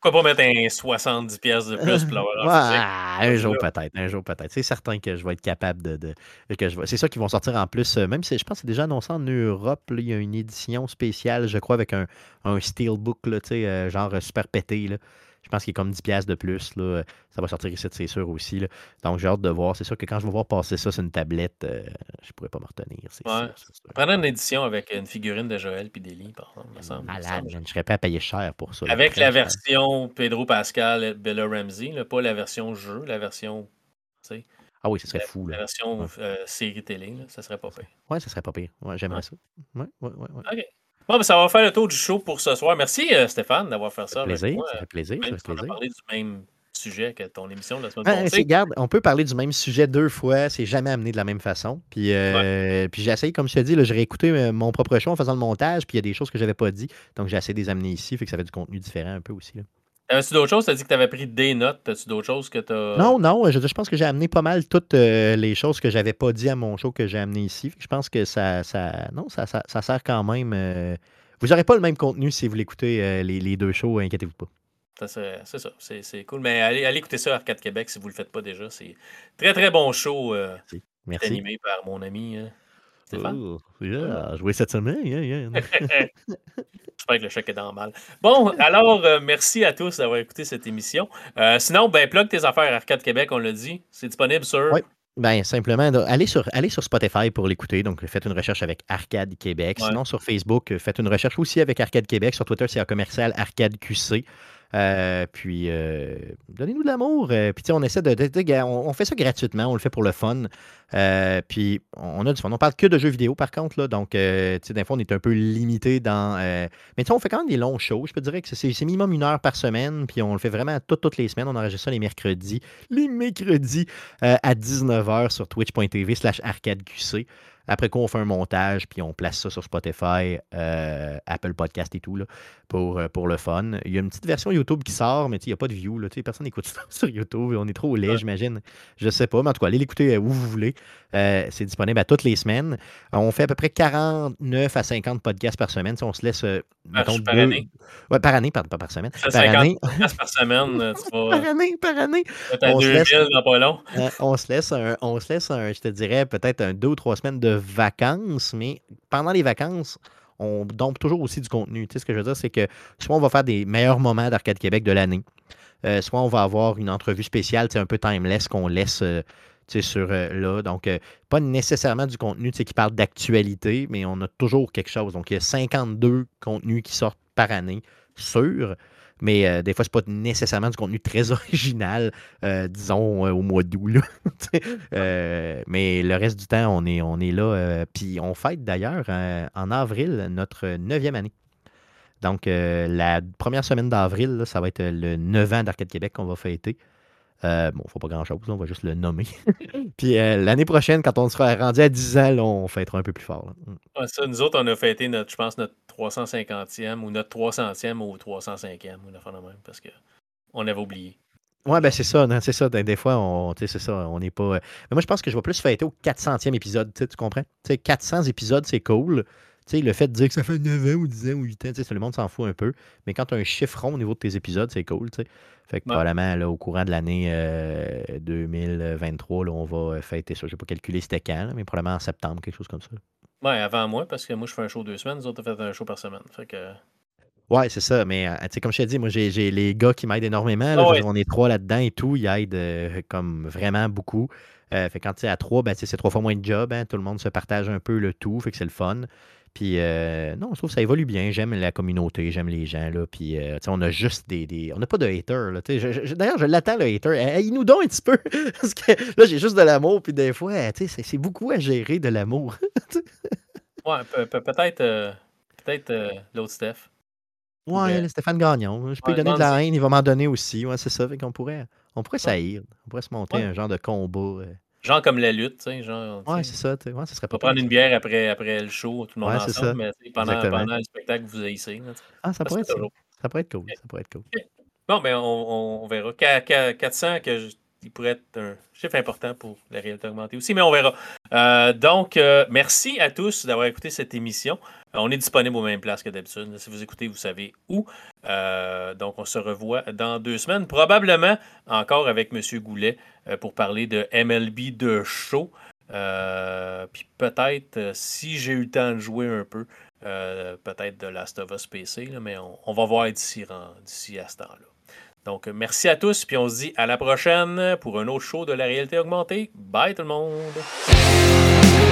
Pourquoi pas mettre un 70 piastres de plus pour l'avoir ah, un jour peut-être, un jour peut-être. C'est certain que je vais être capable de de que je c'est ça qu'ils vont sortir en plus, même si je pense que c'est déjà annoncé en Europe, là, il y a une édition spéciale, je crois, avec un un steelbook, là, genre, super pété, là. Je pense qu'il est comme 10 piastres de plus, là, ça va sortir ici, c'est sûr aussi, là. Donc j'ai hâte de voir. C'est sûr que quand je vais voir passer ça sur une tablette, heu, je pourrais pas me retenir, c'est Ouais, prendrait une édition avec une figurine de Joël puis d'Élie, par me Malade, je serais prêt à payer cher pour ça, Avec la version Pedro Pascal et Bella Ramsey, là, pas la version jeu, la version, Ah oui, ce serait la fou, là. la version Ouais. heu, série télé, là, ça serait pas pire. Ouais, ça serait pas pire. Ouais, j'aimerais Ouais. ça. Ouais, ouais, ouais, ouais. OK. Bon, ben, ça va faire le tour du show pour ce soir. Merci, heu, Stéphane, d'avoir fait Ça avec plaisir, moi, ça fait plaisir, ça même fait si on a parlé du même sujet que ton émission de la semaine c'est passée. garde, on peut parler du même sujet 2 fois, c'est jamais amené de la même façon. Puis, Ouais. puis j'ai essayé, comme je te dis, j'ai réécouté, heu, mon propre show en faisant le montage, puis il y a des choses que j'avais pas dit, donc j'ai essayé de les amener ici, fait que ça fait du contenu différent un peu aussi, là. Avais-tu d'autres choses? Tu as dit que tu avais pris des notes. As-tu d'autres choses que tu as Non, non, je pense que j'ai amené pas mal toutes, heu, les choses que j'avais pas dit à mon show que j'ai amené ici. Je pense que ça ça non, ça ça ça sert quand même, heu vous aurez pas le même contenu si vous l'écoutez, heu, les les 2 shows, inquiétez-vous pas. C'est ça, c'est cool. Mais allez allez écouter ça à Arcade Québec si vous le faites pas déjà. C'est très, très bon show, Merci, animé par mon ami, heu, Stéphane? Oh, Ah. yeah, jouer cette semaine, yeah, yeah. J'espère que le chèque est dans mal. Bon, alors, heu, merci à tous d'avoir écouté cette émission. Heu, sinon, ben, plug tes affaires Arcade Québec, on l'a dit. C'est disponible sur Ouais, ben, simplement, allez sur allez sur Spotify pour l'écouter, donc faites une recherche avec Arcade Québec. Ouais. Sinon, sur Facebook, faites une recherche aussi avec Arcade Québec. Sur Twitter, c'est un commercial Arcade QC. Heu, puis, heu, donnez-nous de l'amour, heu, puis on essaie de on fait ça gratuitement, on le fait pour le fun. Heu, puis on a du fun. On parle que de jeux vidéo par contre, là, donc, tu sais, on est un peu limité dans, mais tu on fait quand même des longs shows. Je te dirais que c'est minimum 1 heure par semaine, puis on le fait vraiment toutes, les semaines. On enregistre ça les mercredis les mercredis, à 19:00 sur twitch.tv/arcadeqc. Après quoi, on fait un montage, puis on place ça sur Spotify, heu, Apple Podcast et tout, là, pour, heu, pour le fun. Il y a une petite version YouTube qui sort, mais il y a pas de views, là, personne n'écoute ça sur YouTube. On est trop laid, Ouais. j'imagine. Je sais pas, mais en tout cas, allez l'écouter, heu, où vous voulez. C'est disponible à toutes les semaines. On fait à peu près 49 à 50 podcasts par semaine. Sais, on se laisse, Par mettons ch par 2 année? ouais, par année, pardon, pas par semaine, par 50 année. podcasts par semaine, année, par année. On se laisse 2000 dans pas long. on se laisse un on se laisse un je te dirais peut-être un 2 ou 3 semaines de vacances, mais pendant les vacances, on dompe toujours aussi du contenu. Tu sais, ce que je veux dire, c'est que soit on va faire des meilleurs moments d'Arcade Québec de l'année, heu, soit on va avoir une entrevue spéciale, sais, un peu timeless qu'on laisse, sais, sur, heu, là. Donc, pas nécessairement du contenu, qui parle d'actualité, mais on a toujours quelque chose. Donc, il y a 52 contenus qui sortent par année, sûrs, mais, heu, des fois, c'est pas nécessairement du contenu très original, heu, disons, heu, au mois d'août, mais le reste du temps, on est on est là, puis on fête d'ailleurs, en avril, notre 9e année. Donc, la 1re semaine d'avril, ça va être, le 9 ans d'Arcade Québec qu'on va fêter. Euh, bon, il ne faut pas grand-chose, on va juste le nommer. Puis euh, l'année prochaine, quand on sera rendu à 10 ans, là, on fêtera un peu plus fort. Mm. ça, nous autres, on a fêté, notre, je pense, notre 350e ou notre 300e ou 305e, ou la même, parce qu'on avait oublié. Ouais, ben c'est ça, c'est ça. Des, fois, on, c'est ça, on n'est pas. Euh, mais moi, je pense que je vais plus fêter au 400e épisode, tu comprends? sais 400 épisodes, c'est cool. Sais le fait de dire que ça fait 9 ans ou 10 ans ou 8 ans, tout le monde s'en fout un peu. Mais quand tu as un chiffre rond au niveau de tes épisodes, c'est cool. Fait que probablement, là, au courant de l'année 2023, euh, là, on va fêter ça. Je n'ai pas calculé c'était quand, mais probablement en septembre, quelque chose comme ça. Ouais, avant moi, parce que moi, je fais un show deux semaines, nous autres, on fait un show par semaine. Fait que. Ouais, c'est ça. Mais euh, comme je t'ai dit, moi, j'ai les gars qui m'aident énormément. Ah on est trois là-dedans et tout. Ils aident euh, comme vraiment beaucoup. Euh, fait quand tu es à trois, ben, c'est trois fois moins de job. Hein. tout le monde se partage un peu le tout. Fait que c'est le fun. Puis, non, je trouve que ça évolue bien. J'aime la communauté, j'aime les gens. Là, puis, on a juste des. on n'a pas de haters. D'ailleurs, je l'attends, le hater. il nous donne un petit peu. parce que là, j'ai juste de l'amour. Puis, des fois, c'est beaucoup à gérer de l'amour. ouais, peut-être peut-être l'autre Steph. Ouais, Stéphane Gagnon. Je peux lui donner de la haine, il va m'en donner aussi. Ouais, c'est ça. Fait qu'on pourrait, on pourrait s'haïr. On pourrait se monter un genre de combat. Genre comme la lutte, tu sais. Genre, ouais, c'est ça. Ouais, ça serait pas. prendre une bière après, après le show, tout le monde ouais, ensemble, ça. mais pendant, pendant, le spectacle, vous haïssez. ah, ça pourrait, être, ça pourrait être cool. Ça pourrait être cool. Bon, ben, on, on verra. 400, que je il pourrait être un chiffre important pour la réalité augmentée aussi, mais on verra. Euh, donc, euh, merci à tous d'avoir écouté cette émission. Euh, on est disponible aux mêmes places que d'habitude. Si vous écoutez, vous savez où. donc, on se revoit dans deux semaines, probablement encore avec M. Goulet pour parler de MLB de show. Puis peut-être, si j'ai eu le temps de jouer un peu, peut-être de Last of Us PC, mais on, on va voir d'ici à ce temps-là. Donc, merci à tous, puis on se dit à la prochaine pour un autre show de la réalité augmentée. Bye tout le monde!